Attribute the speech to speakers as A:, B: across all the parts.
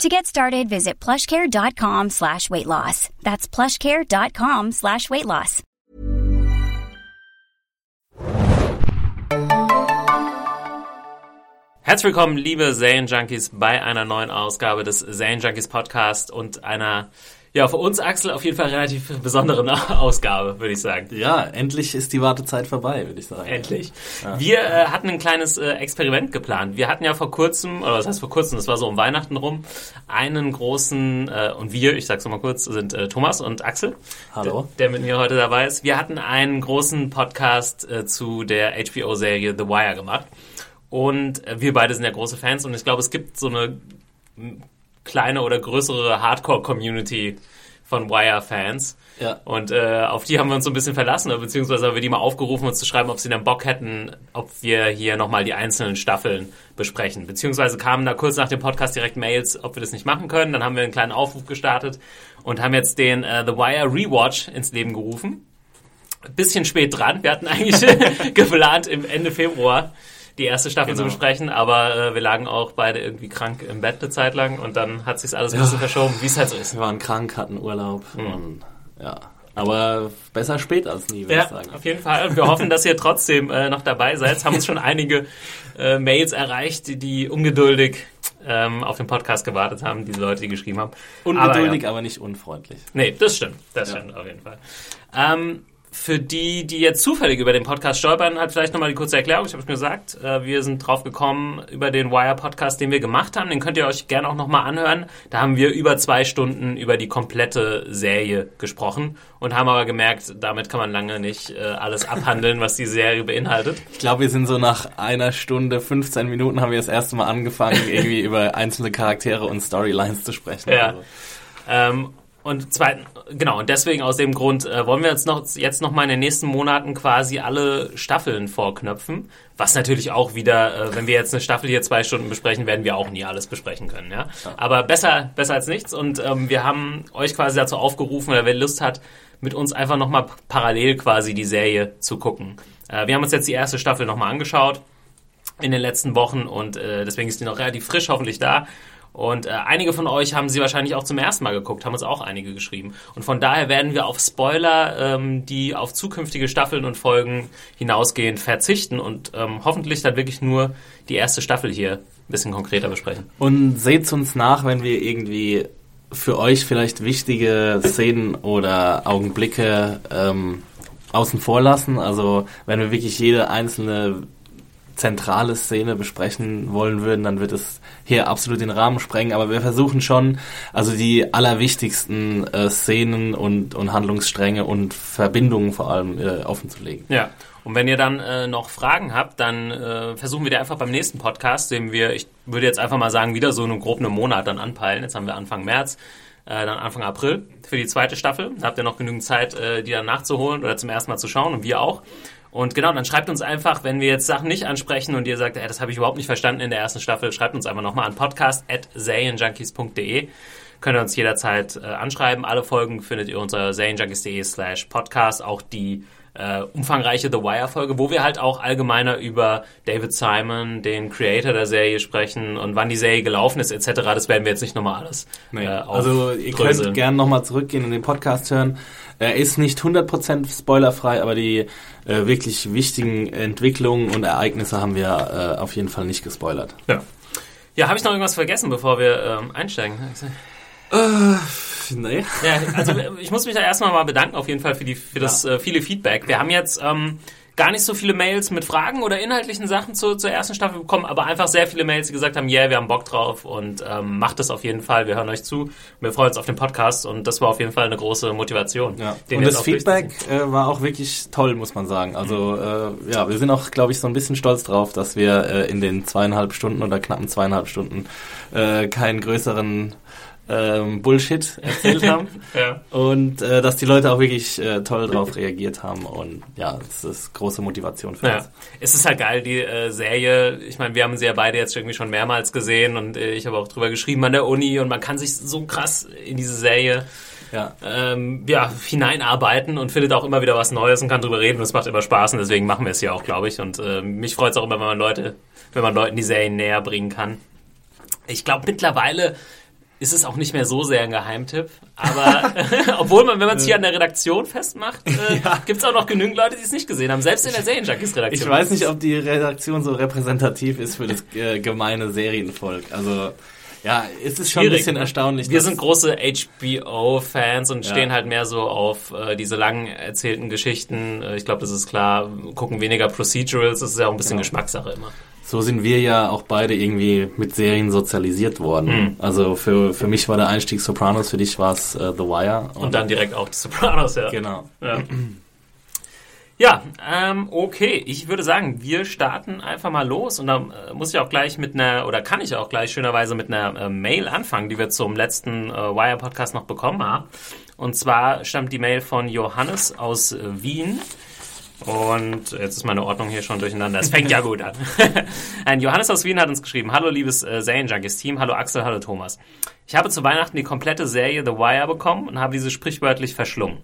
A: To get started, visit plushcare.com slash weight loss. That's plushcare.com slash weight loss.
B: Herzlich willkommen, liebe Serienjunkies, bei einer neuen Ausgabe des Serienjunkies Podcast und einer ja, für uns, Axel, auf jeden Fall relativ besondere Ausgabe, würde ich sagen.
C: Ja, endlich ist die Wartezeit vorbei, würde ich sagen.
B: Endlich. Ja. Wir äh, hatten ein kleines äh, Experiment geplant. Wir hatten ja vor kurzem, oder was heißt vor kurzem, das war so um Weihnachten rum, einen großen, äh, und wir, ich sag's nochmal kurz, sind äh, Thomas und Axel.
C: Hallo.
B: Der, mit mir heute dabei ist. Wir hatten einen großen Podcast äh, zu der HBO-Serie The Wire gemacht. Und äh, wir beide sind ja große Fans und ich glaube, es gibt so eine kleine oder größere Hardcore-Community von Wire-Fans.
C: Ja.
B: Und äh, auf die haben wir uns so ein bisschen verlassen, beziehungsweise haben wir die mal aufgerufen, uns zu schreiben, ob sie dann Bock hätten, ob wir hier nochmal die einzelnen Staffeln besprechen. Beziehungsweise kamen da kurz nach dem Podcast direkt Mails, ob wir das nicht machen können. Dann haben wir einen kleinen Aufruf gestartet und haben jetzt den äh, The Wire Rewatch ins Leben gerufen. Bisschen spät dran. Wir hatten eigentlich geplant im Ende Februar die erste Staffel genau. zu besprechen, aber äh, wir lagen auch beide irgendwie krank im Bett eine Zeit lang und dann hat sich alles ein bisschen verschoben, wie es halt so ist.
C: Wir waren krank, hatten Urlaub mhm. und ja. Aber besser spät als nie, würde
B: ja,
C: ich sagen.
B: Auf jeden Fall. Und wir hoffen, dass ihr trotzdem äh, noch dabei seid. Es haben uns schon einige äh, Mails erreicht, die, die ungeduldig ähm, auf den Podcast gewartet haben, diese Leute, die geschrieben haben.
C: Ungeduldig, aber, ja. aber nicht unfreundlich.
B: Nee, das stimmt. Das ja. stimmt auf jeden Fall. Ähm, für die, die jetzt zufällig über den Podcast stolpern, hat vielleicht nochmal die kurze Erklärung. Ich habe es mir gesagt, äh, wir sind drauf gekommen über den Wire-Podcast, den wir gemacht haben. Den könnt ihr euch gerne auch nochmal anhören. Da haben wir über zwei Stunden über die komplette Serie gesprochen und haben aber gemerkt, damit kann man lange nicht äh, alles abhandeln, was die Serie beinhaltet.
C: Ich glaube, wir sind so nach einer Stunde, 15 Minuten haben wir das erste Mal angefangen, irgendwie über einzelne Charaktere und Storylines zu sprechen.
B: Ja. Also. Ähm, und zweitens, genau, und deswegen aus dem Grund äh, wollen wir uns noch, jetzt noch mal in den nächsten Monaten quasi alle Staffeln vorknöpfen. Was natürlich auch wieder, äh, wenn wir jetzt eine Staffel hier zwei Stunden besprechen, werden wir auch nie alles besprechen können. Ja? Aber besser, besser als nichts. Und ähm, wir haben euch quasi dazu aufgerufen, oder wer Lust hat, mit uns einfach noch mal parallel quasi die Serie zu gucken. Äh, wir haben uns jetzt die erste Staffel noch mal angeschaut in den letzten Wochen und äh, deswegen ist die noch relativ frisch hoffentlich da. Und äh, einige von euch haben sie wahrscheinlich auch zum ersten Mal geguckt, haben uns auch einige geschrieben. Und von daher werden wir auf Spoiler, ähm, die auf zukünftige Staffeln und Folgen hinausgehen, verzichten und ähm, hoffentlich dann wirklich nur die erste Staffel hier ein bisschen konkreter besprechen.
C: Und seht uns nach, wenn wir irgendwie für euch vielleicht wichtige Szenen oder Augenblicke ähm, außen vor lassen. Also wenn wir wirklich jede einzelne zentrale Szene besprechen wollen würden, dann wird es hier absolut den Rahmen sprengen. Aber wir versuchen schon, also die allerwichtigsten äh, Szenen und, und Handlungsstränge und Verbindungen vor allem äh, offenzulegen.
B: Ja. Und wenn ihr dann äh, noch Fragen habt, dann äh, versuchen wir die einfach beim nächsten Podcast, den wir, ich würde jetzt einfach mal sagen, wieder so einen grob einen Monat dann anpeilen. Jetzt haben wir Anfang März, äh, dann Anfang April für die zweite Staffel. Da habt ihr noch genügend Zeit, äh, die dann nachzuholen oder zum ersten Mal zu schauen und wir auch. Und genau, dann schreibt uns einfach, wenn wir jetzt Sachen nicht ansprechen und ihr sagt, ey, das habe ich überhaupt nicht verstanden in der ersten Staffel, schreibt uns einfach nochmal an podcast.serienjunkies.de. Könnt ihr uns jederzeit äh, anschreiben. Alle Folgen findet ihr unter serienjunkies.de slash podcast. Auch die äh, umfangreiche The Wire-Folge, wo wir halt auch allgemeiner über David Simon, den Creator der Serie, sprechen und wann die Serie gelaufen ist, etc. Das werden wir jetzt nicht nochmal alles.
C: Nee. Äh, also ihr könnt gerne nochmal zurückgehen und den Podcast hören. Er ist nicht 100% spoilerfrei, aber die äh, wirklich wichtigen Entwicklungen und Ereignisse haben wir äh, auf jeden Fall nicht gespoilert.
B: Ja. Ja, habe ich noch irgendwas vergessen, bevor wir ähm, einsteigen?
C: Äh, nee.
B: Ja, also ich muss mich da erstmal mal bedanken auf jeden Fall für, die, für das ja. äh, viele Feedback. Wir haben jetzt ähm, gar nicht so viele Mails mit Fragen oder inhaltlichen Sachen zu, zur ersten Staffel bekommen, aber einfach sehr viele Mails, die gesagt haben, yeah, wir haben Bock drauf und ähm, macht es auf jeden Fall, wir hören euch zu, wir freuen uns auf den Podcast und das war auf jeden Fall eine große Motivation.
C: Ja. Und das Feedback äh, war auch wirklich toll, muss man sagen. Also mhm. äh, ja, wir sind auch, glaube ich, so ein bisschen stolz drauf, dass wir äh, in den zweieinhalb Stunden oder knappen zweieinhalb Stunden äh, keinen größeren ähm, Bullshit erzählt haben.
B: Ja.
C: Und äh, dass die Leute auch wirklich äh, toll drauf reagiert haben. Und ja, das ist große Motivation für
B: Ja.
C: uns.
B: Es ist halt geil, die äh, Serie. Ich meine, wir haben sie ja beide jetzt irgendwie schon mehrmals gesehen und äh, ich habe auch drüber geschrieben an der Uni und man kann sich so krass in diese Serie
C: Ja.
B: ähm, ja, hineinarbeiten und findet auch immer wieder was Neues und kann drüber reden und es macht immer Spaß und deswegen machen wir es hier auch, glaube ich. Und äh, mich freut es auch immer, wenn man Leute, wenn man Leuten die Serien näher bringen kann. Ich glaube, mittlerweile ist es auch nicht mehr so sehr ein Geheimtipp, aber obwohl man, wenn man es hier an der Redaktion festmacht, äh, gibt es auch noch genügend Leute, die es nicht gesehen haben, selbst in der Serienjunkies-Redaktion.
C: Ich weiß nicht, ob die Redaktion so repräsentativ ist für das äh, gemeine Serienvolk. Also ja, es ist schon ein bisschen erstaunlich.
B: Wir sind große HBO-Fans und
C: Ja.
B: stehen halt mehr so auf äh, diese lang erzählten Geschichten. Äh, ich glaube, das ist klar. Gucken weniger Procedurals. Das ist ja auch ein bisschen
C: Genau.
B: Geschmackssache immer.
C: So sind wir ja auch beide irgendwie mit Serien sozialisiert worden.
B: Hm.
C: Also für, für mich war der Einstieg Sopranos, für dich war es äh, The Wire.
B: Und dann direkt auch die Sopranos, ja.
C: Genau.
B: Ja, ja ähm, okay. Ich würde sagen, wir starten einfach mal los. Und dann äh, muss ich auch gleich mit einer, oder kann ich auch gleich schönerweise mit einer äh, Mail anfangen, die wir zum letzten äh, Wire-Podcast noch bekommen haben. Und zwar stammt die Mail von Johannes aus äh, Wien. Und jetzt ist meine Ordnung hier schon durcheinander. Es fängt ja gut an. Ein Johannes aus Wien hat uns geschrieben. Hallo, liebes äh, Serienjunkies-Team. Hallo Axel, hallo Thomas. Ich habe zu Weihnachten die komplette Serie The Wire bekommen und habe diese sprichwörtlich verschlungen.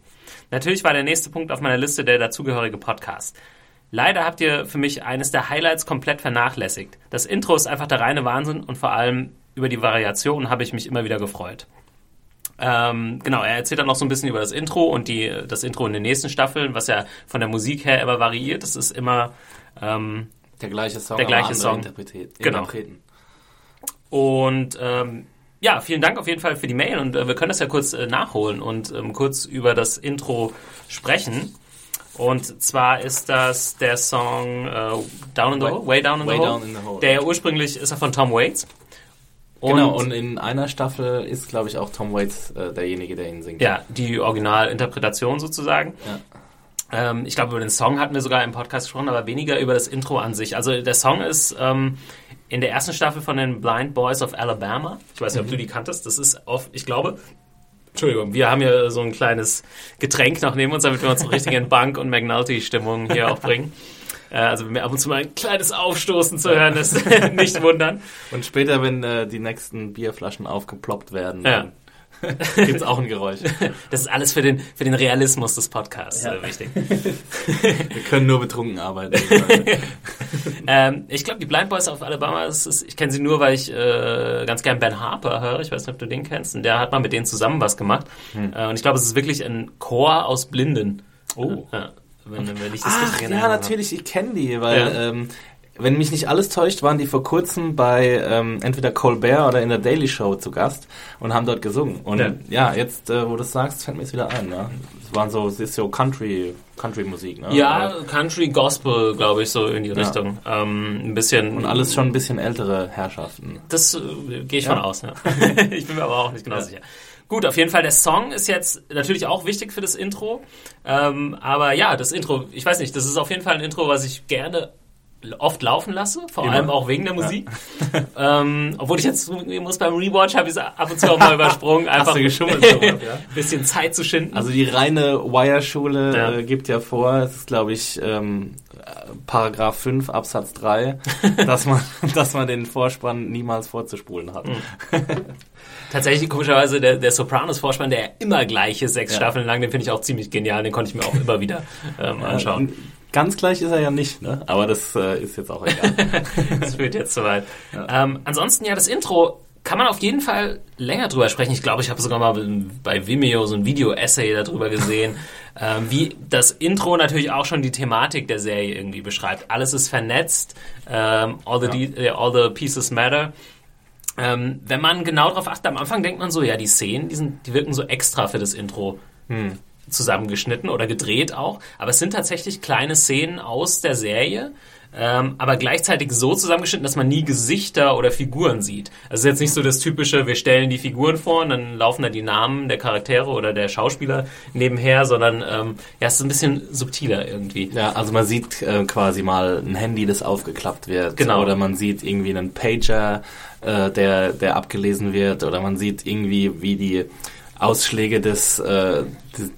B: Natürlich war der nächste Punkt auf meiner Liste der dazugehörige Podcast. Leider habt ihr für mich eines der Highlights komplett vernachlässigt. Das Intro ist einfach der reine Wahnsinn und vor allem über die Variation habe ich mich immer wieder gefreut. Ähm, genau, er erzählt dann noch so ein bisschen über das Intro und die, das Intro in den nächsten Staffeln, was ja von der Musik her immer variiert. Das ist immer ähm,
C: Der gleiche Song,
B: Der gleiche Song. Genau.
C: Interpreten.
B: Und ähm, ja, vielen Dank auf jeden Fall für die Mail und äh, wir können das ja kurz äh, nachholen und ähm, kurz über das Intro sprechen. Und zwar ist das der Song äh, Down in the
C: Way-
B: Hole, Way Down in the Hole.
C: In the Hole.
B: Der ursprünglich ist er von Tom Waits. Und,
C: genau, und in einer Staffel ist, glaube ich, auch Tom Waits äh, derjenige, der ihn singt.
B: ja, die Originalinterpretation sozusagen.
C: Ja.
B: Ähm, ich glaube, über den Song hatten wir sogar im Podcast gesprochen, aber weniger über das Intro an sich. Also der Song ist ähm, in der ersten Staffel von den Blind Boys of Alabama. Ich weiß nicht, ob du die kanntest. Das ist oft, ich glaube, Entschuldigung, wir haben hier so ein kleines Getränk noch neben uns, damit wir uns eine richtige Bank- und McNulty-Stimmung hier auch bringen. Äh, Also wenn mir ab und zu mal ein kleines Aufstoßen zu hören ist, nicht wundern.
C: Und später, wenn äh, die nächsten Bierflaschen aufgeploppt werden,
B: Ja.
C: gibt's auch ein Geräusch.
B: Das ist alles für den, für den Realismus des Podcasts
C: Ja.
B: äh, wichtig.
C: Wir können nur betrunken arbeiten.
B: Ähm, ich glaube, die Blind Boys of Alabama, ist, ich kenne sie nur, weil ich äh, ganz gern Ben Harper höre. Ich weiß nicht, ob du den kennst. Und der hat mal mit denen zusammen was gemacht. Äh, und ich glaube, es ist wirklich ein Chor aus Blinden.
C: Oh.
B: Ja, wenn, wenn ich das
C: Ach,
B: richtig in
C: ja, natürlich, ich kenne die, weil,
B: Ja.
C: ähm, wenn mich nicht alles täuscht, waren die vor kurzem bei ähm, entweder Colbert oder in der Daily Show zu Gast und haben dort gesungen. Und
B: Ja.
C: ja, jetzt, äh, wo du es sagst, fällt mir jetzt wieder ein. Ne? Es waren so, es ist so Country, Country-Musik. Ne?
B: Ja, Country Gospel, glaube ich, so in die
C: Ja.
B: Richtung. Ähm, ein bisschen.
C: Und alles schon ein bisschen ältere Herrschaften.
B: Das äh, gehe ich
C: Ja.
B: von aus, ja. ich bin mir aber auch nicht genau sicher. Gut, auf jeden Fall, der Song ist jetzt natürlich auch wichtig für das Intro. Ähm, aber ja, das Intro, ich weiß nicht, das ist auf jeden Fall ein Intro, was ich gerne oft laufen lasse, vor
C: Immer.
B: allem auch wegen der Musik. ähm, obwohl ich jetzt muss, beim Rewatch habe ich es ab und zu auch mal übersprungen, einfach
C: ja?
B: ein bisschen Zeit zu schinden.
C: Also die reine Wire-Schule
B: Ja.
C: äh, gibt ja vor, es ist glaube ich ähm, äh, Paragraph 5 Absatz 3, dass man, dass man den Vorspann niemals vorzuspulen hat.
B: Mhm. Tatsächlich, komischerweise, der, der Sopranos-Vorspann, der ja immer gleich ist, sechs
C: Ja.
B: Staffeln lang, den finde ich auch ziemlich genial, den konnte ich mir auch immer wieder ähm, anschauen.
C: Ganz gleich ist er ja nicht, ne? aber das äh, ist jetzt auch egal.
B: Das führt jetzt zu weit. Ähm, ansonsten ja, das Intro kann man auf jeden Fall länger drüber sprechen. Ich glaube, ich habe sogar mal bei Vimeo so ein Video-Essay darüber gesehen, ähm, wie das Intro natürlich auch schon die Thematik der Serie irgendwie beschreibt. Alles ist vernetzt, ähm, all, the de- äh, all the pieces matter. Ähm, wenn man genau darauf achtet, am Anfang denkt man so, ja, die Szenen, die, sind, die wirken so extra für das Intro zusammengeschnitten oder gedreht auch, aber es sind tatsächlich kleine Szenen aus der Serie, ähm, aber gleichzeitig so zusammengeschnitten, dass man nie Gesichter oder Figuren sieht. Also es ist jetzt nicht so das typische, wir stellen die Figuren vor und dann laufen da die Namen der Charaktere oder der Schauspieler nebenher, sondern ähm, ja, es ist ein bisschen subtiler irgendwie.
C: Ja, also man sieht äh, quasi mal ein Handy, das aufgeklappt wird.
B: Genau.
C: Oder man sieht irgendwie einen Pager, äh, der, der abgelesen wird. Oder man sieht irgendwie, wie die Ausschläge des, äh,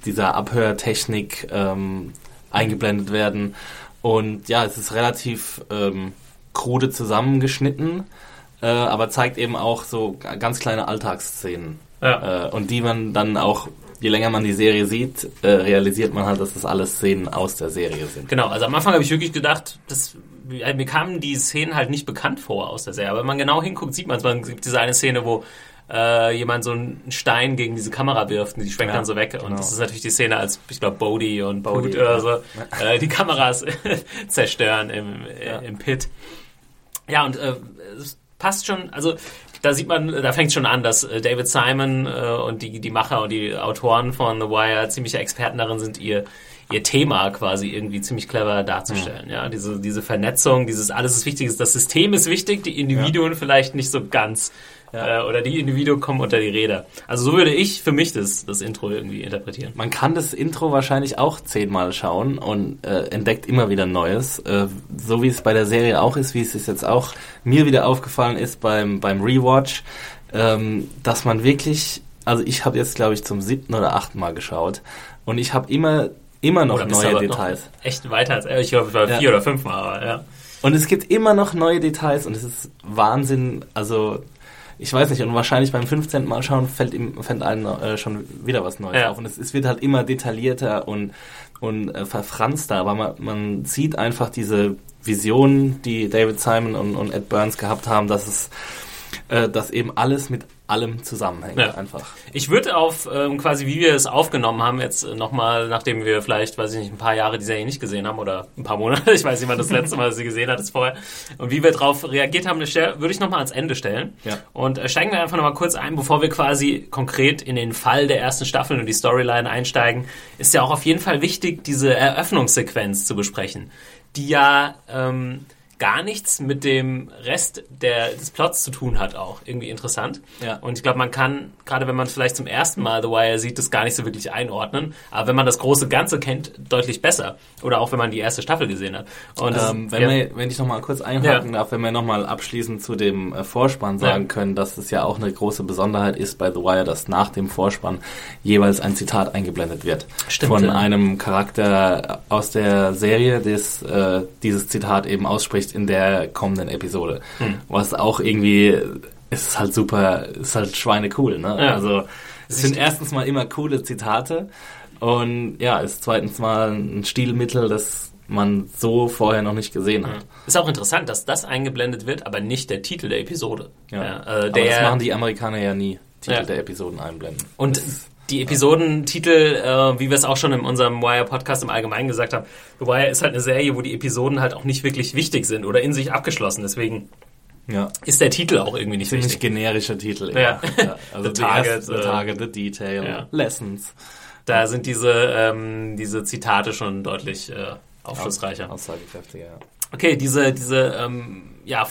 C: dieser Abhörtechnik ähm, eingeblendet werden. Und ja, es ist relativ ähm, krude zusammengeschnitten, äh, aber zeigt eben auch so ganz kleine Alltagsszenen.
B: Ja.
C: Äh, und die man dann auch, je länger man die Serie sieht, äh, realisiert man halt, dass das alles Szenen aus der Serie sind.
B: Genau, also am Anfang habe ich wirklich gedacht, das, mir kamen die Szenen halt nicht bekannt vor aus der Serie. Aber wenn man genau hinguckt, sieht man es. Man gibt diese eine Szene, wo äh, jemand so einen Stein gegen diese Kamera wirft und die schwenkt
C: Ja,
B: dann so weg. Und
C: genau.
B: das ist natürlich die Szene, als ich glaube Bodhi und Boot oder
C: ja.
B: so äh, die Kameras zerstören im, äh,
C: Ja.
B: im Pit. Ja, und äh, es passt schon, also da sieht man, da fängt schon an, dass äh, David Simon äh, und die, die Macher und die Autoren von The Wire ziemliche Experten darin sind, ihr ihr Thema quasi irgendwie ziemlich clever darzustellen. Ja, diese, diese Vernetzung, dieses alles ist wichtig, das System ist wichtig, die Individuen vielleicht nicht so ganz.
C: Ja.
B: Äh, oder die Individuen kommen unter die Räder. Also so würde ich für mich das, das Intro irgendwie interpretieren.
C: Man kann das Intro wahrscheinlich auch zehnmal schauen und äh, entdeckt immer wieder Neues. Äh, so wie es bei der Serie auch ist, wie es jetzt auch mir wieder aufgefallen ist beim, beim Rewatch, ähm, dass man wirklich, also ich habe jetzt glaube ich zum siebten oder achten Mal geschaut und ich habe immer, immer noch
B: Oder
C: neue Details.
B: Noch echt weiter als, ich glaube, war
C: Ja.
B: vier oder fünf Mal, aber ja.
C: Und es gibt immer noch neue Details und es ist Wahnsinn. Also ich weiß nicht, und wahrscheinlich beim 15. Mal schauen fällt, ihm, fällt einem äh, schon wieder was Neues
B: Ja.
C: auf. Und es, es wird halt immer detaillierter und, und äh, verfranster, aber man, man sieht einfach diese Vision, die David Simon und, und Ed Burns gehabt haben, dass es äh, dass eben alles mit allem zusammenhängt.
B: Ja.
C: Einfach.
B: Ich würde auf ähm, quasi, wie wir es aufgenommen haben, jetzt äh, nochmal, nachdem wir vielleicht, weiß ich nicht, ein paar Jahre die Serie nicht gesehen haben oder ein paar Monate, ich weiß nicht, wann das letzte Mal sie gesehen hat, ist vorher, und wie wir darauf reagiert haben, würde ich nochmal ans Ende stellen.
C: Ja.
B: Und äh, steigen wir einfach nochmal kurz ein, bevor wir quasi konkret in den Fall der ersten Staffel und die Storyline einsteigen, ist ja auch auf jeden Fall wichtig, diese Eröffnungssequenz zu besprechen, die ja ähm, gar nichts mit dem Rest der, des Plots zu tun hat auch. Irgendwie interessant.
C: Ja.
B: Und ich glaube, man kann, gerade wenn man vielleicht zum ersten Mal The Wire sieht, das gar nicht so wirklich einordnen. Aber wenn man das große Ganze kennt, deutlich besser. Oder auch wenn man die erste Staffel gesehen hat. Und das-
C: Ähm, wenn,
B: ja.
C: wir, wenn ich noch mal kurz einhaken
B: Ja.
C: darf, wenn wir noch mal abschließend zu dem äh, Vorspann sagen
B: Ja.
C: können, dass es ja auch eine große Besonderheit ist bei The Wire, dass nach dem Vorspann jeweils ein Zitat eingeblendet wird.
B: Stimmt,
C: Von einem Charakter aus der Serie, das äh, dieses Zitat eben ausspricht in der kommenden Episode.
B: Hm.
C: Was auch irgendwie, es ist halt super, ist halt schweinecool, ne?
B: Ja.
C: Also, es sind erstens mal immer coole Zitate und ja, ist zweitens mal ein Stilmittel, das man so vorher noch nicht gesehen hat.
B: Ist auch interessant, dass das eingeblendet wird, aber nicht der Titel der Episode.
C: Ja.
B: äh,
C: Aber
B: der,
C: das machen die Amerikaner ja nie, Titel
B: Ja.
C: der Episoden einblenden.
B: Und die Episodentitel, äh, wie wir es auch schon in unserem Wire-Podcast im Allgemeinen gesagt haben, The Wire ist halt eine Serie, wo die Episoden halt auch nicht wirklich wichtig sind oder in sich abgeschlossen. Deswegen
C: Ja.
B: ist der Titel auch irgendwie nicht
C: Ziemlich
B: wichtig.
C: generischer Titel.
B: Ja.
C: Also
B: The
C: the
B: Target,
C: Target, the, target, the Detail,
B: ja.
C: Lessons.
B: Da sind diese, ähm, diese Zitate schon deutlich äh, aufschlussreicher.
C: Aussagekräftiger, ja.
B: Okay, diese, diese, ähm, ja,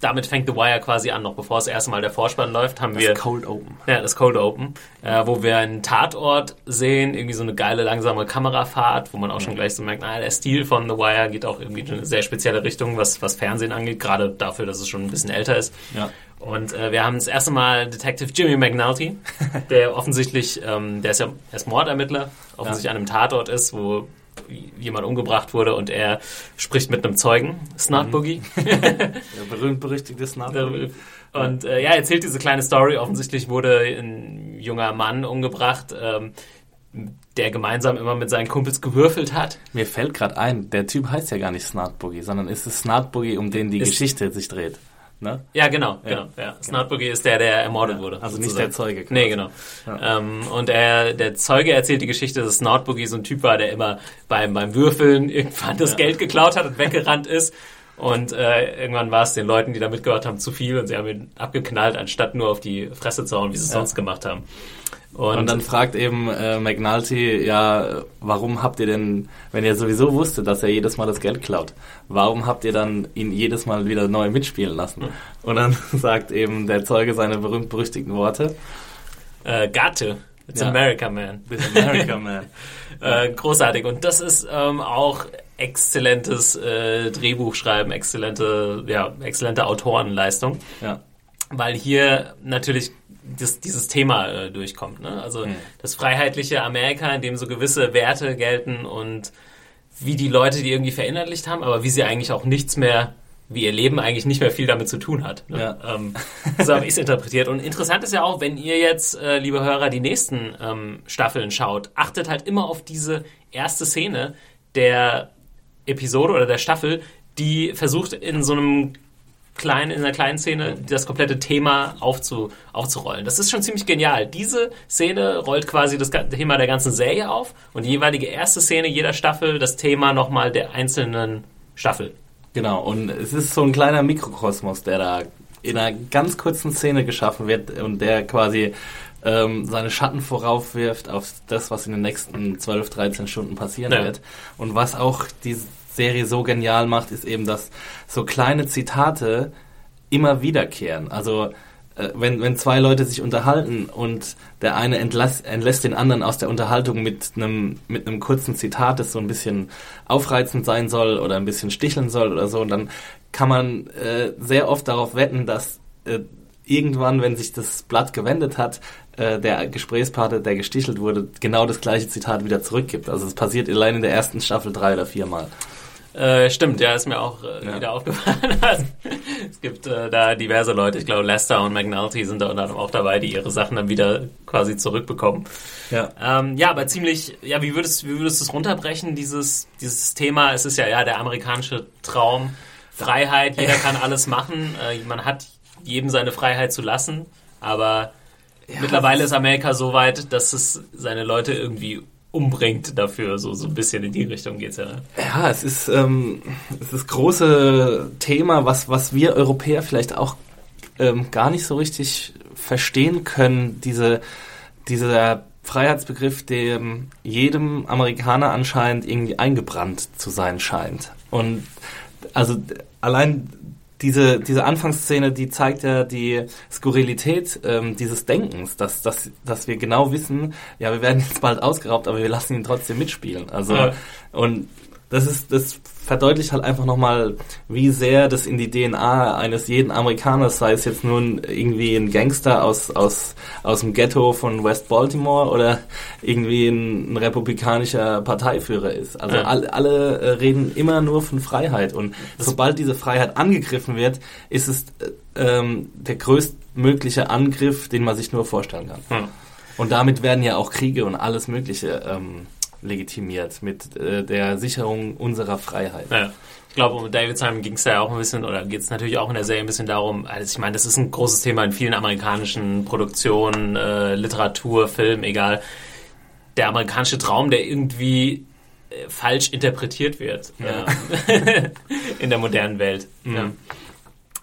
B: damit fängt The Wire quasi an. Noch bevor das erste Mal der Vorspann läuft, haben wir
C: Das Cold Open.
B: ja, das Cold Open, äh, wo wir einen Tatort sehen, irgendwie so eine geile, langsame Kamerafahrt, wo man auch schon gleich so merkt, ah, der Stil von The Wire geht auch irgendwie in eine sehr spezielle Richtung, was, was Fernsehen angeht, gerade dafür, dass es schon ein bisschen älter ist.
C: Ja.
B: Und äh, wir haben das erste Mal Detective Jimmy McNulty, der offensichtlich, ähm, der ist ja er ist Mordermittler, offensichtlich an einem Tatort ist, wo jemand umgebracht wurde und er spricht mit einem Zeugen, Snot Boogie.
C: Der berühmt-berüchtigte Snap.
B: Und äh, ja, er erzählt diese kleine Story. Offensichtlich wurde ein junger Mann umgebracht, ähm, der gemeinsam immer mit seinen Kumpels gewürfelt hat.
C: Mir fällt gerade ein, der Typ heißt ja gar nicht Snart Boogie, sondern ist es Snart Boogie, um den die
B: Ist-
C: Geschichte sich dreht. Ne?
B: Ja, genau, genau. Ja. Snot Boogie ist der, der ermordet wurde.
C: also nicht
B: sozusagen.
C: der Zeuge quasi.
B: Nee, genau. Ähm, und er, der Zeuge erzählt die Geschichte, dass Boogie so ein Typ war, der immer beim, beim Würfeln irgendwann das Geld geklaut hat und weggerannt ist. Und äh, irgendwann war es den Leuten, die da mitgehört haben, zu viel und sie haben ihn abgeknallt, anstatt nur auf die Fresse zu hauen, wie sie es sonst gemacht haben.
C: Und, und, dann fragt eben äh, McNulty, ja, warum habt ihr denn, wenn ihr sowieso wusstet, dass er jedes Mal das Geld klaut, warum habt ihr dann ihn jedes Mal wieder neu mitspielen lassen? Und dann sagt eben der Zeuge seine berühmt-berüchtigten Worte.
B: Äh, Gatte. It's ja. America, man. It's America, man. äh, großartig. Und das ist ähm, auch exzellentes äh, Drehbuchschreiben, exzellente, ja, exzellente Autorenleistung. Ja. Weil hier natürlich das, dieses Thema äh, durchkommt. Ne? Also mhm. das freiheitliche Amerika, in dem so gewisse Werte gelten und wie die Leute die irgendwie verinnerlicht haben, aber wie sie eigentlich auch nichts mehr, wie ihr Leben eigentlich nicht mehr viel damit zu tun hat. Ne? Ja. Ähm, so habe ich es interpretiert. Und interessant ist ja auch, wenn ihr jetzt, äh, liebe Hörer, die nächsten ähm, Staffeln schaut, achtet halt immer auf diese erste Szene der Episode oder der Staffel, die versucht in so einem kleinen, in einer kleinen Szene das komplette Thema aufzu, aufzurollen. Das ist schon ziemlich genial. Diese Szene rollt quasi das Thema der ganzen Serie auf und die jeweilige erste Szene jeder Staffel das Thema nochmal der einzelnen Staffel.
C: Genau, und es ist so ein kleiner Mikrokosmos, der da in einer ganz kurzen Szene geschaffen wird und der quasi ähm, seine Schatten voraufwirft auf das, was in den nächsten 12, 13 Stunden passieren ja. wird. Und was auch die Serie so genial macht, ist eben, dass so kleine Zitate immer wiederkehren. Also äh, wenn, wenn zwei Leute sich unterhalten und der eine entlass, entlässt den anderen aus der Unterhaltung mit einem mit einem kurzen Zitat, das so ein bisschen aufreizend sein soll oder ein bisschen sticheln soll oder so, und dann kann man äh, sehr oft darauf wetten, dass äh, irgendwann, wenn sich das Blatt gewendet hat, äh, der Gesprächspartner, der gestichelt wurde, genau das gleiche Zitat wieder zurückgibt. Also es passiert allein in der ersten Staffel drei oder viermal.
B: Äh, stimmt, ja, ist mir auch äh, ja. wieder aufgefallen. es gibt äh, da diverse Leute, ich glaube Lester und McNulty sind da unter anderem auch dabei, die ihre Sachen dann wieder quasi zurückbekommen. Ja, ähm, ja aber ziemlich, ja, wie würdest, wie würdest du es runterbrechen, dieses, dieses Thema? Es ist ja, ja, der amerikanische Traum, Freiheit, jeder kann alles machen, äh, man hat jedem seine Freiheit zu lassen, aber ja, mittlerweile ist Amerika so weit, dass es seine Leute irgendwie umbringt dafür. So, so ein bisschen in die Richtung geht's ja.
C: Ja, es ist, ähm, es ist große Thema, was, was wir Europäer vielleicht auch ähm, gar nicht so richtig verstehen können. Diese, dieser Freiheitsbegriff, der jedem Amerikaner anscheinend irgendwie eingebrannt zu sein scheint. Und also allein diese, diese Anfangsszene, die zeigt ja die Skurrilität ähm, dieses Denkens, dass, dass, dass wir genau wissen, ja, wir werden jetzt bald ausgeraubt, aber wir lassen ihn trotzdem mitspielen. Also, ja. und das ist, das verdeutlicht halt einfach nochmal, wie sehr das in die DNA eines jeden Amerikaners, sei es jetzt nun irgendwie ein Gangster aus, aus, aus dem Ghetto von West Baltimore oder irgendwie ein, ein republikanischer Parteiführer ist. Also ja. alle, alle äh, reden immer nur von Freiheit und das sobald diese Freiheit angegriffen wird, ist es äh, ähm, der größtmögliche Angriff, den man sich nur vorstellen kann. Ja. Und damit werden ja auch Kriege und alles Mögliche ähm, legitimiert mit äh, der Sicherung unserer Freiheit.
B: Ja. Ich glaube, um David Simon ging es ja auch ein bisschen, oder geht es natürlich auch in der Serie ein bisschen darum, also ich meine, das ist ein großes Thema in vielen amerikanischen Produktionen, äh, Literatur, Film, egal. Der amerikanische Traum, der irgendwie äh, falsch interpretiert wird ja. äh, in der modernen Welt. Mhm. Ja.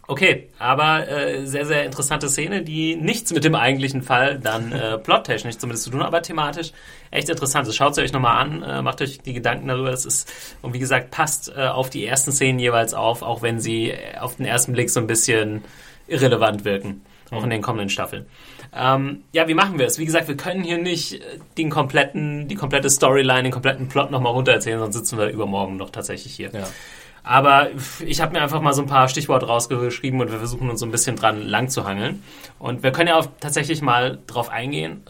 B: Okay, aber äh, sehr, sehr interessante Szene, die nichts mit dem eigentlichen Fall dann äh, plottechnisch zumindest zu tun, aber thematisch echt interessant. Schaut es euch nochmal an, äh, macht euch die Gedanken darüber. Das ist, und wie gesagt, passt äh, auf die ersten Szenen jeweils auf, auch wenn sie auf den ersten Blick so ein bisschen irrelevant wirken, auch in den kommenden Staffeln. Ähm, ja, wie machen wir es? Wie gesagt, wir können hier nicht äh, den kompletten, die komplette Storyline, den kompletten Plot nochmal runtererzählen, sonst sitzen wir übermorgen noch tatsächlich hier. Ja. Aber ich habe mir einfach mal so ein paar Stichworte rausgeschrieben und wir versuchen uns so ein bisschen dran lang zu hangeln. Und wir können ja auch tatsächlich mal drauf eingehen,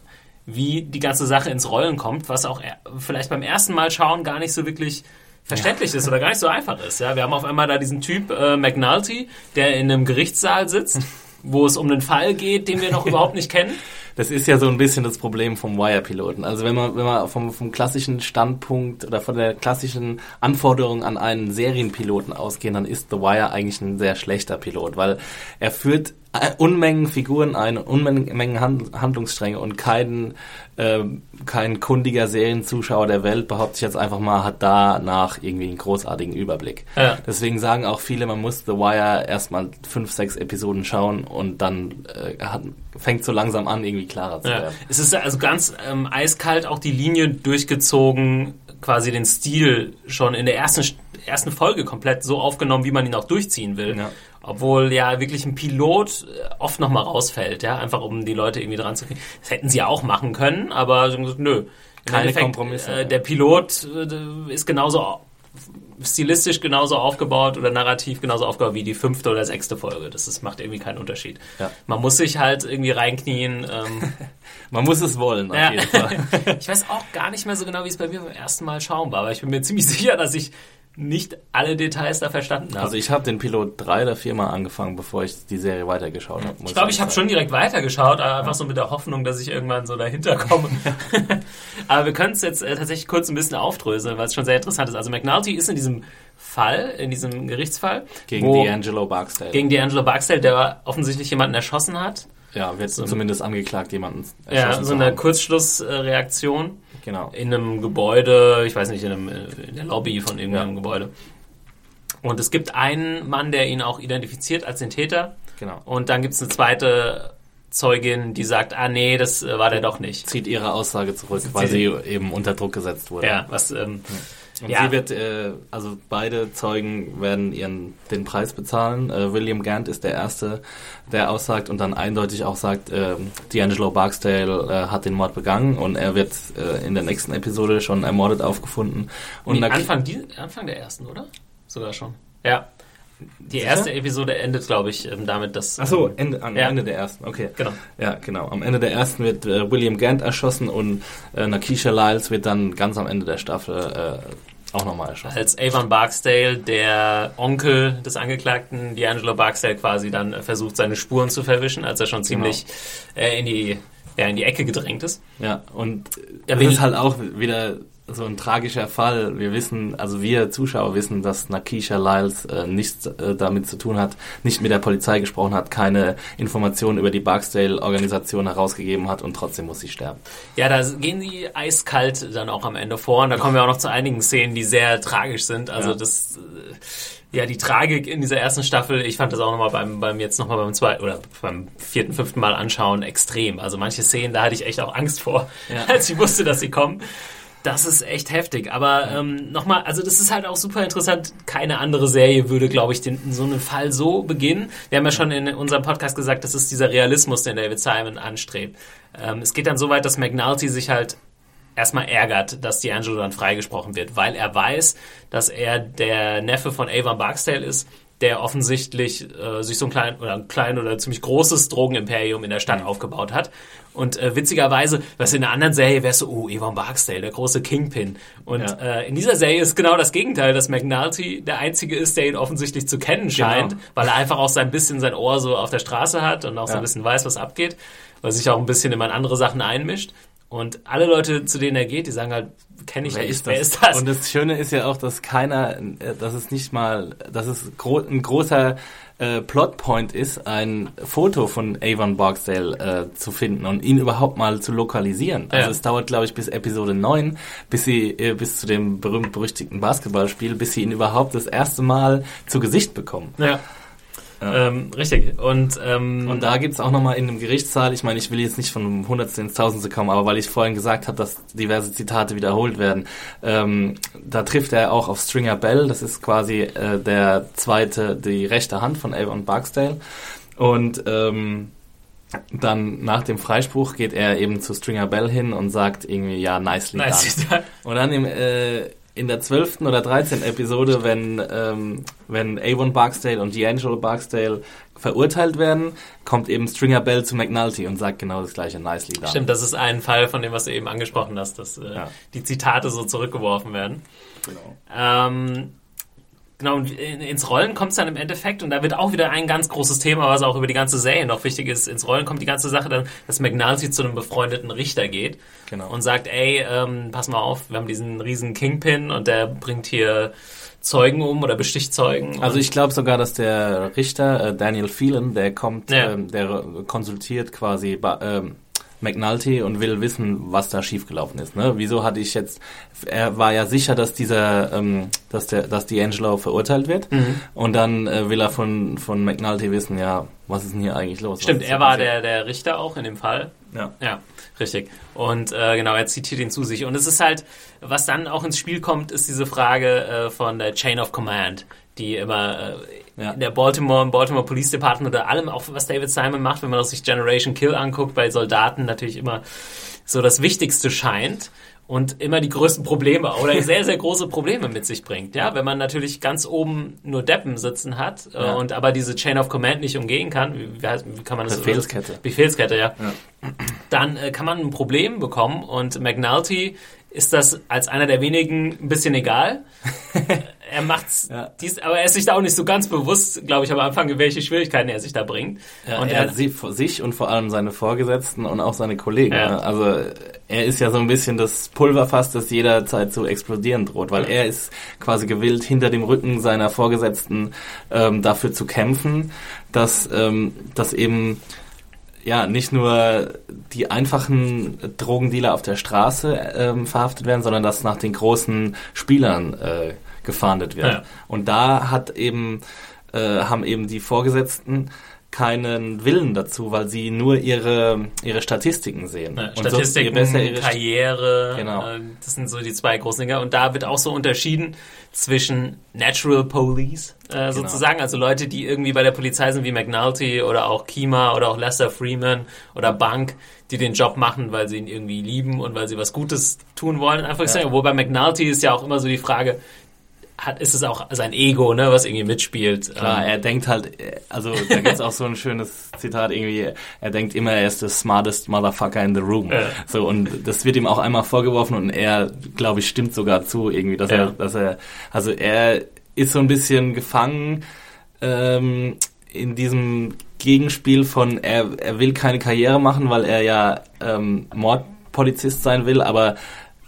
B: wie die ganze Sache ins Rollen kommt, was auch vielleicht beim ersten Mal schauen gar nicht so wirklich verständlich ja. ist oder gar nicht so einfach ist. Ja, wir haben auf einmal da diesen Typ äh, McNulty, der in einem Gerichtssaal sitzt, wo es um einen Fall geht, den wir noch überhaupt nicht kennen
C: das ist ja so ein bisschen das Problem vom Wire-Piloten. Also wenn man, wenn man vom, vom klassischen Standpunkt oder von der klassischen Anforderung an einen Serienpiloten ausgehen, dann ist The Wire eigentlich ein sehr schlechter Pilot, weil er führt Unmengen Figuren ein, Unmengen Hand, Handlungsstränge und kein, äh, kein kundiger Serienzuschauer der Welt, behaupte ich jetzt einfach mal, hat danach irgendwie einen großartigen Überblick. Ja. Deswegen sagen auch viele, man muss The Wire erstmal fünf, sechs Episoden schauen und dann äh, hat, fängt so langsam an, irgendwie klarer zu ja. werden.
B: Es ist also ganz ähm, eiskalt auch die Linie durchgezogen, quasi den Stil schon in der ersten, ersten Folge komplett so aufgenommen, wie man ihn auch durchziehen will. Ja. Obwohl ja wirklich ein Pilot äh, oft nochmal rausfällt, ja, einfach um die Leute irgendwie dran zu kriegen. Das hätten sie ja auch machen können, aber nö.
C: Keine Kompromisse.
B: Äh, der Pilot äh, ist genauso stilistisch genauso aufgebaut oder narrativ genauso aufgebaut wie die fünfte oder sechste Folge. Das ist, macht irgendwie keinen Unterschied. Ja. Man muss sich halt irgendwie reinknien. Ähm,
C: Man muss es wollen, auf ja. jeden Fall.
B: ich weiß auch gar nicht mehr so genau, wie es bei mir beim ersten Mal schauen war, aber ich bin mir ziemlich sicher, dass ich nicht alle Details da verstanden habe.
C: Also ich habe den Pilot drei oder viermal angefangen, bevor ich die Serie weitergeschaut habe.
B: Ich glaube, ich habe schon direkt weitergeschaut, einfach ja. so mit der Hoffnung, dass ich irgendwann so dahinter komme. aber wir können es jetzt äh, tatsächlich kurz ein bisschen aufdröseln, weil es schon sehr interessant ist. Also McNulty ist in diesem Fall, in diesem Gerichtsfall.
C: Gegen D'Angelo Barksdale.
B: Gegen D'Angelo Barksdale, der offensichtlich jemanden erschossen hat.
C: Ja, wird so, zumindest angeklagt, jemanden
B: erschossen Ja, so eine Kurzschlussreaktion. Genau. In einem Gebäude, ich weiß nicht, in, einem, in der Lobby von irgendeinem ja. Gebäude. Und es gibt einen Mann, der ihn auch identifiziert als den Täter. Genau. Und dann gibt es eine zweite Zeugin, die sagt, ah nee, das äh, war der doch nicht.
C: Zieht ihre Aussage zurück, weil sie eben unter Druck gesetzt wurde.
B: Ja, was ähm,
C: und ja. sie wird, äh, also beide Zeugen werden ihren den Preis bezahlen. Äh, William Gant ist der Erste, der aussagt und dann eindeutig auch sagt, äh, D'Angelo Barksdale äh, hat den Mord begangen und er wird äh, in der nächsten Episode schon ermordet aufgefunden.
B: Und nee, Anfang, die, Anfang der ersten, oder? Sogar schon. Ja. Die Sicher? erste Episode endet, glaube ich, ähm, damit, dass.
C: Ach so, Ende, am ja. Ende der ersten, okay. Genau. Ja, genau. Am Ende der ersten wird äh, William Gant erschossen und äh, Nakisha Lyles wird dann ganz am Ende der Staffel äh, auch nochmal erschossen.
B: Als Avon Barksdale, der Onkel des Angeklagten, D'Angelo Barksdale quasi dann äh, versucht, seine Spuren zu verwischen, als er schon ziemlich genau. in die ja, in die Ecke gedrängt ist.
C: Ja, und das ist halt auch wieder so ein tragischer Fall. Wir wissen, also wir Zuschauer wissen, dass Nakisha Lyles äh, nichts äh, damit zu tun hat, nicht mit der Polizei gesprochen hat, keine Informationen über die Barksdale-Organisation herausgegeben hat und trotzdem muss sie sterben.
B: Ja, da gehen die eiskalt dann auch am Ende vor und da kommen wir auch noch zu einigen Szenen, die sehr tragisch sind. Also ja. das äh, ja, die Tragik in dieser ersten Staffel, ich fand das auch nochmal beim, beim jetzt nochmal beim zweiten oder beim vierten, fünften Mal anschauen extrem. Also manche Szenen, da hatte ich echt auch Angst vor, ja. als ich wusste, dass sie kommen. Das ist echt heftig. Aber ähm, nochmal, also das ist halt auch super interessant. Keine andere Serie würde, glaube ich, den, so einen Fall so beginnen. Wir haben ja schon in unserem Podcast gesagt, das ist dieser Realismus, den David Simon anstrebt. Ähm, es geht dann so weit, dass McNulty sich halt erstmal ärgert, dass D'Angelo dann freigesprochen wird, weil er weiß, dass er der Neffe von Avon Barksdale ist der offensichtlich äh, sich so ein klein oder ein klein oder ziemlich großes Drogenimperium in der Stadt mhm. aufgebaut hat. Und äh, witzigerweise, was in einer anderen Serie wäre so, oh, Evan Barksdale, der große Kingpin. Und ja. äh, in dieser Serie ist genau das Gegenteil, dass McNulty der Einzige ist, der ihn offensichtlich zu kennen scheint, genau. weil er einfach auch so ein bisschen sein Ohr so auf der Straße hat und auch ja. so ein bisschen weiß, was abgeht, weil sich auch ein bisschen immer in andere Sachen einmischt. Und alle Leute, zu denen er geht, die sagen halt, kenne ich
C: wer nicht, ist wer ist das? Und das Schöne ist ja auch, dass keiner, äh, dass es nicht mal, dass es gro ein großer äh, Plotpoint ist, ein Foto von Avon Barksdale äh, zu finden und ihn überhaupt mal zu lokalisieren. Also ja. es dauert, glaube ich, bis Episode 9, bis sie, äh, bis zu dem berühmt-berüchtigten Basketballspiel, bis sie ihn überhaupt das erste Mal zu Gesicht bekommen.
B: Ja. Ja. Ähm, richtig. Und, ähm,
C: und da gibt's auch nochmal in dem Gerichtssaal, ich meine, ich will jetzt nicht von Hundertste ins Tausendste kommen, aber weil ich vorhin gesagt habe, dass diverse Zitate wiederholt werden, ähm, da trifft er auch auf Stringer Bell, das ist quasi äh, der zweite, die rechte Hand von Avon Barksdale. Und ähm, dann nach dem Freispruch geht er eben zu Stringer Bell hin und sagt irgendwie, ja, nicely, nicely done. done. Und dann im, äh, in der zwölften oder dreizehnten Episode, wenn, ähm, wenn Avon Barksdale und D'Angelo Barksdale verurteilt werden, kommt eben Stringer Bell zu McNulty und sagt genau das gleiche, nicely done.
B: Stimmt, das ist ein Fall von dem, was du eben angesprochen hast, dass äh, ja. die Zitate so zurückgeworfen werden. Genau. Ähm, Genau, und ins Rollen kommt es dann im Endeffekt, und da wird auch wieder ein ganz großes Thema, was auch über die ganze Serie noch wichtig ist, ins Rollen kommt die ganze Sache dann, dass McNulty zu einem befreundeten Richter geht genau. und sagt, ey, ähm, pass mal auf, wir haben diesen riesen Kingpin und der bringt hier Zeugen um oder besticht Zeugen.
C: Also ich glaube sogar, dass der Richter, äh, Daniel Phelan, der kommt, ja. ähm, der konsultiert quasi ähm, McNulty und will wissen, was da schiefgelaufen ist. Ne? Wieso hatte ich jetzt, er war ja sicher, dass dieser, ähm, dass der, dass D'Angelo verurteilt wird mhm. und dann äh, will er von, von McNulty wissen, ja, was ist denn hier eigentlich los?
B: Stimmt, er war der, der Richter auch in dem Fall.
C: Ja.
B: Ja, richtig. Und äh, genau, er zitiert ihn zu sich. Und es ist halt, was dann auch ins Spiel kommt, ist diese Frage äh, von der Chain of Command, die immer äh, ja. in der Baltimore, im Baltimore Police Department oder allem, auch was David Simon macht, wenn man sich Generation Kill anguckt, bei Soldaten natürlich immer so das Wichtigste scheint und immer die größten Probleme oder sehr, sehr große Probleme mit sich bringt. Ja, wenn man natürlich ganz oben nur Deppen sitzen hat äh, ja. und aber diese Chain of Command nicht umgehen kann, wie, wie kann man das?
C: Befehlskette.
B: Befehlskette, ja. ja. Dann äh, kann man ein Problem bekommen und McNulty ist das als einer der wenigen ein bisschen egal. er macht's, ja. dies, aber er ist sich da auch nicht so ganz bewusst, glaube ich, am Anfang, welche Schwierigkeiten er sich da bringt.
C: Ja, und er, er sieht sich und vor allem seine Vorgesetzten und auch seine Kollegen. Ja. Ne? Also er ist ja so ein bisschen das Pulverfass, das jederzeit zu explodieren droht, weil er ist quasi gewillt, hinter dem Rücken seiner Vorgesetzten ähm, dafür zu kämpfen, dass, ähm, dass eben ja, nicht nur die einfachen Drogendealer auf der Straße ähm, verhaftet werden, sondern dass nach den großen Spielern äh, gefahndet wird. Ja. Und da hat eben, äh, haben eben die Vorgesetzten keinen Willen dazu, weil sie nur ihre, ihre Statistiken sehen.
B: Ja, Statistiken, so, ihre Karriere, genau. Äh, das sind so die zwei großen Dinge. Und da wird auch so unterschieden zwischen Natural Police äh, genau. sozusagen, also Leute, die irgendwie bei der Polizei sind wie McNulty oder auch Kima oder auch Lester Freeman oder Bank, die den Job machen, weil sie ihn irgendwie lieben und weil sie was Gutes tun wollen. Einfach ja. wobei McNulty ist ja auch immer so die Frage, hat, ist es auch sein Ego, ne, was irgendwie mitspielt.
C: Klar, ähm, er denkt halt, also da gibt's auch so ein schönes Zitat irgendwie, er denkt immer, er ist the smartest motherfucker in the room. Ja. So, und das wird ihm auch einmal vorgeworfen und er, glaube ich, stimmt sogar zu irgendwie, dass ja. er, dass er, also er ist so ein bisschen gefangen ähm, in diesem Gegenspiel von, er, er will keine Karriere machen, weil er ja ähm, Mordpolizist sein will, aber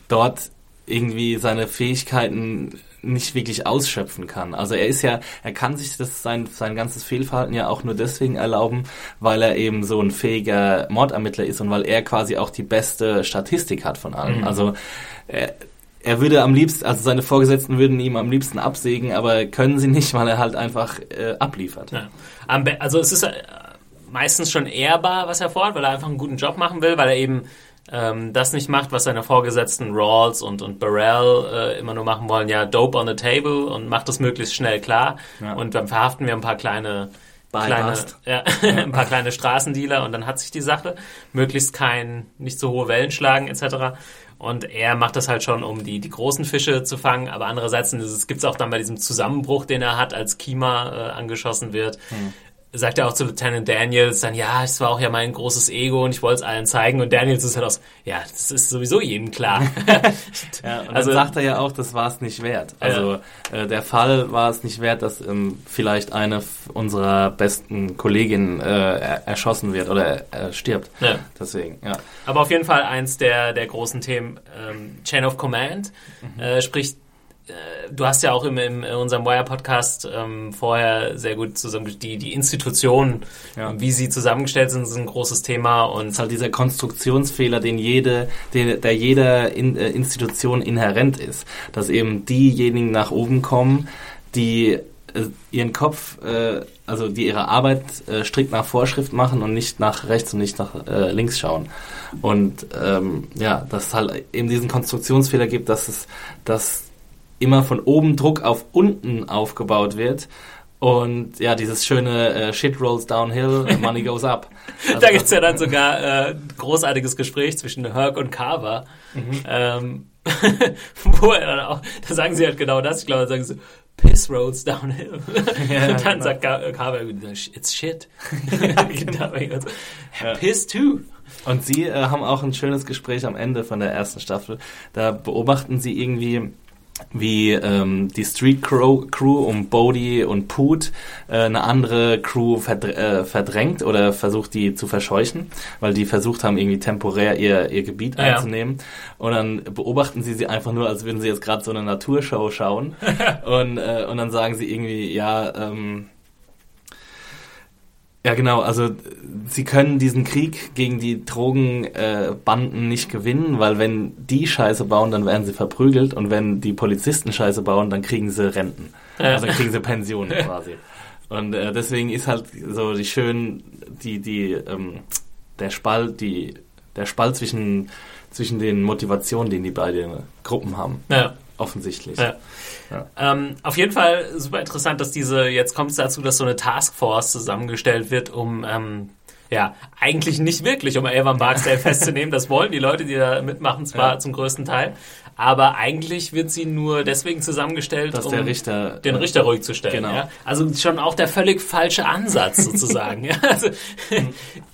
C: dort irgendwie seine Fähigkeiten nicht wirklich ausschöpfen kann. Also er ist ja, er kann sich das sein, sein ganzes Fehlverhalten ja auch nur deswegen erlauben, weil er eben so ein fähiger Mordermittler ist und weil er quasi auch die beste Statistik hat von allen. Mhm. Also er, er würde am liebsten, also seine Vorgesetzten würden ihm am liebsten absägen, aber können sie nicht, weil er halt einfach äh, abliefert. Ja.
B: Also es ist äh, meistens schon ehrbar, was er vorhat, weil er einfach einen guten Job machen will, weil er eben ähm, das nicht macht, was seine Vorgesetzten Rawls und, und Burrell äh, immer nur machen wollen, ja, Dope on the Table und macht das möglichst schnell klar. Ja. Und dann verhaften wir ein paar kleine, kleine ja, ein paar kleine Straßendealer und dann hat sich die Sache. Möglichst kein, nicht so hohe Wellen schlagen etc. Und er macht das halt schon, um die, die großen Fische zu fangen. Aber andererseits gibt es auch dann bei diesem Zusammenbruch, den er hat, als Kima äh, angeschossen wird, hm sagt er auch zu Lieutenant Daniels dann, ja, es war auch ja mein großes Ego und ich wollte es allen zeigen. Und Daniels ist halt aus, ja, das ist sowieso jedem klar.
C: ja, und also, dann sagt er ja auch, das war es nicht wert. Also ja. äh, der Fall war es nicht wert, dass ähm, vielleicht eine unserer besten Kolleginnen äh, erschossen wird oder äh, stirbt. Ja. Deswegen, ja.
B: Aber auf jeden Fall eins der, der großen Themen, ähm, Chain of Command, mhm. äh, spricht du hast ja auch im, im, in unserem Wire-Podcast ähm, vorher sehr gut zusammen die, die Institutionen, ja. wie sie zusammengestellt sind, sind ein großes Thema. Und
C: es ist halt dieser Konstruktionsfehler, den jede, den, der jeder in, äh, Institution inhärent ist. Dass eben diejenigen nach oben kommen, die äh, ihren Kopf, äh, also die ihre Arbeit äh, strikt nach Vorschrift machen und nicht nach rechts und nicht nach äh, links schauen. Und ähm, ja, dass es halt eben diesen Konstruktionsfehler gibt, dass es, dass immer von oben Druck auf unten aufgebaut wird. Und ja, dieses schöne äh, Shit rolls downhill, money goes up.
B: Also, da gibt's ja dann sogar äh, großartiges Gespräch zwischen Herc und Carver. Mhm. Ähm, wo er dann auch, da sagen sie halt genau das, ich glaube, da sagen sie, Piss rolls downhill. Ja, und dann genau. sagt Carver, it's shit. Piss too.
C: Und sie äh, haben auch ein schönes Gespräch am Ende von der ersten Staffel. Da beobachten sie irgendwie wie ähm, die Street Crew, Crew um Bodie und Poot äh, eine andere Crew verdr äh, verdrängt oder versucht die zu verscheuchen, weil die versucht haben irgendwie temporär ihr ihr Gebiet
B: Ja, ja.
C: einzunehmen und dann beobachten sie sie einfach nur, als würden sie jetzt gerade so eine Naturshow schauen und äh, und dann sagen sie irgendwie ja ähm, ja, genau. Also sie können diesen Krieg gegen die Drogenbanden äh, nicht gewinnen, weil wenn die Scheiße bauen, dann werden sie verprügelt und wenn die Polizisten Scheiße bauen, dann kriegen sie Renten. Also dann kriegen sie Pensionen quasi. Und äh, deswegen ist halt so die schön die die ähm, der Spalt die der Spalt zwischen zwischen den Motivationen, den die beiden Gruppen haben,
B: Ja.
C: offensichtlich.
B: Ja. Ähm, auf jeden Fall super interessant, dass diese, jetzt kommt es dazu, dass so eine Taskforce zusammengestellt wird, um, ähm, ja, eigentlich nicht wirklich, um Evan Barksdale festzunehmen. Das wollen die Leute, die da mitmachen, zwar
C: Ja.
B: zum größten Teil, aber eigentlich wird sie nur deswegen zusammengestellt,
C: Dass
B: um
C: Richter
B: den
C: äh,
B: Richter ruhig zu stellen.
C: Genau.
B: Ja? Also schon auch der völlig falsche Ansatz sozusagen. ja? Also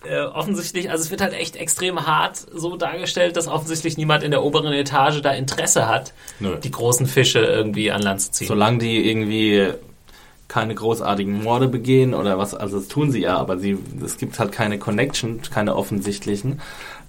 B: äh, offensichtlich, also es wird halt echt extrem hart so dargestellt, dass offensichtlich niemand in der oberen Etage da Interesse hat,
C: Nö.
B: die großen Fische irgendwie an Land zu ziehen.
C: Solange die irgendwie keine großartigen Morde begehen oder was, also das tun sie ja, aber sie, es gibt halt keine Connection, keine offensichtlichen.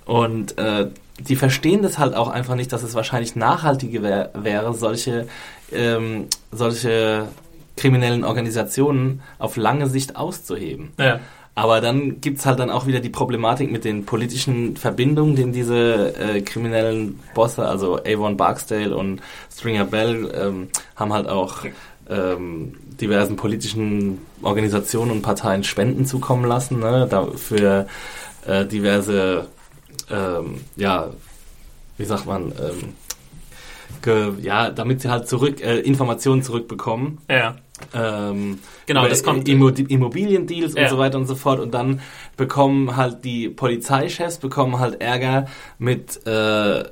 C: Und äh, die verstehen das halt auch einfach nicht, dass es wahrscheinlich nachhaltiger wär, wäre, solche, ähm, solche kriminellen Organisationen auf lange Sicht auszuheben.
B: ja.
C: Aber dann gibt's halt dann auch wieder die Problematik mit den politischen Verbindungen, den diese äh, kriminellen Bosse, also Avon Barksdale und Stringer Bell, ähm, haben halt auch ähm, diversen politischen Organisationen und Parteien Spenden zukommen lassen, ne, da für äh, diverse, ähm, ja, wie sagt man, ähm, ge, ja, damit sie halt zurück äh, Informationen zurückbekommen.
B: Ja.
C: Ähm,
B: Genau, das kommt-
C: Immo Immobiliendeals
B: Ja.
C: und so weiter und so fort und dann bekommen halt die Polizeichefs bekommen halt Ärger mit äh,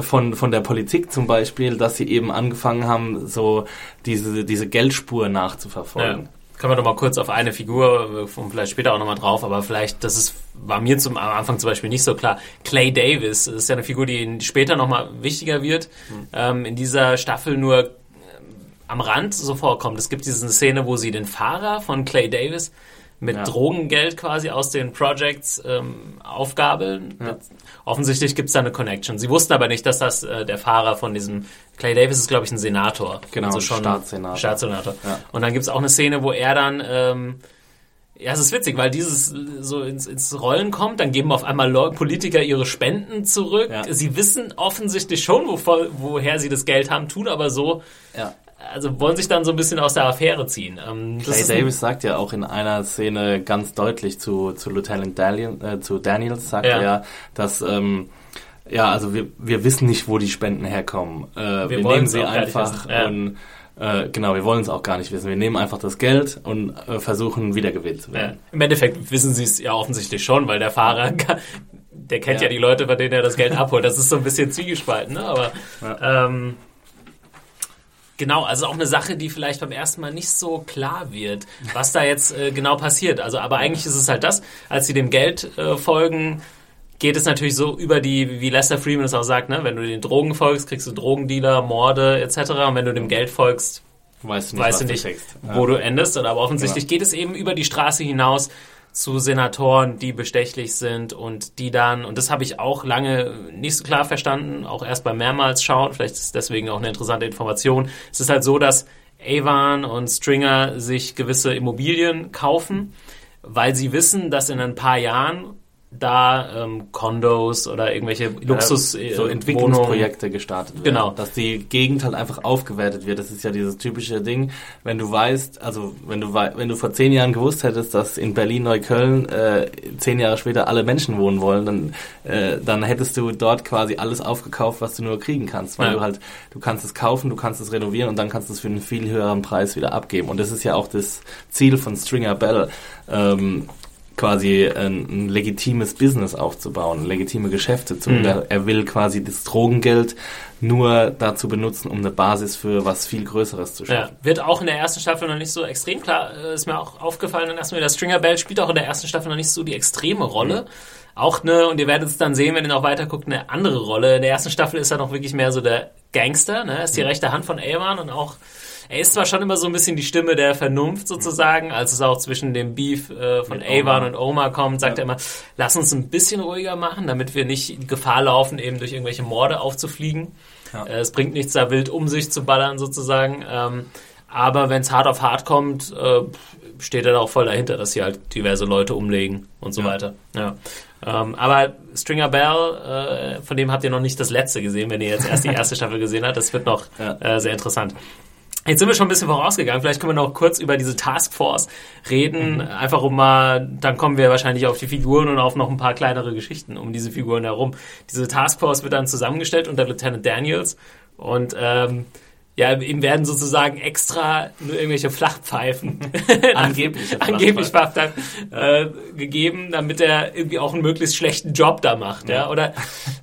C: von von der Politik zum Beispiel, dass sie eben angefangen haben, so diese diese Geldspur
B: Ja.
C: nachzuverfolgen.
B: Können wir noch mal kurz auf eine Figur, äh, und vielleicht später auch noch mal drauf, aber vielleicht, das ist, war mir zum am Anfang zum Beispiel nicht so klar. Clay Davis das ist ja eine Figur, die später noch mal wichtiger wird, ähm, in dieser Staffel nur ähm, am Rand so vorkommt. Es gibt diese Szene, wo sie den Fahrer von Clay Davis mit
C: Ja.
B: Drogengeld quasi aus den Projects ähm, aufgabeln. Offensichtlich gibt es da eine Connection. Sie wussten aber nicht, dass das äh, der Fahrer von diesem Clay Davis ist, glaube ich, ein Senator.
C: Genau,
B: also schon
C: Staatssenator.
B: Staatssenator.
C: Ja.
B: Und dann gibt es auch eine Szene, wo er dann ähm, ja, es ist witzig, weil dieses so ins, ins Rollen kommt, dann geben auf einmal Politiker ihre Spenden zurück.
C: Ja.
B: Sie wissen offensichtlich schon, wovor, woher sie das Geld haben, tun aber so,
C: Ja.
B: Also wollen sich dann so ein bisschen aus der Affäre ziehen. Ähm,
C: Clay Davis sagt ja auch in einer Szene ganz deutlich zu, zu Lieutenant Daniel, äh, zu Daniels, sagt
B: Ja.
C: er ja, dass ähm, ja, also wir, wir wissen nicht, wo die Spenden herkommen. Äh, wir nehmen
B: wollen's
C: sie einfach.
B: Ja.
C: und äh, genau, wir wollen es auch gar nicht wissen. Wir nehmen einfach das Geld und äh, versuchen Wiedergewählt zu
B: Ja.
C: werden.
B: Im Endeffekt wissen sie es ja offensichtlich schon, weil der Fahrer, kann- der kennt ja.
C: Ja.
B: die Leute, bei denen er das Geld abholt. Das ist so ein bisschen zwiegespalten, ne? Aber ähm, genau, also auch eine Sache, die vielleicht beim ersten Mal nicht so klar wird, was da jetzt äh, genau passiert. Also, aber eigentlich ist es halt das, als sie dem Geld äh, folgen, geht es natürlich so über die, wie Lester Freeman es auch sagt, ne? Wenn du den Drogen folgst, kriegst du Drogendealer, Morde etc. Und wenn du dem Geld folgst,
C: Weißt du nicht,
B: weißt du nicht, wo du endest. Aber offensichtlich geht es eben über die Straße hinaus zu Senatoren, die bestechlich sind und die dann, und das habe ich auch lange nicht so klar verstanden, auch erst beim mehrmals schauen, vielleicht ist es deswegen auch eine interessante Information. Es ist halt so, dass Avon und Stringer sich gewisse Immobilien kaufen, weil sie wissen, dass in ein paar Jahren da ähm, Condos oder irgendwelche Luxus
C: Ja,
B: äh,
C: so Entwicklungsprojekte gestartet werden.
B: Genau.
C: Dass die Gegend halt einfach aufgewertet wird. Das ist ja dieses typische Ding. Wenn du weißt, also wenn du wenn du vor zehn Jahren gewusst hättest, dass in Berlin Neukölln äh, zehn Jahre später alle Menschen wohnen wollen, dann äh, dann hättest du dort quasi alles aufgekauft, was du nur kriegen kannst, weil
B: Ja.
C: du halt du kannst es kaufen, du kannst es renovieren und dann kannst du es für einen viel höheren Preis wieder abgeben. Und das ist ja auch das Ziel von Stringer Bell. Ähm, quasi ein, ein legitimes Business aufzubauen, legitime Geschäfte zu.
B: Mhm.
C: Er, er will quasi das Drogengeld nur dazu benutzen, um eine Basis für was viel Größeres zu
B: Ja,
C: schaffen.
B: wird auch in der ersten Staffel noch nicht so extrem klar. äh, Ist mir auch aufgefallen, dann erstmal, der Stringer Bell spielt auch in der ersten Staffel noch nicht so die extreme Rolle. Auch ne, und ihr werdet es dann sehen, wenn ihr noch weiter guckt, eine andere Rolle. In der ersten Staffel ist er noch wirklich mehr so der Gangster, ne? Ist die rechte Hand von Eamon und auch er ist zwar schon immer so ein bisschen die Stimme der Vernunft sozusagen, als es auch zwischen dem Beef äh, von
C: Mit
B: Avon
C: Omar.
B: und Omar kommt, sagt
C: Ja.
B: er immer, lass uns ein bisschen ruhiger machen, damit wir nicht Gefahr laufen, eben durch irgendwelche Morde aufzufliegen.
C: Ja.
B: Äh, es bringt nichts, da wild um sich zu ballern sozusagen. Ähm, aber wenn es hart auf hart kommt, äh, steht er da auch voll dahinter, dass sie halt diverse Leute umlegen und so
C: Ja.
B: weiter. Ja. Ähm, aber Stringer Bell, äh, von dem habt ihr noch nicht das letzte gesehen, wenn ihr jetzt erst die erste Staffel gesehen habt. Das wird noch
C: Ja.
B: äh, sehr interessant. Jetzt sind wir schon ein bisschen vorausgegangen. Vielleicht können wir noch kurz über diese Taskforce reden. Einfach um mal, dann kommen wir wahrscheinlich auf die Figuren und auf noch ein paar kleinere Geschichten um diese Figuren herum. Diese Taskforce wird dann zusammengestellt unter Lieutenant Daniels und ähm, ja, ihm werden sozusagen extra nur irgendwelche Flachpfeifen
C: Angebliche
B: angeblich Flachpfeifen äh, gegeben, damit er irgendwie auch einen möglichst schlechten Job da macht, ja, oder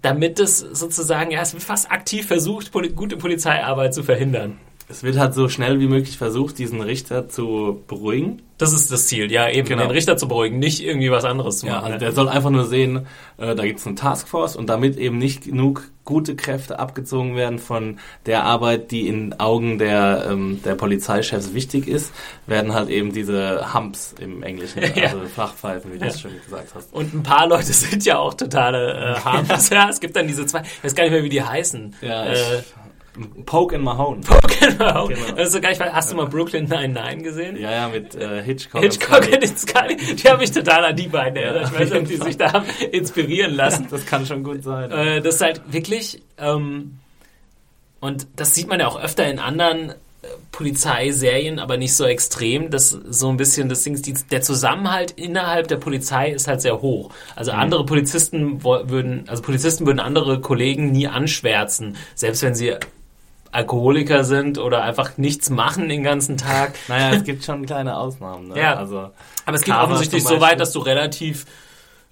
B: damit es sozusagen, ja, es wird fast aktiv versucht, poli gute Polizeiarbeit zu verhindern.
C: Es wird halt so schnell wie möglich versucht, diesen Richter zu beruhigen.
B: Das ist das Ziel, ja, eben
C: Genau.
B: den Richter zu beruhigen, nicht irgendwie was anderes zu
C: Ja,
B: machen.
C: also
B: ne?
C: der soll einfach nur sehen, äh, da gibt es eine Taskforce und damit eben nicht genug gute Kräfte abgezogen werden von der Arbeit, die in Augen der, ähm, der Polizeichefs wichtig ist, werden halt eben diese Humps im Englischen,
B: Ja.
C: also Flachpfeifen, wie du es schon gesagt hast.
B: Und ein paar Leute sind ja auch totale äh, Harmless. ja, es gibt dann diese zwei, ich weiß gar nicht mehr, wie die heißen.
C: Ja,
B: äh,
C: ich, Poke and Mahone.
B: genau. Das ist so gar nicht, hast du mal Brooklyn 99 gesehen?
C: Ja, ja, mit äh, Hitchcock.
B: Hitchcock
C: und
B: Scully, die haben mich total an die beiden erinnert. Ich weiß nicht, ob die
C: Ja.
B: sich da haben inspirieren lassen.
C: Das kann schon gut sein.
B: Äh, das ist halt wirklich, ähm, und das sieht man ja auch öfter in anderen äh, Polizeiserien, aber nicht so extrem, dass so ein bisschen das Ding, ist, die, der Zusammenhalt innerhalb der Polizei ist halt sehr hoch. Also andere Polizisten würden, also Polizisten würden andere Kollegen nie anschwärzen, selbst wenn sie Alkoholiker sind oder einfach nichts machen den ganzen Tag.
C: naja, es gibt schon kleine Ausnahmen. Ne?
B: Ja.
C: Also,
B: Aber es geht offensichtlich so weit, dass du relativ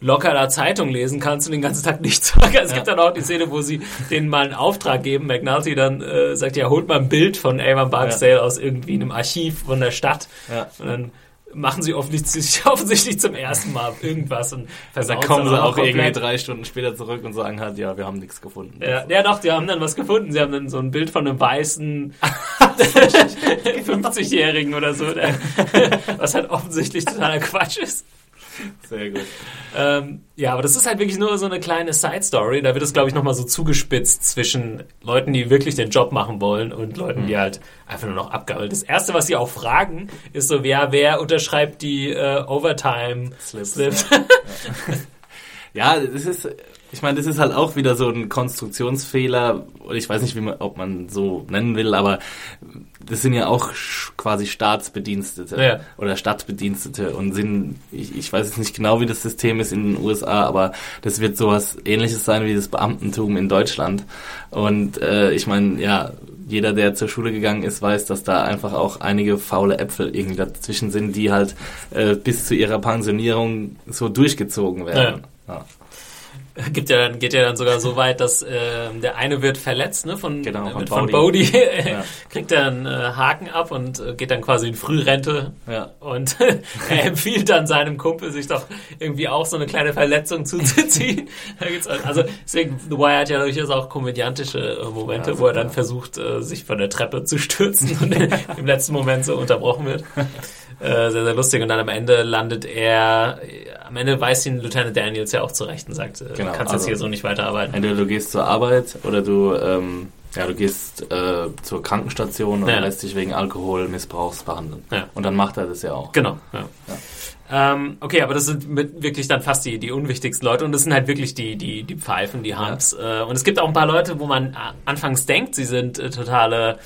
B: locker da Zeitung lesen kannst und den ganzen Tag nichts sagen. Es gibt dann auch die Szene, wo sie denen mal einen Auftrag geben. McNulty dann äh, sagt, ja, holt mal ein Bild von Avon Barksdale aus irgendwie einem Archiv von der Stadt.
C: Ja.
B: Und dann machen sie offensichtlich, offensichtlich zum ersten Mal irgendwas und
C: Da
B: versauen
C: kommen sie
B: dann
C: auch irgendwie drei Stunden später zurück und sagen halt, ja, wir haben nichts gefunden.
B: Ja, ja, doch, die haben dann was gefunden. Sie haben dann so ein Bild von einem weißen 50-Jährigen oder so, der, was halt offensichtlich totaler Quatsch ist.
C: Sehr gut.
B: Ähm, ja, aber das ist halt wirklich nur so eine kleine Side-Story. Da wird es, glaube ich, nochmal so zugespitzt zwischen Leuten, die wirklich den Job machen wollen und Leuten, die halt einfach nur noch abgeholt. Das Erste, was sie auch fragen, ist so, wer, wer unterschreibt die äh, Overtime-Slips?
C: Slips. Ja, das ist, ich meine, das ist halt auch wieder so ein Konstruktionsfehler, ich weiß nicht, wie man, ob man so nennen will, aber das sind ja auch quasi Staatsbedienstete
B: Ja.
C: oder Stadtbedienstete und sind, ich, ich weiß jetzt nicht genau, wie das System ist in den USA, aber das wird sowas ähnliches sein wie das Beamtentum in Deutschland. Und äh, ich meine, ja, jeder, der zur Schule gegangen ist, weiß, dass da einfach auch einige faule Äpfel irgendwie dazwischen sind, die halt äh, bis zu ihrer Pensionierung so durchgezogen werden. Ja.
B: Gibt ja dann, geht ja dann sogar so weit, dass ähm, der eine wird verletzt, ne? Von,
C: Genau,
B: äh,
C: von
B: von
C: Bodie. Ja.
B: kriegt einen äh, Haken ab und äh, geht dann quasi in Frührente.
C: Ja.
B: Und er empfiehlt dann seinem Kumpel, sich doch irgendwie auch so eine kleine Verletzung zuzuziehen. Also, deswegen, The Wire hat ja durchaus auch komödiantische äh, Momente,
C: Ja,
B: wo er dann versucht, äh, sich von der Treppe zu stürzen und im letzten Moment so unterbrochen wird. Äh, sehr, sehr lustig. Und dann am Ende landet er, am Ende weist ihn Lieutenant Daniels ja auch zurecht und sagt, äh,
C: Genau,
B: du kannst
C: also-
B: jetzt hier so nicht weiterarbeiten.
C: Entweder du gehst zur Arbeit oder du, ähm, ja, du gehst äh, zur Krankenstation und
B: Ja.
C: lässt dich wegen Alkoholmissbrauchs behandeln.
B: Ja.
C: Und dann macht er das ja auch.
B: Genau, ja. Ähm, okay, aber das sind wirklich dann fast die, die unwichtigsten Leute und das sind halt wirklich die, die, die Pfeifen, die Humps. Äh, und es gibt auch ein paar Leute, wo man anfangs denkt, sie sind äh, totale,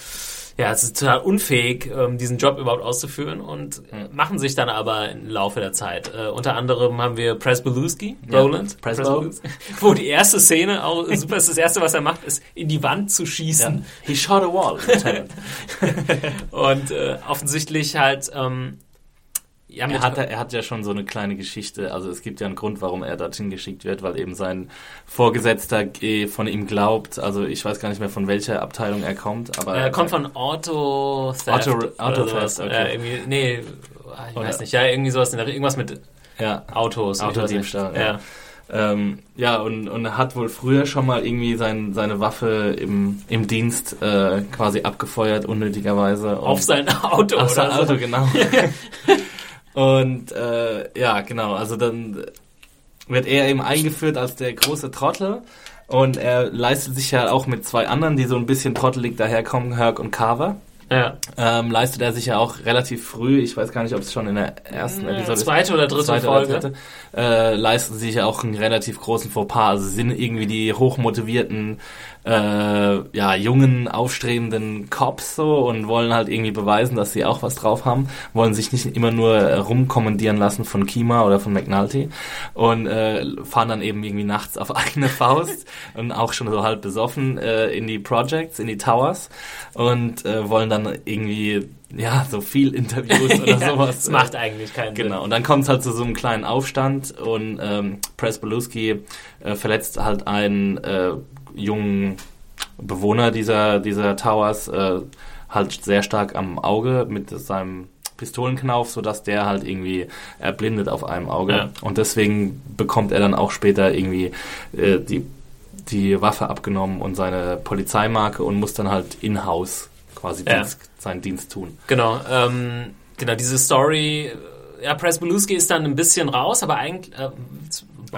B: ja, es ist total unfähig, ähm, diesen Job überhaupt auszuführen und äh, machen sich dann aber im Laufe der Zeit. Äh, unter anderem haben wir Presbeluski,
C: Ja,
B: Roland,
C: Presbo.
B: Presbeluski, wo die erste Szene auch super ist. Das erste, was er macht, ist in die Wand zu schießen.
C: He shot a wall.
B: Und äh, offensichtlich halt, ähm, Ja,
C: er, hat, er hat ja schon so eine kleine Geschichte. Also es gibt ja einen Grund, warum er dorthin geschickt wird, weil eben sein Vorgesetzter äh, von ihm glaubt. Also ich weiß gar nicht mehr, von welcher Abteilung er kommt. Aber
B: Er kommt von Auto Theft.
C: Auto-
B: sowas.
C: Theft, okay.
B: Äh, irgendwie, nee, ich
C: Oder-
B: weiß nicht. Ja, irgendwie sowas. Irgendwas mit
C: ja,
B: Autos.
C: Autodiebstahl,
B: Ja.
C: ja. Ähm, ja, und, und er hat wohl früher schon mal irgendwie sein, seine Waffe im, im Dienst äh, quasi abgefeuert, unnötigerweise.
B: Auf sein Auto
C: auf sein Auto,
B: so.
C: genau. und äh, ja, genau, also dann wird er eben eingeführt als der große Trottel. Und er leistet sich ja auch mit zwei anderen, die so ein bisschen trottelig daherkommen, Herc und Carver.
B: Ja.
C: Ähm, leistet er sich ja auch relativ früh, ich weiß gar nicht, ob es schon in der ersten Episode ist,
B: Zweite oder dritte
C: zweite
B: Folge.
C: Oder dritte, äh, leisten sich ja auch einen relativ großen Fauxpas. Also sind irgendwie die hochmotivierten, äh, ja, jungen, aufstrebenden Cops so und wollen halt irgendwie beweisen, dass sie auch was drauf haben, wollen sich nicht immer nur äh, rumkommandieren lassen von Kima oder von McNulty und äh, fahren dann eben irgendwie nachts auf eigene Faust und auch schon so halb besoffen äh, in die Projects, in die Towers und äh, wollen dann irgendwie ja, so viel Interviews oder
B: Ja,
C: sowas.
B: Das macht eigentlich keinen
C: Genau,
B: Sinn.
C: und dann kommt es halt zu so einem kleinen Aufstand und ähm, Presbolowski äh, verletzt halt einen äh, jungen Bewohner dieser, dieser Towers äh, halt sehr stark am Auge mit seinem Pistolenknauf, sodass der halt irgendwie erblindet auf einem Auge.
B: Ja.
C: Und deswegen bekommt er dann auch später irgendwie äh, die, die Waffe abgenommen und seine Polizeimarke und muss dann halt in-house quasi
B: Ja.
C: Dienst, seinen Dienst tun.
B: Genau, ähm, genau, diese Story, ja, Presbolowski ist dann ein bisschen raus, aber eigentlich äh,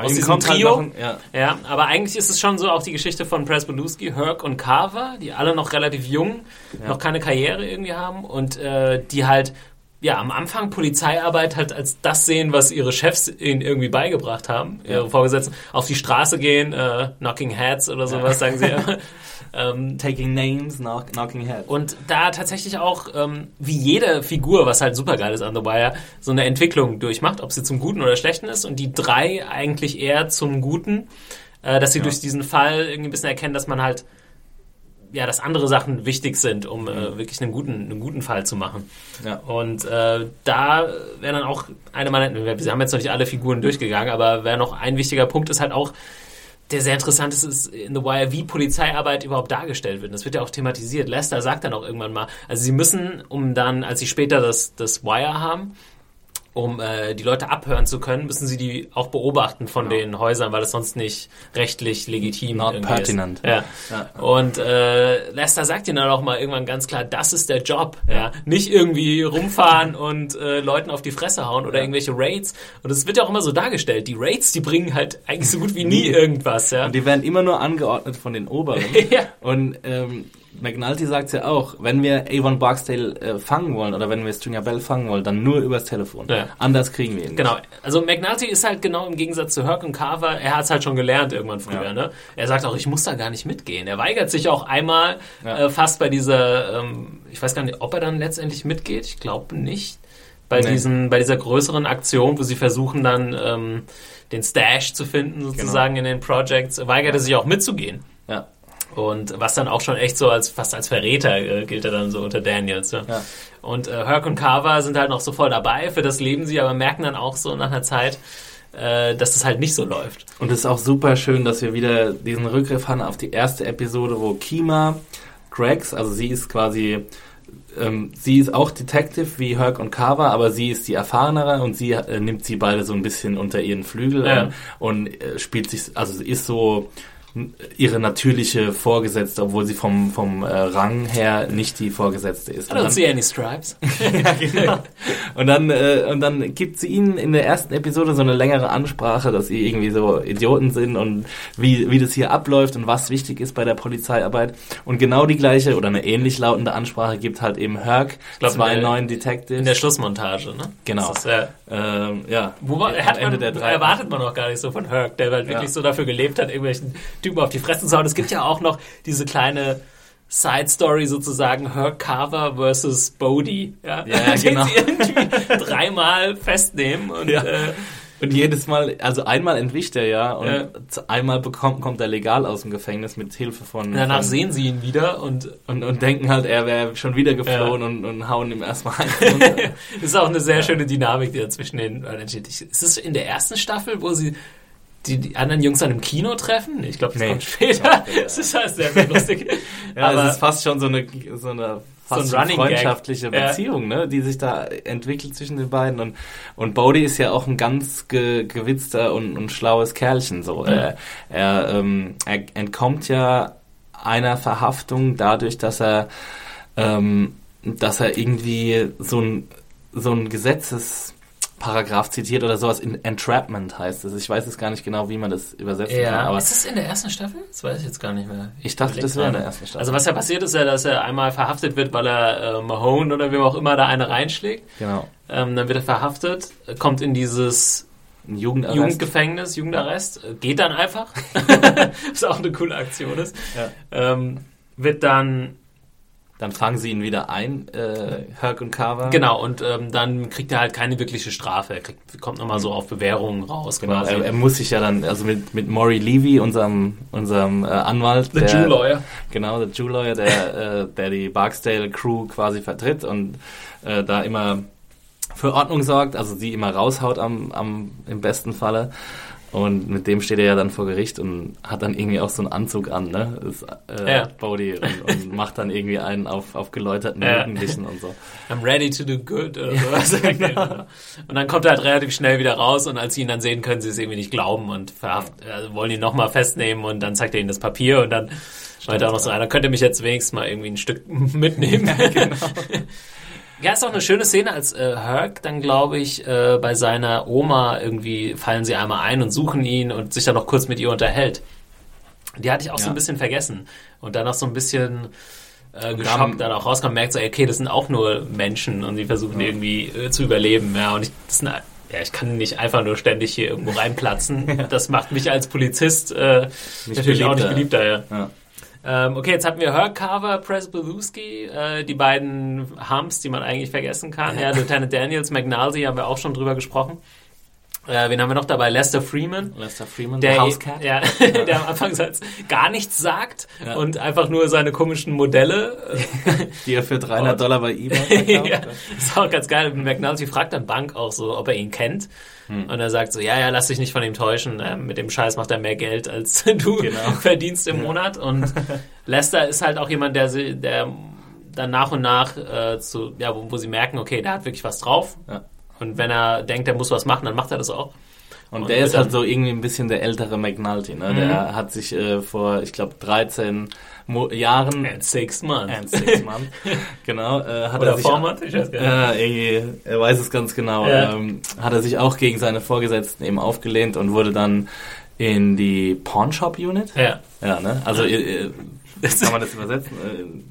B: aus
C: Ihm
B: diesem
C: halt
B: Trio.
C: noch ein- ja.
B: ja, aber eigentlich ist es schon so auch die Geschichte von Presbolowski, Herc und Carver, die alle noch relativ jung, noch keine Karriere irgendwie haben und äh, die halt ja am Anfang Polizeiarbeit halt als das sehen, was ihre Chefs ihnen irgendwie beigebracht haben, ihre Vorgesetzten, auf die Straße gehen, äh, knocking heads oder sowas, sagen sie immer. Ähm,
C: Taking names, knock, knocking heads.
B: und da tatsächlich auch, ähm, wie jede Figur, was halt super geil ist an The Wire, so eine Entwicklung durchmacht, ob sie zum Guten oder Schlechten ist. Und die drei eigentlich eher zum Guten, äh, dass sie durch diesen Fall irgendwie ein bisschen erkennen, dass man halt, ja, dass andere Sachen wichtig sind, um äh, wirklich einen guten, einen guten Fall zu machen.
C: Ja.
B: Und äh, da wäre dann auch eine meiner, wir haben jetzt noch nicht alle Figuren durchgegangen, aber wäre noch ein wichtiger Punkt ist halt auch, der sehr interessant ist, ist in The Wire, wie Polizeiarbeit überhaupt dargestellt wird. Das wird ja auch thematisiert. Lester sagt dann auch irgendwann mal, also sie müssen, um dann, als sie später das, das Wire haben, um äh, die Leute abhören zu können, müssen sie die auch beobachten von den Häusern, weil es sonst nicht rechtlich legitim
C: Not pertinent.
B: Ist. Ja.
C: Ja.
B: Und äh, Lester sagt ihnen dann auch mal irgendwann ganz klar, das ist der Job. Ja. Nicht irgendwie rumfahren und äh, Leuten auf die Fresse hauen oder irgendwelche Raids. Und es wird ja auch immer so dargestellt. Die Raids, die bringen halt eigentlich so gut wie nie irgendwas. Ja.
C: Und die werden immer nur angeordnet von den Oberen.
B: Ja.
C: Und ähm, McNulty sagt ja auch, wenn wir Avon Barksdale äh, fangen wollen oder wenn wir Stringer Bell fangen wollen, dann nur übers Telefon.
B: Ja.
C: Anders kriegen wir ihn. nicht.
B: Genau. Also McNulty ist halt genau im Gegensatz zu Herc und Carver, er hat es halt schon gelernt irgendwann früher.
C: Ja.
B: Ne? Er sagt auch, ich muss da gar nicht mitgehen. Er weigert sich auch einmal
C: Ja.
B: äh, fast bei dieser, ähm, ich weiß gar nicht, ob er dann letztendlich mitgeht. Ich glaube nicht. Bei,
C: Nee.
B: diesen, bei dieser größeren Aktion, wo sie versuchen dann ähm, den Stash zu finden, sozusagen in den Projects, weigert er sich auch mitzugehen.
C: Ja.
B: Und was dann auch schon echt so als fast als Verräter äh, gilt er dann so unter Daniels. Ja.
C: Ja.
B: Und äh, Herc und Carver sind halt noch so voll dabei, für das leben sie, aber merken dann auch so nach einer Zeit, äh, dass es halt nicht so läuft.
C: Und es ist auch super schön, dass wir wieder diesen Rückgriff haben auf die erste Episode, wo Kima Gregs, also sie ist quasi, ähm, sie ist auch Detective wie Herc und Carver, aber sie ist die erfahrenere und sie äh, nimmt sie beide so ein bisschen unter ihren Flügel
B: Ja.
C: und, und äh, spielt sich, also sie ist so ihre natürliche Vorgesetzte, obwohl sie vom, vom äh, Rang her nicht die Vorgesetzte ist.
B: I
C: Und
B: don't
C: dann-
B: see any stripes.
C: ja, genau. Und dann, äh, und dann gibt sie ihnen in der ersten Episode so eine längere Ansprache, dass sie irgendwie so Idioten sind und wie, wie das hier abläuft und was wichtig ist bei der Polizeiarbeit. Und genau die gleiche oder eine ähnlich lautende Ansprache gibt halt eben Herc,
B: glaub,
C: zwei
B: der-
C: neuen Detectives.
B: In der Schlussmontage, ne?
C: Genau.
B: Das ist, äh,
C: ähm, ja.
B: Wobei,
C: Am
B: hat
C: Ende
B: man,
C: der drei.
B: erwartet man auch gar nicht so von Herc, der halt wirklich
C: Ja.
B: so dafür gelebt hat, irgendwelchen Typen auf die Fresse zu hauen. Es gibt ja auch noch diese kleine Side Story sozusagen, Herc Carver versus Bodie. Ja,
C: Ja,
B: den
C: genau.
B: sie irgendwie dreimal festnehmen und
C: Ja.
B: äh,
C: Und jedes Mal, also einmal entwischt er ja und
B: Ja.
C: einmal bekommt, kommt er legal aus dem Gefängnis mit Hilfe von.
B: Danach
C: von,
B: sehen sie ihn wieder und
C: und, und denken halt, er wäre schon wieder geflohen und, und hauen ihm erstmal runter.
B: es ist auch eine sehr schöne Dynamik, die da zwischen den entsteht. Ist es in der ersten Staffel, wo sie die, die anderen Jungs dann im Kino treffen? Ich glaube, das
C: Nee.
B: kommt später.
C: Ja, ja.
B: Das ist halt sehr, sehr lustig.
C: Ja,
B: Aber
C: es ist fast schon so eine, so eine fast
B: So ein Running Gag.
C: freundschaftliche
B: Ja.
C: Beziehung, ne, die sich da entwickelt zwischen den beiden. Und, und Bodhi ist ja auch ein ganz ge, gewitzter und, und schlaues Kerlchen. So.
B: Ja.
C: Er, er, ähm, er entkommt ja einer Verhaftung dadurch, dass er, ähm, dass er irgendwie so ein, so ein Gesetzesparagraph zitiert oder sowas. In Entrapment heißt es. Ich weiß jetzt gar nicht genau, wie man das übersetzen kann.
B: ja,
C: Aber
B: ist es in der ersten Staffel? Das weiß ich jetzt gar nicht mehr.
C: ich dachte, das wäre in der ersten Staffel.
B: Also was ja passiert ist ja, dass er einmal verhaftet wird, weil er äh, Mahone oder wem auch immer da eine reinschlägt.
C: genau.
B: Ähm, dann wird er verhaftet, kommt in dieses
C: Jugendarrest.
B: Jugendgefängnis, Jugendarrest, geht dann einfach, was auch eine coole Aktion ist.
C: Ja.
B: Ähm, wird dann
C: Dann fangen sie ihn wieder ein, äh, Herc und Carver.
B: Genau, und ähm, dann kriegt er halt keine wirkliche Strafe. Er kriegt, kommt nochmal so auf Bewährungen raus.
C: Genau, er, er muss sich ja dann, also mit, mit Maury Levy, unserem, unserem äh, Anwalt,
B: The Jew Lawyer.
C: genau, der Jew Lawyer, der, äh, der die Barksdale Crew quasi vertritt und äh, da immer für Ordnung sorgt, also sie immer raushaut am, am im besten Falle. Und mit dem steht er ja dann vor Gericht und hat dann irgendwie auch so einen Anzug an, ne? Ist, äh,
B: Ja.
C: Bodhi und, und macht dann irgendwie einen auf, auf geläuterten
B: Ja.
C: Jugendlichen und so.
B: I'm ready to do good oder sowas. genau. Und dann kommt er halt relativ schnell wieder raus und als sie ihn dann sehen, können sie es irgendwie nicht glauben und verhaft, also wollen ihn nochmal festnehmen und dann zeigt er ihnen das Papier und dann meint er auch noch so, einer könnte mich jetzt wenigstens mal irgendwie ein Stück mitnehmen. Ja, genau. Ja, ist auch eine schöne Szene, als äh, Herc dann, glaube ich, äh, bei seiner Oma irgendwie fallen sie einmal ein und suchen ihn und sich dann noch kurz mit ihr unterhält. Die hatte ich auch so
C: Ja.
B: ein bisschen vergessen. Und dann noch so ein bisschen äh, geschockt
C: dann-
B: auch rauskommt, merkt so, okay, das sind auch nur Menschen und die versuchen irgendwie äh, zu überleben. Ja, und ich, das sind, ja, ich kann nicht einfach nur ständig hier irgendwo reinplatzen. Das macht mich als Polizist äh, natürlich auch nicht
C: beliebter.
B: beliebter. Ja.
C: Ja.
B: Ähm, okay, jetzt hatten wir Herc Carver, Presbeluski, äh, die beiden Humps, die man eigentlich vergessen kann. Ja, Lieutenant Daniels, McNulty haben wir auch schon drüber gesprochen. Äh, wen haben wir noch dabei? Lester Freeman.
C: Lester Freeman,
B: Der,
C: Housecat.
B: ja, der am Anfang gar nichts sagt
C: Ja.
B: und einfach nur seine komischen Modelle.
C: die er für 300
B: Und-
C: Dollar bei eBay
B: ja,
C: verkauft.
B: ist auch ganz geil. McNulty fragt dann Bank auch so, ob er ihn kennt.
C: Hm.
B: Und er sagt so, ja, ja, lass dich nicht von ihm täuschen. Ähm, mit dem Scheiß macht er mehr Geld, als du
C: Genau.
B: verdienst im Monat. Und Lester ist halt auch jemand, der, der dann nach und nach äh, zu, ja, wo, wo sie merken, okay, der hat wirklich was drauf.
C: Ja.
B: Und wenn er denkt, er muss was machen, dann macht er das auch.
C: Und,
B: Und
C: der ist halt so irgendwie ein bisschen der ältere McNulty. Ne?
B: Mhm.
C: Der hat sich äh, vor, ich glaube, 13 Mo Jahren
B: And six months.
C: and six months, genau, äh, hat
B: Oder
C: er sich
B: four months, ich weiß gar nicht.
C: äh, er weiß es ganz genau,
B: Ja.
C: ähm, hat er sich auch gegen seine Vorgesetzten eben aufgelehnt und wurde dann in die Pawnshop Unit.
B: Ja.
C: Ja, ne? Also äh, kann man das übersetzen? Äh,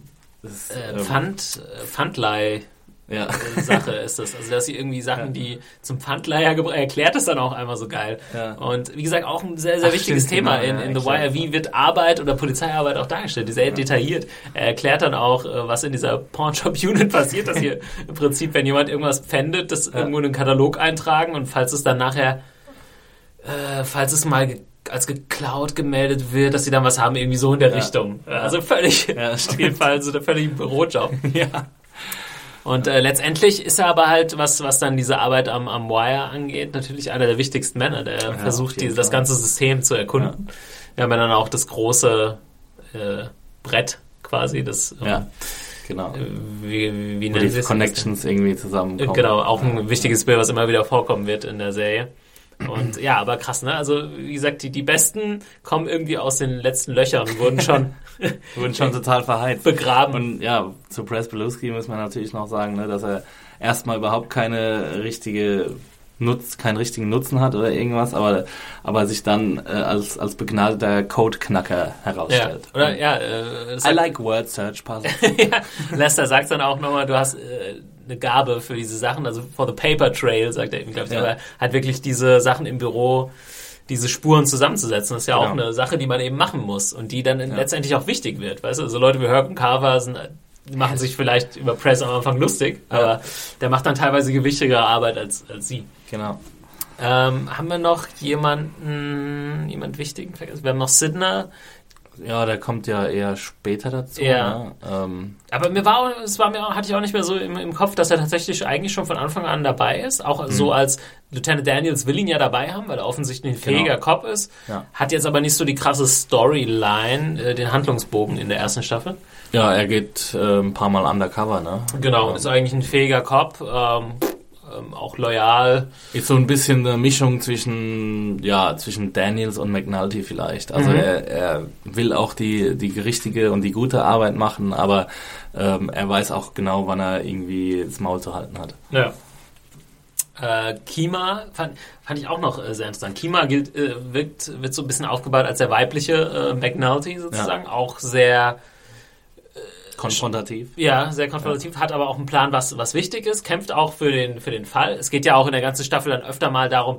C: das
B: Äh,
C: ähm,
B: Pfand, äh, Pfandleih.
C: Ja.
B: Sache ist das. Also, dass sie irgendwie Sachen, die zum Pfandleiher gebraucht, er erklärt es dann auch einmal so geil.
C: Ja.
B: Und wie gesagt, auch ein sehr, sehr
C: Ach,
B: wichtiges
C: stimmt,
B: Thema
C: genau,
B: in,
C: ja,
B: in The
C: erklärt,
B: Wire. Wie wird Arbeit oder Polizeiarbeit auch dargestellt? Sehr detailliert. Er erklärt dann auch, äh, was in dieser Pawnshop-Unit passiert, dass hier im Prinzip, wenn jemand irgendwas pfändet, das irgendwo in einen Katalog eintragen und falls es dann nachher, äh, falls es mal als geklaut gemeldet wird, dass sie dann was haben, irgendwie so in der Richtung. Also völlig,
C: Ja,
B: auf jeden Fall so der völlige Bürojob.
C: ja.
B: Und äh, letztendlich ist er aber halt, was, was dann diese Arbeit am, am Wire angeht, natürlich einer der wichtigsten Männer, der
C: auf
B: versucht, diese, das ganze System zu erkunden. Wir haben ja dann auch das große äh, Brett quasi, das ähm,
C: Ja, genau.
B: wie, wie
C: Wo die? Connections irgendwie zusammenkommen.
B: Genau, auch ein wichtiges Bild, was immer wieder vorkommen wird in der Serie. Und ja, aber krass, ne? Also, wie gesagt, die, die Besten kommen irgendwie aus den letzten Löchern und wurden schon
C: wurden schon total verheizt.
B: begraben.
C: Und ja, zu Press Beluski muss man natürlich noch sagen, ne, dass er erstmal überhaupt keine richtige Nutz, keinen richtigen Nutzen hat oder irgendwas, aber, aber sich dann äh, als, als begnadeter Codeknacker
B: ja,
C: herausstellt.
B: oder ja, äh,
C: I like word search puzzles.
B: ja, Lester sagt dann auch nochmal, du hast äh, eine Gabe für diese Sachen, also for the paper trail, sagt er eben, glaube ich,
C: Ja.
B: aber halt wirklich diese Sachen im Büro, diese Spuren zusammenzusetzen. Das ist ja auch
C: Genau.
B: eine Sache, die man eben machen muss und die dann
C: Ja.
B: letztendlich auch wichtig wird. Weißt du, also Leute wie Herc und Carver sind, machen sich vielleicht über Press am Anfang lustig, aber der macht dann teilweise gewichtigere Arbeit als, als sie.
C: genau.
B: Ähm, haben wir noch jemanden, jemand wichtigen? Wir haben noch Sidner.
C: Ja, der kommt ja eher später dazu.
B: Ja.
C: Ne? Ähm,
B: Aber mir war, es war mir, auch- hatte ich auch nicht mehr so im, im Kopf, dass er tatsächlich eigentlich schon von Anfang an dabei ist. Auch so als Lieutenant Daniels will ihn ja dabei haben, weil er offensichtlich ein
C: Genau.
B: fähiger Cop ist.
C: Ja.
B: Hat jetzt aber nicht so die krasse Storyline, äh, den Handlungsbogen in der ersten Staffel.
C: ja, er geht äh, ein paar Mal undercover, ne?
B: Genau, ist eigentlich ein fähiger Cop, ähm, ähm, auch loyal.
C: Ist so ein bisschen eine Mischung zwischen, ja, zwischen Daniels und McNulty vielleicht. Also
B: Mhm.
C: er, er will auch die, die richtige und die gute Arbeit machen, aber ähm, er weiß auch genau, wann er irgendwie das Maul zu halten hat.
B: Ja. Äh, Kima fand, fand ich auch noch äh, sehr interessant. Kima gilt, äh, wirkt, wird so ein bisschen aufgebaut als der weibliche äh, McNulty sozusagen. Auch sehr,
C: Konfrontativ.
B: ja, sehr konfrontativ, hat aber auch einen Plan, was, was wichtig ist, kämpft auch für den, für den Fall. Es geht ja auch in der ganzen Staffel dann öfter mal darum,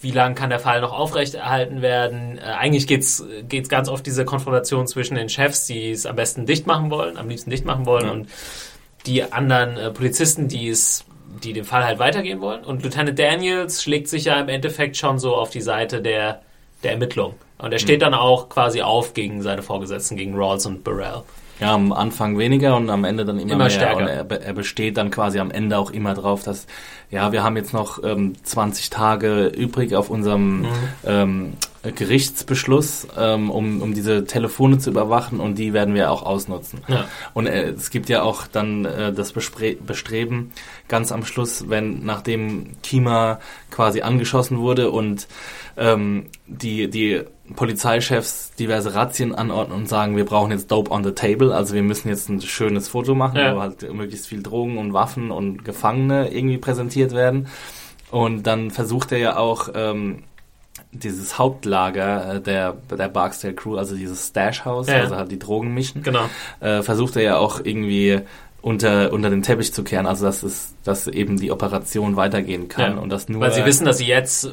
B: wie lange kann der Fall noch aufrechterhalten werden. Äh, eigentlich geht's geht's ganz oft diese Konfrontation zwischen den Chefs, die es am besten dicht machen wollen, am liebsten dicht machen wollen
C: Ja.
B: und die anderen äh, Polizisten, die es die den Fall halt weitergehen wollen. Und Lieutenant Daniels schlägt sich ja im Endeffekt schon so auf die Seite der, der Ermittlung. Und er steht dann auch quasi auf gegen seine Vorgesetzten, gegen Rawls und Burrell.
C: Ja, am Anfang weniger und am Ende dann immer,
B: Immer
C: mehr.
B: stärker.
C: Und er, er besteht dann quasi am Ende auch immer drauf, dass, ja, wir haben jetzt noch ähm, 20 Tage übrig auf unserem
B: Mhm.
C: ähm, Gerichtsbeschluss, ähm, um, um diese Telefone zu überwachen und die werden wir auch ausnutzen.
B: Ja.
C: Und äh, es gibt ja auch dann äh, das Bespre Bestreben ganz am Schluss, wenn nachdem Kima quasi angeschossen wurde und ähm, die, die Polizeichefs diverse Razzien anordnen und sagen, wir brauchen jetzt Dope on the Table, also wir müssen jetzt ein schönes Foto machen,
B: Ja.
C: wo halt möglichst viel Drogen und Waffen und Gefangene irgendwie präsentiert werden. Und dann versucht er ja auch ähm, dieses Hauptlager äh, der, der Barksdale Crew, also dieses Stash-House,
B: Ja.
C: also halt die Drogen mischen,
B: Genau.
C: äh, versucht er ja auch irgendwie unter, unter den Teppich zu kehren, also dass es, dass eben die Operation weitergehen kann
B: Ja.
C: und das nur
B: Weil sie wissen, dass sie jetzt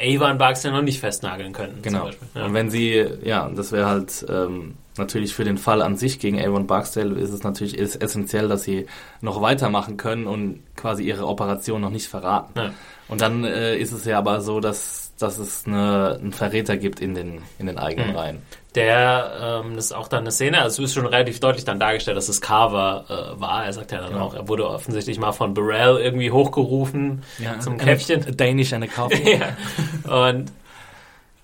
B: Ava und Barksdale noch nicht festnageln können.
C: Genau.
B: Zum Beispiel. Ja.
C: Und wenn sie, ja, das wäre halt ähm, natürlich für den Fall an sich gegen Avon Barksdale ist es natürlich ist essentiell, dass sie noch weitermachen können und quasi ihre Operation noch nicht verraten.
B: Ja.
C: Und dann äh, ist es ja aber so, dass, dass es eine, einen Verräter gibt in den, in den eigenen
B: Mhm.
C: Reihen.
B: Der, ähm, das ist auch dann eine Szene, also es ist schon relativ deutlich dann dargestellt, dass es Carver äh, war. Er sagt ja dann
C: Genau.
B: auch, er wurde offensichtlich mal von Burrell irgendwie hochgerufen zum
C: Eine-
B: Käffchen.
C: Danish and a Coffee.
B: ja. Und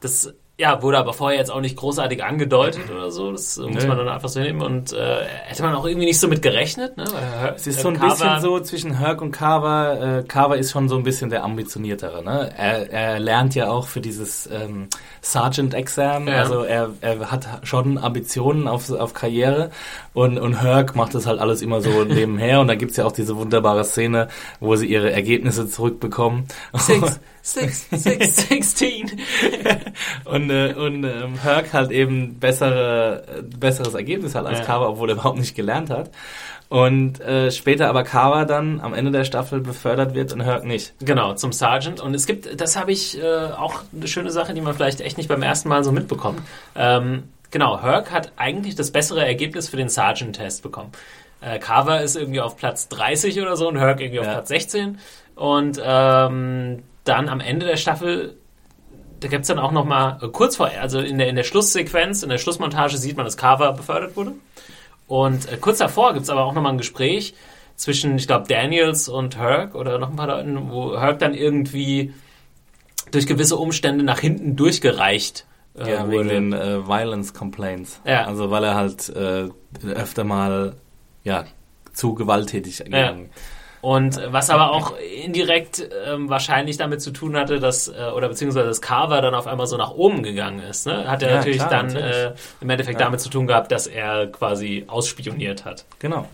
B: das ja, wurde aber vorher jetzt auch nicht großartig angedeutet oder so. Das äh, muss
C: Nö.
B: man dann einfach so nehmen. Und äh, hätte man auch irgendwie nicht so mit gerechnet. Ne? Weil,
C: Es ist so ein bisschen so zwischen Herc und Carver. Äh, Carver ist schon so ein bisschen der ambitioniertere. Ne? Er, er lernt ja auch für dieses ähm, Sergeant-Exam.
B: Ja.
C: Also er, er hat schon Ambitionen auf, auf Karriere. Und, und Herc macht das halt alles immer so nebenher. Und da gibt's ja auch diese wunderbare Szene, wo sie ihre Ergebnisse zurückbekommen.
B: Six, six, six, sixteen.
C: und äh, und ähm, Herc halt eben bessere, äh, besseres Ergebnis hat als
B: Ja.
C: Carver, obwohl er überhaupt nicht gelernt hat. Und äh, später aber Carver dann am Ende der Staffel befördert wird und Herc nicht.
B: Genau, zum Sergeant. Und es gibt, das habe ich äh, auch eine schöne Sache, die man vielleicht echt nicht beim ersten Mal so mitbekommt. Ähm, genau, Herc hat eigentlich das bessere Ergebnis für den Sergeant-Test bekommen. Äh, Carver ist irgendwie auf Platz 30 oder so und Herc irgendwie auf
C: Ja.
B: Platz 16. Und ähm, dann am Ende der Staffel, da gibt's dann auch noch mal äh, kurz vor, also in der, in der Schlusssequenz, in der Schlussmontage sieht man, dass Carver befördert wurde. Und äh, kurz davor gibt's aber auch noch mal ein Gespräch zwischen, ich glaube, Daniels und Herc oder noch ein paar Leuten, wo Herc dann irgendwie durch gewisse Umstände nach hinten durchgereicht äh,
C: Ja, wegen den äh, Violence Complaints.
B: Ja.
C: Also weil er halt äh, öfter mal ja zu gewalttätig gegangen.
B: Und äh, was aber auch indirekt ähm, wahrscheinlich damit zu tun hatte, dass, äh, oder beziehungsweise das Carver dann auf einmal so nach oben gegangen ist. Ne? Hat er
C: Ja,
B: natürlich
C: klar,
B: dann
C: natürlich.
B: Äh, im Endeffekt
C: Ja.
B: damit zu tun gehabt, dass er quasi ausspioniert hat.
C: Genau.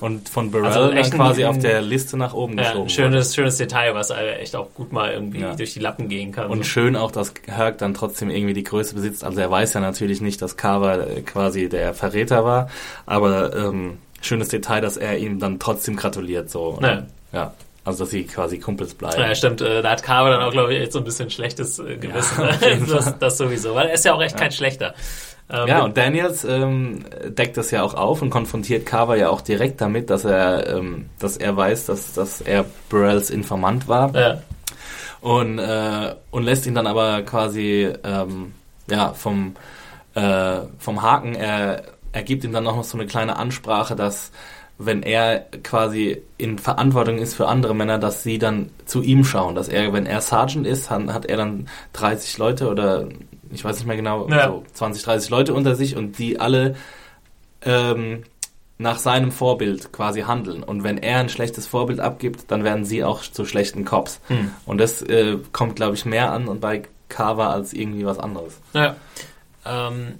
C: Und von Burrell
B: Also echt
C: dann quasi auf der Liste nach oben
B: Ja,
C: geschoben.
B: ein schönes, schönes Detail, was echt auch gut mal irgendwie
C: Ja.
B: durch die Lappen gehen kann.
C: Und schön auch, dass Herc dann trotzdem irgendwie die Größe besitzt. Also er weiß ja natürlich nicht, dass Carver äh, quasi der Verräter war, aber ähm, schönes Detail, dass er ihm dann trotzdem gratuliert. So.
B: Ja.
C: ja. Also dass sie quasi Kumpels bleiben.
B: Ja, stimmt. Äh, da hat Carver dann auch, glaube ich, echt so ein bisschen schlechtes äh, Gewissen.
C: Ja,
B: das, das sowieso, weil er ist ja auch echt kein schlechter. Ähm,
C: Ja, und Daniels ähm, deckt das ja auch auf und konfrontiert Carver ja auch direkt damit, dass er, ähm, dass er weiß, dass, dass er Burrells Informant war.
B: ja,
C: Und, äh, und lässt ihn dann aber quasi ähm, ja, vom, äh, vom Haken. Er, er gibt ihm dann noch so eine kleine Ansprache, dass wenn er quasi in Verantwortung ist für andere Männer, dass sie dann zu ihm schauen. Dass er, wenn er Sergeant ist, hat, hat er dann 30 Leute oder ich weiß nicht mehr genau, ja. so 20, 30 Leute unter sich und die alle ähm, nach seinem Vorbild quasi handeln. Und wenn er ein schlechtes Vorbild abgibt, dann werden sie auch zu schlechten Cops. Hm. Und das äh, kommt, glaube ich, mehr an und bei Carver als irgendwie was anderes.
B: Ja. Ähm,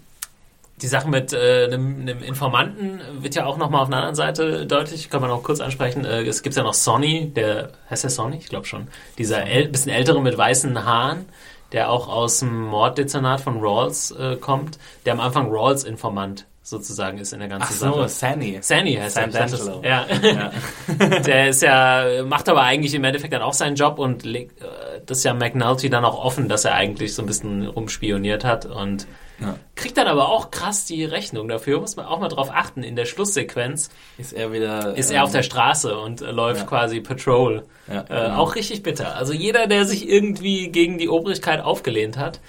B: die Sache mit äh, einem, einem, Informanten wird ja auch nochmal auf einer anderen Seite deutlich, kann man auch kurz ansprechen. Äh, es gibt ja noch Sonny, der, heißt der Sonny? Ich glaube schon. Dieser äl bisschen ältere mit weißen Haaren, der auch aus dem Morddezernat von Rawls äh, kommt, der am Anfang Rawls Informant sozusagen ist in der ganzen Ach so,
C: Sache. Sanny.
B: Sanny heißt San er. Ja. ja. der ist ja, macht aber eigentlich im Endeffekt dann auch seinen Job und legt, äh, das ist ja McNulty dann auch offen, dass er eigentlich so ein bisschen rumspioniert hat und ja. Kriegt dann aber auch krass die Rechnung dafür, muss man auch mal drauf achten. In der Schlusssequenz
C: ist er wieder.
B: Ist ähm, er auf der Straße und äh, läuft ja. quasi Patrol. Ja, äh, genau. Auch richtig bitter. Also jeder, der sich irgendwie gegen die Obrigkeit aufgelehnt hat,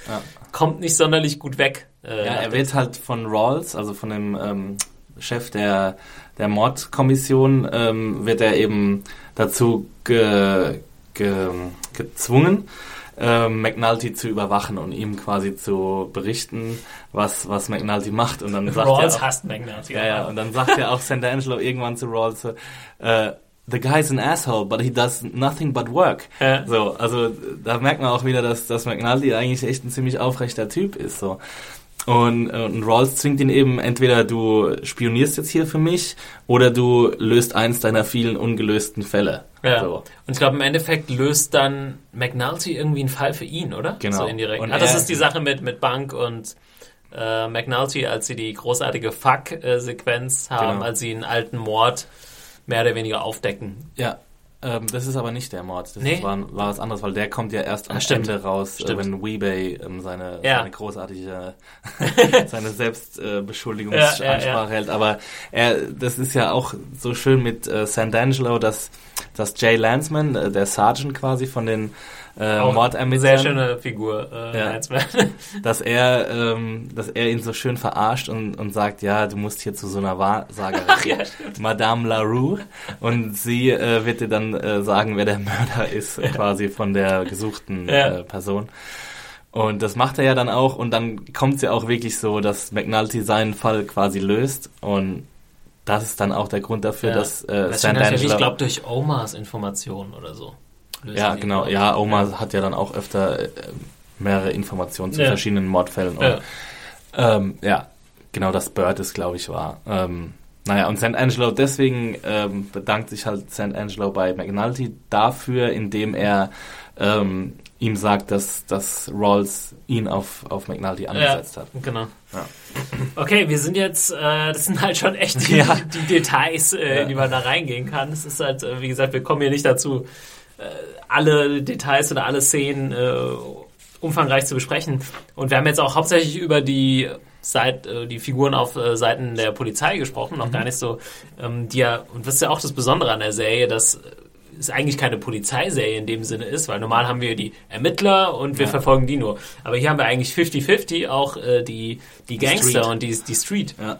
B: kommt nicht sonderlich gut weg.
C: Äh, ja, er wird halt von Rawls, also von dem ähm, Chef der, der Mordkommission, ähm, wird er eben dazu ge, ge, gezwungen, ähm, McNulty zu überwachen und ihm quasi zu berichten, was, was McNulty macht. Und dann sagt
B: Rawls
C: er auch,
B: hasst McNulty.
C: Ja, ja, und dann sagt er auch Sant'Angelo irgendwann zu Rawls, äh, the guy's an asshole, but he does nothing but work. Ja. So, also da merkt man auch wieder, dass, dass McNulty eigentlich echt ein ziemlich aufrechter Typ ist. So. Und, und Rawls zwingt ihn eben, entweder du spionierst jetzt hier für mich oder du löst eins deiner vielen ungelösten Fälle.
B: Ja. So. Und ich glaube, im Endeffekt löst dann McNulty irgendwie einen Fall für ihn, oder?
C: Genau. So
B: indirekt. Und ah, das ist die Sache mit, mit Bank und äh, McNulty, als sie die großartige Fuck-Sequenz haben, genau. als sie einen alten Mord mehr oder weniger aufdecken.
C: Ja, ähm, das ist aber nicht der Mord. Das nee. war, war was anderes, weil der kommt ja erst am Ach, Ende raus, äh, wenn Weebay ähm, seine, ja. seine großartige, seine Selbstbeschuldigungsansprache äh, ja, ja, hält. Aber er, das ist ja auch so schön mit äh, Sant'Angelo, dass, dass Jay Lansman, äh, der Sergeant quasi von den äh, Mordermittlern.
B: Sehr schöne Figur, äh, ja,
C: dass er, ähm, dass er ihn so schön verarscht und, und sagt, ja, du musst hier zu so einer Wahrsagerin, ja, Madame Larue, und sie äh, wird dir dann äh, sagen, wer der Mörder ist, ja. quasi von der gesuchten äh, Person. Und das macht er ja dann auch. Und dann kommt es ja auch wirklich so, dass McNulty seinen Fall quasi löst. Und das ist dann auch der Grund dafür, ja. dass äh,
B: Stan Ich glaube durch Omas Informationen oder so
C: ja, genau. Ja, Oma ja. hat ja dann auch öfter äh, mehrere Informationen zu ja. verschiedenen Mordfällen. Und, ja. Ähm, ja, genau das Bird ist, glaube ich, war. Ähm, naja, und St. Angelo, deswegen ähm, bedankt sich halt St. Angelo bei McNulty dafür, indem er ähm, ihm sagt, dass, dass Rawls ihn auf, auf McNulty angesetzt ja, hat.
B: Genau. Ja. Okay, wir sind jetzt, äh, das sind halt schon echt die, ja. die Details, äh, in die man da reingehen kann. Es ist halt, äh, wie gesagt, wir kommen hier nicht dazu, alle Details oder alle Szenen äh, umfangreich zu besprechen. Und wir haben jetzt auch hauptsächlich über die Seit, äh, die Figuren auf äh, Seiten der Polizei gesprochen, noch mhm. gar nicht so, ähm, die ja, und das ist ja auch das Besondere an der Serie, dass es eigentlich keine Polizeiserie in dem Sinne ist, weil normal haben wir die Ermittler und wir ja. verfolgen die nur. Aber hier haben wir eigentlich 50-50 auch äh, die, die Gangster Street. und die, die Street. Ja.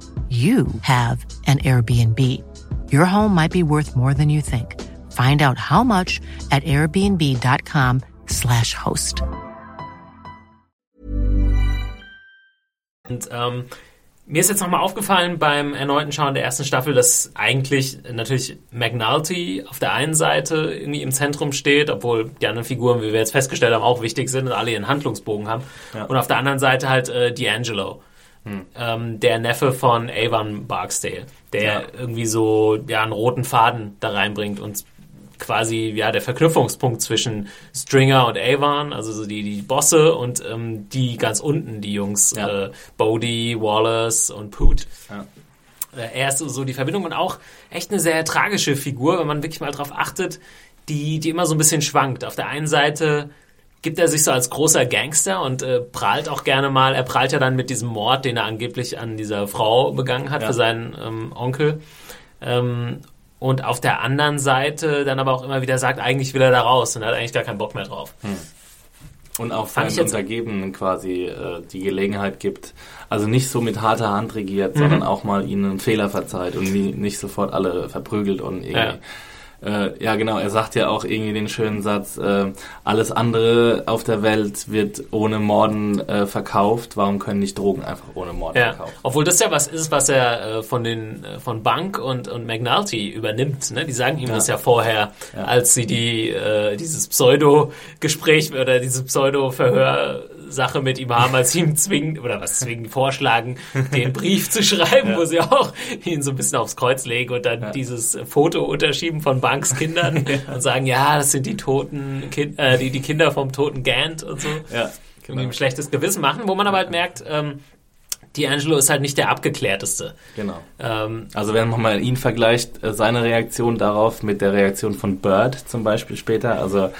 D: you have an Airbnb. Your home might be worth more than you think. Find out how much at airbnb.com/slash host.
B: Und ähm, mir ist jetzt nochmal aufgefallen beim erneuten Schauen der ersten Staffel, dass eigentlich natürlich McNulty auf der einen Seite irgendwie im Zentrum steht, obwohl die anderen Figuren, wie wir jetzt festgestellt haben, auch wichtig sind und alle ihren Handlungsbogen haben. Ja. Und auf der anderen Seite halt äh, D'Angelo hm. Ähm, der Neffe von Avon Barksdale, der ja. irgendwie so ja, einen roten Faden da reinbringt und quasi ja der Verknüpfungspunkt zwischen Stringer und Avon, also so die, die Bosse und ähm, die ganz unten, die Jungs,
C: Ja.
B: äh, Bodie, Wallace und Poot.
C: Ja.
B: Äh, Er ist so, so die Verbindung und auch echt eine sehr tragische Figur, wenn man wirklich mal drauf achtet, die, die immer so ein bisschen schwankt. Auf der einen Seite gibt er sich so als großer Gangster und äh, prahlt auch gerne mal, er prahlt ja dann mit diesem Mord, den er angeblich an dieser Frau begangen hat
C: Ja.
B: für seinen ähm, Onkel. Ähm, und auf der anderen Seite dann aber auch immer wieder sagt, eigentlich will er da raus und er hat eigentlich gar keinen Bock mehr drauf.
C: Und auch seinen Untergebenen quasi äh, die Gelegenheit gibt, also nicht so mit harter Hand regiert,
B: Mhm.
C: sondern auch mal ihnen einen Fehler verzeiht und nie, nicht sofort alle verprügelt und irgendwie. Ja. Äh, ja, genau, er sagt ja auch irgendwie den schönen Satz, äh, alles andere auf der Welt wird ohne Morden äh, verkauft, warum können nicht Drogen einfach ohne Morden
B: Ja,
C: verkauft?
B: obwohl das ja was ist, was er äh, von den äh, von Bank und und McNulty übernimmt. Ne? Die sagen ihm das ja vorher,
C: Ja.
B: als sie die äh, dieses Pseudo-Gespräch oder diese Pseudo-Verhör-Sache mit ihm haben, als sie ihm zwingen oder was zwingen vorschlagen, den Brief zu schreiben,
C: Ja.
B: wo sie auch ihn so ein bisschen aufs Kreuz legen und dann
C: Ja.
B: dieses Foto unterschieben von Banks Kindern und sagen, ja, das sind die toten kind, äh, die die Kinder vom toten Gant und so
C: Ja,
B: und ihm ein schlechtes Gewissen machen, wo man aber halt merkt, ähm, D'Angelo ist halt nicht der abgeklärteste.
C: genau.
B: Ähm,
C: Also wenn man mal ihn vergleicht, äh, seine Reaktion darauf mit der Reaktion von Bird zum Beispiel später, also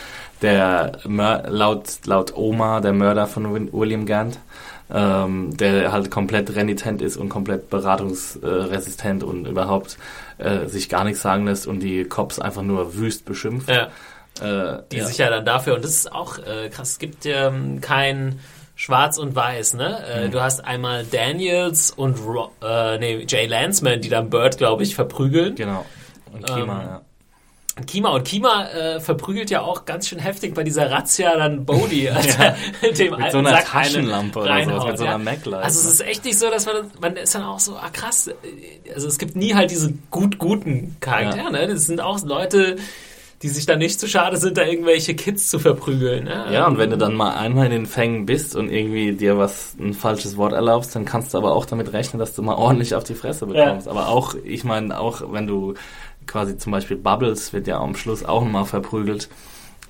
C: der Mör laut, laut Oma, der Mörder von William Gant, ähm, der halt komplett renitent ist und komplett beratungsresistent und überhaupt äh, sich gar nichts sagen lässt und die Cops einfach nur wüst beschimpft.
B: ja,
C: Äh,
B: die
C: ja.
B: sich ja dann dafür, und das ist auch äh, krass, es gibt ähm, kein Schwarz und Weiß, ne? Äh,
C: Mhm.
B: Du hast einmal Daniels und Ro äh, nee, Jay Lansman, die dann Bird, glaube ich, verprügeln.
C: Genau. Und Kima,
B: Ähm,
C: ja.
B: Kima und Kima äh, verprügelt ja auch ganz schön heftig bei dieser Razzia dann Bodhi, als er dem
C: Mit so einer
B: Sack
C: Taschenlampe oder sowas, mit so einer
B: ja.
C: Mac-Light,
B: Also es ist echt nicht so, dass man, man ist dann auch so, ah krass, äh, also es gibt nie halt diese gut-guten Charaktere,
C: Ja.
B: ne? Das sind auch Leute, die sich dann nicht zu schade sind, da irgendwelche Kids zu verprügeln. Ne?
C: Ja, und wenn du dann mal einmal in den Fängen bist und irgendwie dir was, ein falsches Wort erlaubst, dann kannst du aber auch damit rechnen, dass du mal ordentlich auf die Fresse bekommst. Aber auch, ich meine, auch wenn du quasi zum Beispiel Bubbles wird ja am Schluss auch mal verprügelt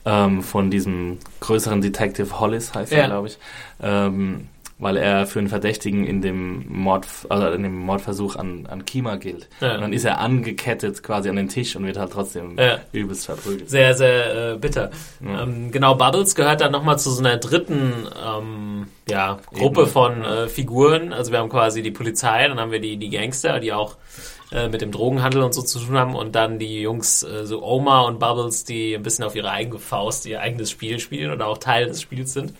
C: ähm, von diesem größeren Detective Hollis, heißt
B: Ja.
C: er, glaube ich. Ähm, weil er für einen Verdächtigen in dem Mord, also in dem Mordversuch an, an Kima gilt.
B: Ja.
C: Und dann ist er angekettet quasi an den Tisch und wird halt trotzdem
B: Ja.
C: übelst verprügelt.
B: sehr, sehr äh, bitter.
C: Ja.
B: Ähm, genau, Bubbles gehört dann nochmal zu so einer dritten ähm, ja, Gruppe
C: Ebene.
B: von äh, Figuren. Also wir haben quasi die Polizei, dann haben wir die, die Gangster, die auch äh, mit dem Drogenhandel und so zu tun haben und dann die Jungs, äh, so Oma und Bubbles, die ein bisschen auf ihre eigene Faust ihr eigenes Spiel spielen oder auch Teil des Spiels sind.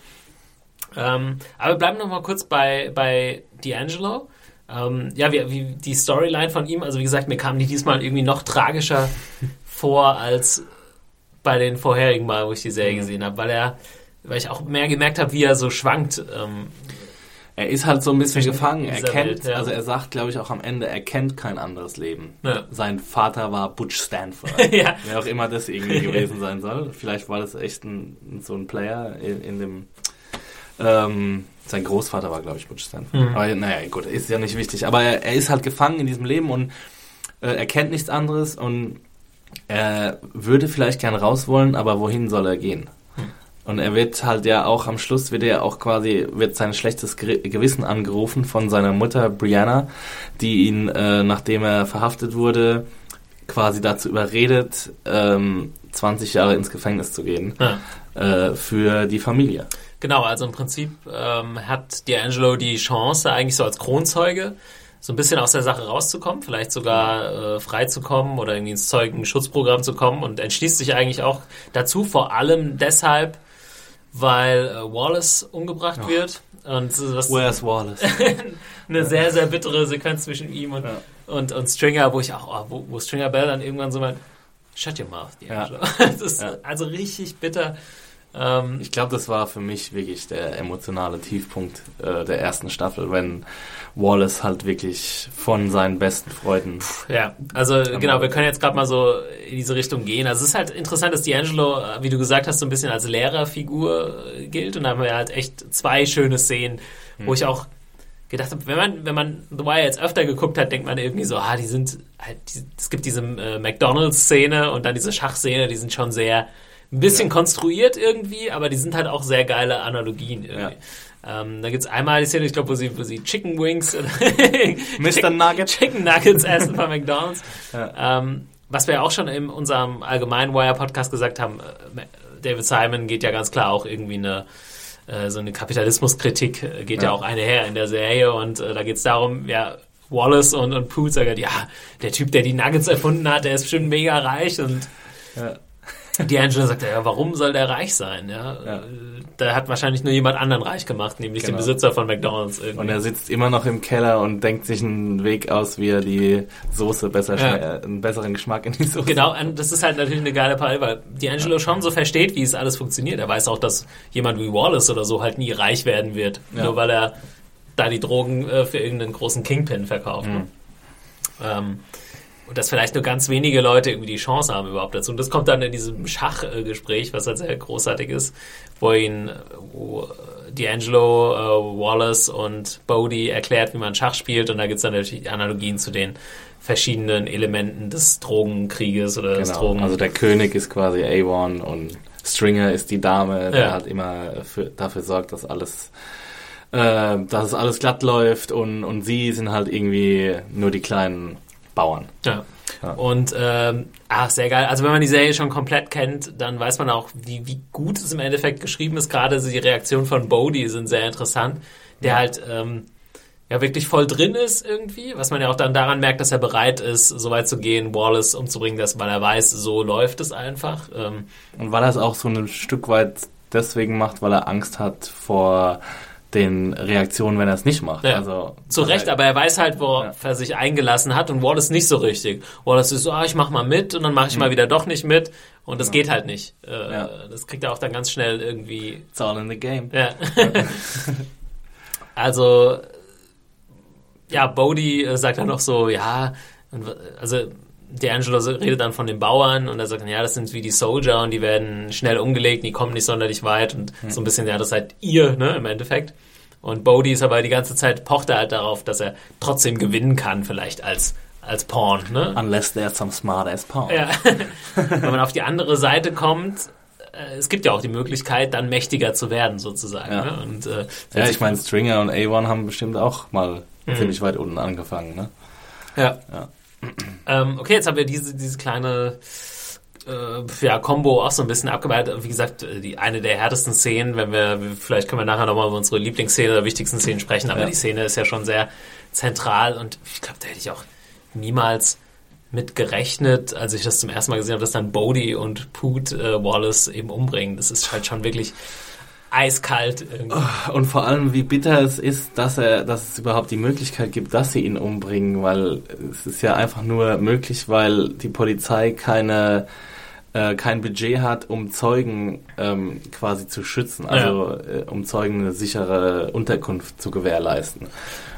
B: Ähm, aber wir bleiben noch mal kurz bei, bei D'Angelo. Ähm, ja, wie, wie die Storyline von ihm, also wie gesagt, mir kam die diesmal irgendwie noch tragischer vor als bei den vorherigen Mal, wo ich die Serie gesehen habe, weil er, weil ich auch mehr gemerkt habe, wie er so schwankt. Ähm,
C: Er ist halt so ein bisschen gefangen. Er kennt,
B: Welt, ja.
C: also er sagt, glaube ich, auch am Ende, er kennt kein anderes Leben.
B: Ja.
C: Sein Vater war Butch Stanford.
B: Ja.
C: Wer auch immer das irgendwie gewesen sein soll. Vielleicht war das echt ein, so ein Player in, in dem. Ähm, sein Großvater war, glaube ich, Butch Stanford.
B: Mhm.
C: Aber naja, gut, ist ja nicht wichtig. Aber er, er ist halt gefangen in diesem Leben und äh, er kennt nichts anderes und er würde vielleicht gern raus wollen, aber wohin soll er gehen? Und er wird halt ja auch am Schluss wird er auch quasi wird sein schlechtes Ge- Gewissen angerufen von seiner Mutter Brianna, die ihn äh, nachdem er verhaftet wurde quasi dazu überredet, ähm, 20 Jahre ins Gefängnis zu gehen
B: ja.
C: äh, für die Familie.
B: Genau, also im Prinzip ähm, hat D'Angelo die Chance, eigentlich so als Kronzeuge so ein bisschen aus der Sache rauszukommen, vielleicht sogar äh, frei zu kommen oder irgendwie ins Zeugenschutzprogramm zu kommen und entschließt sich eigentlich auch dazu, vor allem deshalb, weil äh, Wallace umgebracht wird. Und was
C: Where's Wallace?
B: eine sehr, sehr bittere Sequenz zwischen ihm und,
C: Ja.
B: und, und Stringer, wo ich auch, oh, wo, wo Stringer Bell dann irgendwann so meint, shut your mouth,
C: Ja.
B: D'Angelo. Das ist
C: Ja.
B: also richtig bitter. Ähm,
C: Ich glaube, das war für mich wirklich der emotionale Tiefpunkt äh, der ersten Staffel, wenn Wallace halt wirklich von seinen besten Freunden.
B: Ja, also genau, wir können jetzt gerade mal so in diese Richtung gehen. Also es ist halt interessant, dass D'Angelo, äh, wie du gesagt hast, so ein bisschen als Lehrerfigur äh, gilt. Und da haben wir halt echt zwei schöne Szenen, wo ich auch gedacht habe, wenn man, wenn man The Wire jetzt öfter geguckt hat, denkt man irgendwie so, ah, die sind halt, die, es gibt diese äh, McDonalds-Szene und dann diese Schachszene, die sind schon sehr ein bisschen ja. konstruiert irgendwie, aber die sind halt auch sehr geile Analogien irgendwie. Ähm, da gibt's einmal die Szene, ich glaube, wo sie, wo sie Chicken Wings
C: Mr. Nugget.
B: Chicken Nuggets essen von McDonalds. Ja. Ähm, was wir ja auch schon in unserem allgemeinen Wire-Podcast gesagt haben, äh, David Simon geht ja ganz klar auch irgendwie eine äh, so eine Kapitalismuskritik äh, geht ja. ja auch einher in der Serie und äh, da geht es darum, ja, Wallace und, und Poole sagen, ja, der Typ, der die Nuggets erfunden hat, der ist bestimmt mega reich und ja. D'Angelo sagt, ja, warum soll der reich sein? Ja, ja. Der hat wahrscheinlich nur jemand anderen reich gemacht, nämlich genau. den Besitzer von McDonalds.
C: Irgendwie. Und er sitzt immer noch im Keller und denkt sich einen Weg aus, wie er die Soße besser, ja. einen besseren Geschmack in die Soße.
B: Genau, das ist halt natürlich eine geile Parallele, weil D'Angelo schon so versteht, wie es alles funktioniert. Er weiß auch, dass jemand wie Wallace oder so halt nie reich werden wird, nur weil er da die Drogen äh, für irgendeinen großen Kingpin verkauft. Mhm. Ähm, und dass vielleicht nur ganz wenige Leute irgendwie die Chance haben überhaupt dazu. Und das kommt dann in diesem Schachgespräch, was halt sehr großartig ist, wo ihn wo D'Angelo, äh, Wallace und Bodie erklärt, wie man Schach spielt. Und da gibt es dann natürlich Analogien zu den verschiedenen Elementen des Drogenkrieges oder genau. des Drogen.
C: Also der König ist quasi A1 und Stringer ist die Dame, der ja. halt immer für, dafür sorgt, dass alles äh, dass es alles glatt läuft und, und sie sind halt irgendwie nur die kleinen Bauern.
B: Ja. ja. Und ähm, ach, sehr geil. Also wenn man die Serie schon komplett kennt, dann weiß man auch, wie, wie gut es im Endeffekt geschrieben ist. Gerade die Reaktionen von Bodhi sind sehr interessant, der ja. halt ähm, ja wirklich voll drin ist irgendwie, was man ja auch dann daran merkt, dass er bereit ist, so weit zu gehen, Wallace umzubringen, dass, weil er weiß, so läuft es einfach. Ähm,
C: Und weil er es auch so ein Stück weit deswegen macht, weil er Angst hat vor den Reaktionen, wenn er es nicht macht. Ja. Also,
B: Zu Recht, aber er weiß halt, worauf ja. er sich eingelassen hat und Wallace nicht so richtig. Wallace ist so, ah, ich mach mal mit und dann mache ich mhm. mal wieder doch nicht mit und das ja. geht halt nicht. Äh. Das kriegt er auch dann ganz schnell irgendwie.
C: It's all in the game.
B: Ja. also, ja, Bodhi äh, sagt dann noch so, ja, also D'Angelo redet dann von den Bauern und er sagt, ja, das sind wie die Soldier und die werden schnell umgelegt, die kommen nicht sonderlich weit und mhm. so ein bisschen, ja, das seid ihr, ne, im Endeffekt. Und Bodhi ist aber die ganze Zeit, pocht er halt darauf, dass er trotzdem gewinnen kann, vielleicht als, als Pawn, ne?
C: Unless there's some smart ass Pawn.
B: Ja. Wenn man auf die andere Seite kommt, äh, es gibt ja auch die Möglichkeit, dann mächtiger zu werden, sozusagen. Ja, ne? und,
C: äh, ja ich meine, Stringer und A1 haben bestimmt auch mal mhm. ziemlich weit unten angefangen, ne?
B: Ja. ja. Ähm, okay, jetzt haben wir diese, diese kleine äh, ja, Combo auch so ein bisschen abgearbeitet. Wie gesagt, äh, die eine der härtesten Szenen, wenn wir, vielleicht können wir nachher nochmal über unsere Lieblingsszene oder wichtigsten Szenen sprechen, aber ja. die Szene ist ja schon sehr zentral und ich glaube, da hätte ich auch niemals mit gerechnet, als ich das zum ersten Mal gesehen habe, dass dann Bodie und Poot äh, Wallace eben umbringen. Das ist halt schon wirklich eiskalt. Irgendwie.
C: Oh, und vor allem, wie bitter es ist, dass er, dass es überhaupt die Möglichkeit gibt, dass sie ihn umbringen, weil es ist ja einfach nur möglich, weil die Polizei keine äh, kein Budget hat, um Zeugen ähm, quasi zu schützen, also ja. äh, um Zeugen eine sichere Unterkunft zu gewährleisten.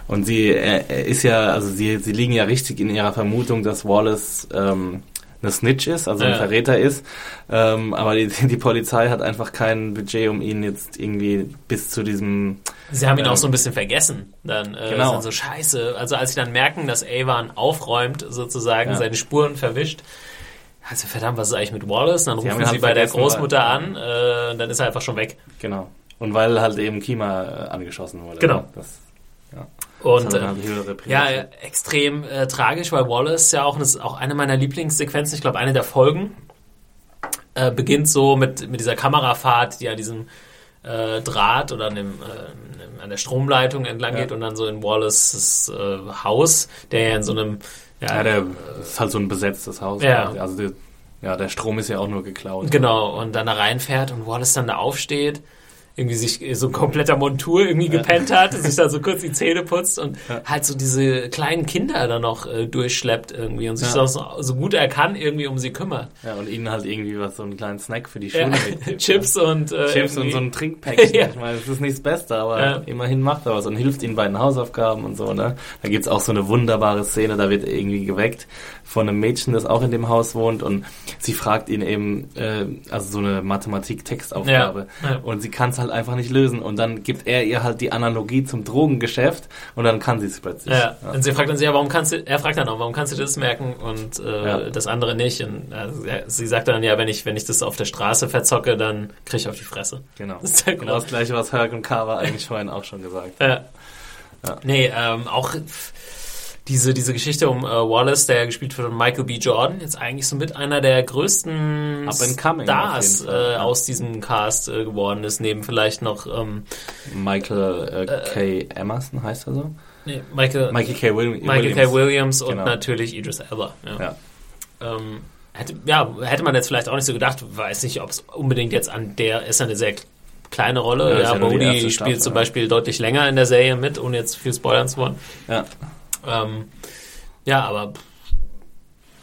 C: Und sie er, er ist ja, also sie, sie liegen ja richtig in ihrer Vermutung, dass Wallace ähm, eine Snitch ist, also ein Verräter ist. Ähm, aber die, die Polizei hat einfach kein Budget, um ihn jetzt irgendwie bis zu diesem.
B: Sie haben ihn ähm, auch so ein bisschen vergessen. Dann äh, genau. so scheiße. Also als sie dann merken, dass Avon aufräumt, sozusagen, ja. seine Spuren verwischt. Also verdammt, was ist eigentlich mit Wallace? Dann rufen sie, halt bei der Großmutter weil, an, äh, und dann ist er einfach schon weg.
C: Genau. Und weil halt eben Kima äh, angeschossen wurde.
B: Genau.
C: Das,
B: ja. Und äh, ja, extrem äh, tragisch, weil Wallace ja auch, das ist auch eine meiner Lieblingssequenzen, ich glaube eine der Folgen, äh, beginnt so mit, mit dieser Kamerafahrt, die an diesem äh, Draht oder an, dem, äh, an der Stromleitung entlang ja. geht und dann so in Wallaces äh, Haus, der ja in so einem
C: ja, ja der ist halt so ein besetztes Haus. Ja. Also die, ja, der Strom ist ja auch nur geklaut.
B: Genau, und dann da reinfährt und Wallace dann da aufsteht irgendwie sich so kompletter Montur irgendwie gepennt hat, sich da so kurz die Zähne putzt und ja. halt so diese kleinen Kinder da noch äh, durchschleppt irgendwie und sich ja. so, so, gut er kann irgendwie um sie kümmert.
C: Ja, und ihnen halt irgendwie was, so einen kleinen Snack für die Schule
B: ja. Chips und
C: äh, Chips und so ein Trinkpäckchen. ja. Ich meine, das ist nicht das Beste, aber immerhin macht er was und hilft ihnen bei den Hausaufgaben und so, ne? Da gibt's auch so eine wunderbare Szene, da wird irgendwie geweckt von einem Mädchen, das auch in dem Haus wohnt und sie fragt ihn eben, äh, also so eine Mathematik-Textaufgabe und sie kann es halt einfach nicht lösen. Und dann gibt er ihr halt die Analogie zum Drogengeschäft und dann kann sie es plötzlich.
B: Ja. Und sie fragt dann sie, ja, warum kannst du, er fragt dann auch, warum kannst du das merken und äh,
C: Ja.
B: das andere nicht? Und äh, sie sagt dann, ja, wenn ich, wenn ich das auf der Straße verzocke, dann krieg ich auf die Fresse.
C: Genau.
B: Das ist halt
C: Genau das gleiche, was Herc und Carver eigentlich vorhin auch schon gesagt haben.
B: Ja. Nee, ähm, auch diese, diese Geschichte um äh, Wallace, der gespielt wird von Michael B. Jordan, jetzt eigentlich so mit einer der größten Stars äh, aus diesem Cast äh, geworden ist, neben vielleicht noch ähm,
C: Michael äh, K. Emerson heißt er so?
B: nee, Michael,
C: Michael K. Will
B: Michael
C: Williams.
B: K. Williams und
C: Genau.
B: natürlich Idris Elba. Ja.
C: Ja.
B: Ähm, hätte, ja, hätte man jetzt vielleicht auch nicht so gedacht, weiß nicht, ob es unbedingt jetzt an der, ist eine sehr kleine Rolle.
C: Ja,
B: Ja, Bodhi spielt
C: Staffel,
B: zum. Beispiel deutlich länger in der Serie mit, ohne jetzt viel spoilern zu wollen.
C: Ja.
B: Ähm, ja, aber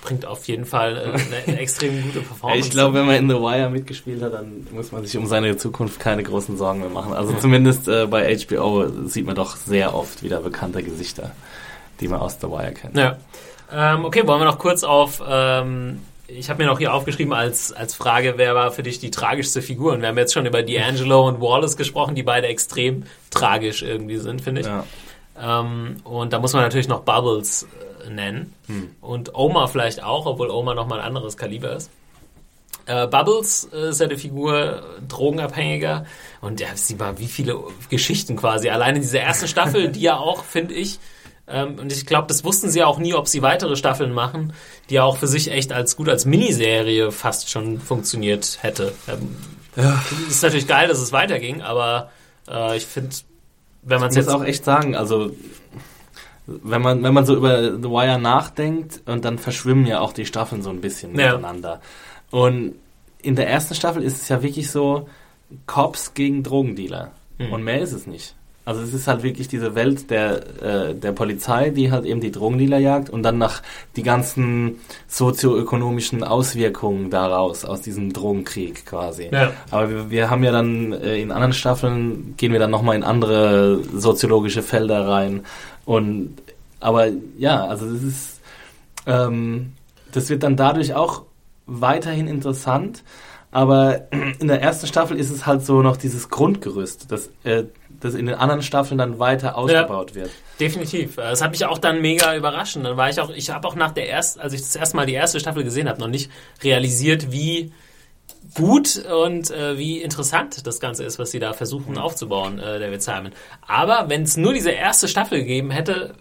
B: bringt auf jeden Fall äh, eine, eine extrem gute Performance.
C: Ich glaube, wenn man in The Wire mitgespielt hat, dann muss man sich um seine Zukunft keine großen Sorgen mehr machen. Also zumindest äh, bei HBO sieht man doch sehr oft wieder bekannte Gesichter, die man aus The Wire kennt.
B: Ja. Ähm, okay, wollen wir noch kurz auf. Ähm, ich habe mir noch hier aufgeschrieben als, als Frage, wer war für dich die tragischste Figur? Und wir haben jetzt schon über D'Angelo und Wallace gesprochen, die beide extrem tragisch irgendwie sind, finde ich.
C: Ja.
B: Ähm, und da muss man natürlich noch Bubbles äh, nennen. Und Omar vielleicht auch, obwohl Omar nochmal ein anderes Kaliber ist. Äh, Bubbles äh, ist ja die Figur, Drogenabhängiger. Und ja, sieh mal, wie viele Geschichten quasi. Alleine diese erste Staffel, die ja auch, finde ich, ähm, und ich glaube, das wussten sie ja auch nie, ob sie weitere Staffeln machen, die ja auch für sich echt als gut als Miniserie fast schon funktioniert hätte. Ähm, Es ist natürlich geil, dass es weiterging, aber äh, ich finde, wenn man es jetzt
C: auch echt sagen, also wenn man, wenn man so über The Wire nachdenkt und dann verschwimmen ja auch die Staffeln so ein bisschen
B: Ja.
C: miteinander. Und in der ersten Staffel ist es ja wirklich so Cops gegen Drogendealer.
B: Hm.
C: Und mehr ist es nicht. Also es ist halt wirklich diese Welt der, äh, der Polizei, die halt eben die Drogendealer jagt und dann nach die ganzen sozioökonomischen Auswirkungen daraus, aus diesem Drogenkrieg quasi.
B: Ja.
C: Aber wir, wir haben ja dann äh, in anderen Staffeln gehen wir dann nochmal in andere soziologische Felder rein. Und aber ja, also das ist ähm, das wird dann dadurch auch weiterhin interessant. Aber in der ersten Staffel ist es halt so noch dieses Grundgerüst, das, äh, das in den anderen Staffeln dann weiter ausgebaut wird.
B: Definitiv. Äh, Das hat mich auch dann mega überrascht. Dann war ich auch, ich habe auch nach der ersten, als ich das erste Mal die erste Staffel gesehen habe, noch nicht realisiert, wie gut und äh, wie interessant das Ganze ist, was sie da versuchen aufzubauen, äh, David Simon. Aber wenn es nur diese erste Staffel gegeben hätte,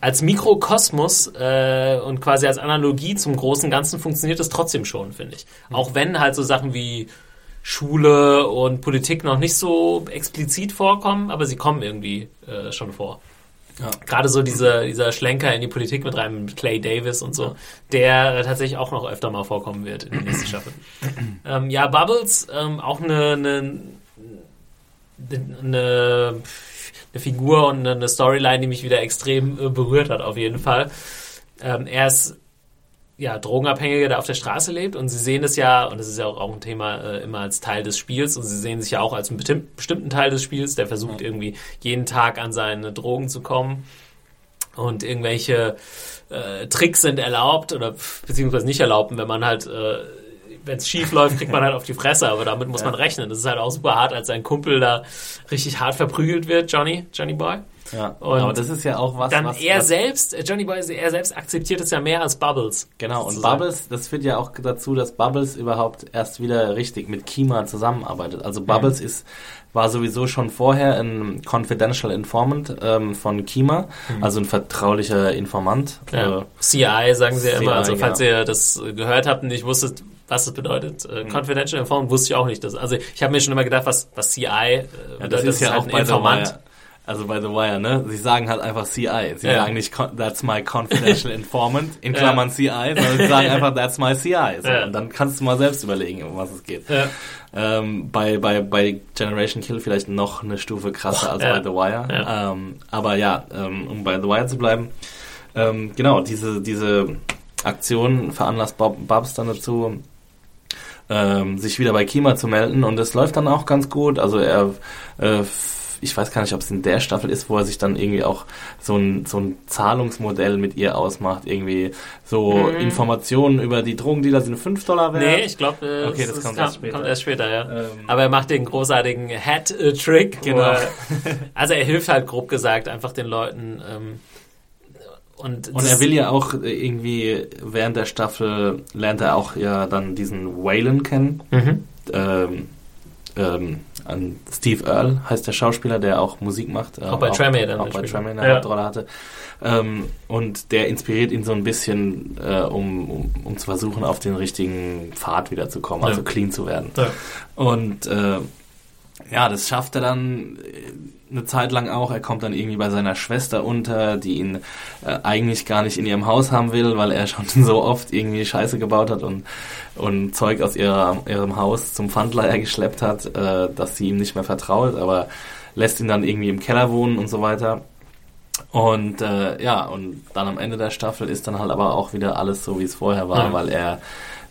B: als Mikrokosmos äh, und quasi als Analogie zum großen Ganzen funktioniert es trotzdem schon, finde ich. Auch wenn halt so Sachen wie Schule und Politik noch nicht so explizit vorkommen, aber sie kommen irgendwie äh, schon vor.
C: Ja.
B: Gerade so diese, dieser Schlenker in die Politik mit rein, mit Clay Davis und so, der tatsächlich auch noch öfter mal vorkommen wird in der nächsten Staffel. ähm, ja, Bubbles, ähm, auch eine, eine, eine, eine Figur und eine Storyline, die mich wieder extrem äh, berührt hat, auf jeden Fall. Ähm, er ist ja, Drogenabhängiger, der auf der Straße lebt. Und sie sehen es ja, und das ist ja auch, auch ein Thema, äh, immer als Teil des Spiels. Und sie sehen sich ja auch als einen bestimm- bestimmten Teil des Spiels, der versucht irgendwie jeden Tag an seine Drogen zu kommen. Und irgendwelche äh, Tricks sind erlaubt oder beziehungsweise nicht erlaubt, wenn man halt äh, wenn es schief läuft, kriegt man halt auf die Fresse, aber damit muss man rechnen. Das ist halt auch super hart, als sein Kumpel da richtig hart verprügelt wird, Johnny, Johnny Boy.
C: Ja.
B: Und
C: Aber das ist ja auch was,
B: Dann
C: was,
B: er
C: was
B: selbst, Johnny Boy, er selbst akzeptiert es ja mehr als Bubbles.
C: Genau, und
B: sozusagen.
C: Bubbles, das führt ja auch dazu, dass Bubbles überhaupt erst wieder richtig mit Kima zusammenarbeitet. Also Bubbles ist, war sowieso schon vorher ein Confidential Informant ähm, von Kima, also ein vertraulicher Informant.
B: Ja.
C: Äh,
B: CI sagen sie ja
C: CI,
B: immer. Also falls
C: genau.
B: ihr das gehört habt und nicht wusstet, was das bedeutet, äh, Confidential Informant, wusste ich auch nicht. Das, also ich habe mir schon immer gedacht, was, was CI äh,
C: ja,
B: bedeutet.
C: das ist ja
B: halt
C: auch
B: ein Informant.
C: Also bei The Wire, ne? Sie sagen halt einfach CI. Sie
B: Ja.
C: sagen nicht, that's my confidential informant, in
B: Ja.
C: Klammern CI, sondern sie sagen einfach, that's my CI. So,
B: Ja.
C: Und dann kannst du mal selbst überlegen, um was es geht.
B: Ja.
C: Ähm, bei, bei, bei Generation Kill vielleicht noch eine Stufe krasser als
B: ja.
C: bei The Wire.
B: Ja.
C: Ähm, aber ja, ähm, um bei The Wire zu bleiben, ähm, genau, diese, diese Aktion veranlasst Bob, Babs dann dazu, ähm, sich wieder bei Kima zu melden und es läuft dann auch ganz gut. Also er äh, ich weiß gar nicht, ob es in der Staffel ist, wo er sich dann irgendwie auch so ein, so ein Zahlungsmodell mit ihr ausmacht, irgendwie so mhm. Informationen über die Drogendealer sind 5 Dollar wert.
B: Nee, ich glaube, okay, das, das kommt, erst später. kommt erst später, ja. Ähm. Aber er macht den großartigen Hat-Trick. Genau. Also er hilft halt grob gesagt einfach den Leuten, ähm,
C: und, und er will ja auch irgendwie während der Staffel lernt er auch ja dann diesen Waylon kennen. Mhm. Ähm, ähm, an Steve Earle heißt der Schauspieler, der auch Musik macht. Äh,
B: auch bei Tremé dann.
C: Auch bei Tremé eine ja. Hauptrolle hatte. Ähm, und der inspiriert ihn so ein bisschen, äh, um, um, um, zu versuchen, auf den richtigen Pfad wieder zu kommen, also ja. clean zu werden. Ja. Und äh, ja, das schafft er dann eine Zeit lang auch. Er kommt dann irgendwie bei seiner Schwester unter, die ihn äh, eigentlich gar nicht in ihrem Haus haben will, weil er schon so oft irgendwie Scheiße gebaut hat und, und Zeug aus ihrer, ihrem Haus zum Pfandleiher geschleppt hat, äh, dass sie ihm nicht mehr vertraut, aber lässt ihn dann irgendwie im Keller wohnen und so weiter. Und äh, ja, und dann am Ende der Staffel ist dann halt aber auch wieder alles so, wie es vorher war, ja. weil er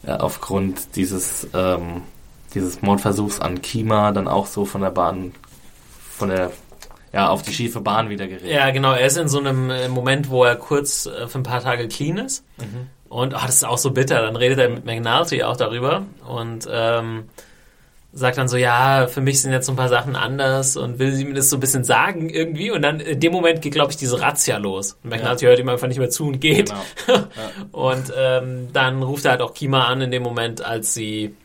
C: äh, aufgrund dieses ähm, dieses Mordversuchs an Kima dann auch so von der Bahn, von der ja, auf die schiefe Bahn wieder gerät.
B: Ja, genau. Er ist in so einem äh, Moment, wo er kurz äh, für ein paar Tage clean ist. Mhm. Und oh, das ist auch so bitter. Dann redet er mit McNulty auch darüber und ähm, sagt dann so, ja, für mich sind jetzt so ein paar Sachen anders und will sie mir das so ein bisschen sagen irgendwie. Und dann in dem Moment geht, glaube ich, diese Razzia los. Und McNulty ja. hört ihm einfach nicht mehr zu und geht. Genau. Ja. und ähm, dann ruft er halt auch Kima an in dem Moment, als sie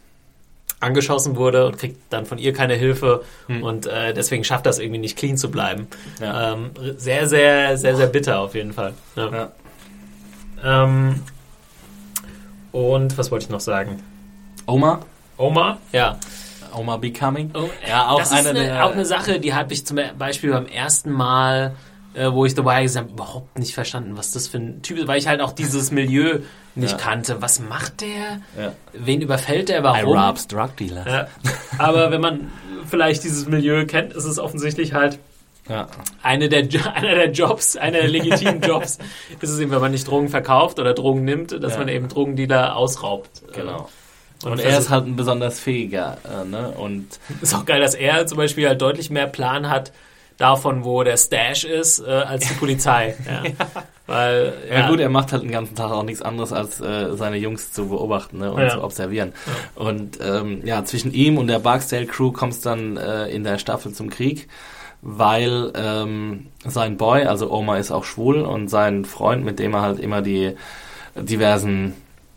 B: angeschossen wurde und kriegt dann von ihr keine Hilfe hm. und äh, deswegen schafft das irgendwie nicht clean zu bleiben. Ja. Ähm, sehr, sehr, sehr, sehr bitter auf jeden Fall. Ja. Ja. Ähm, und was wollte ich noch sagen?
C: Oma?
B: Oma, ja.
C: Oma Becoming.
B: Oh, ja, auch das eine, ist eine, auch eine Sache, die habe ich zum Beispiel beim ersten Mal äh, wo ich dabei gesagt habe, überhaupt nicht verstanden, was das für ein Typ ist, weil ich halt auch dieses Milieu nicht ja. kannte. Was macht der? Ja. Wen überfällt der? Warum?
C: I robs drug dealers. Ja.
B: Aber wenn man vielleicht dieses Milieu kennt, ist es offensichtlich halt ja. Eine der, einer der Jobs, einer der legitimen Jobs ist es eben, wenn man nicht Drogen verkauft oder Drogen nimmt, dass ja. man eben Drogendealer ausraubt.
C: Genau. Und, und er ist halt ein besonders fähiger. Äh, ne? Und
B: ist auch geil, dass er zum Beispiel halt deutlich mehr Plan hat, davon, wo der Stash ist, äh, als die Polizei. Ja. ja. Weil,
C: ja. ja. gut, er macht halt den ganzen Tag auch nichts anderes, als äh, seine Jungs zu beobachten ne, und ja. zu observieren. Und ähm, ja, zwischen ihm und der Barksdale Crew kommt es dann äh, in der Staffel zum Krieg, weil ähm, sein Boy, also Oma ist auch schwul und sein Freund, mit dem er halt immer die diversen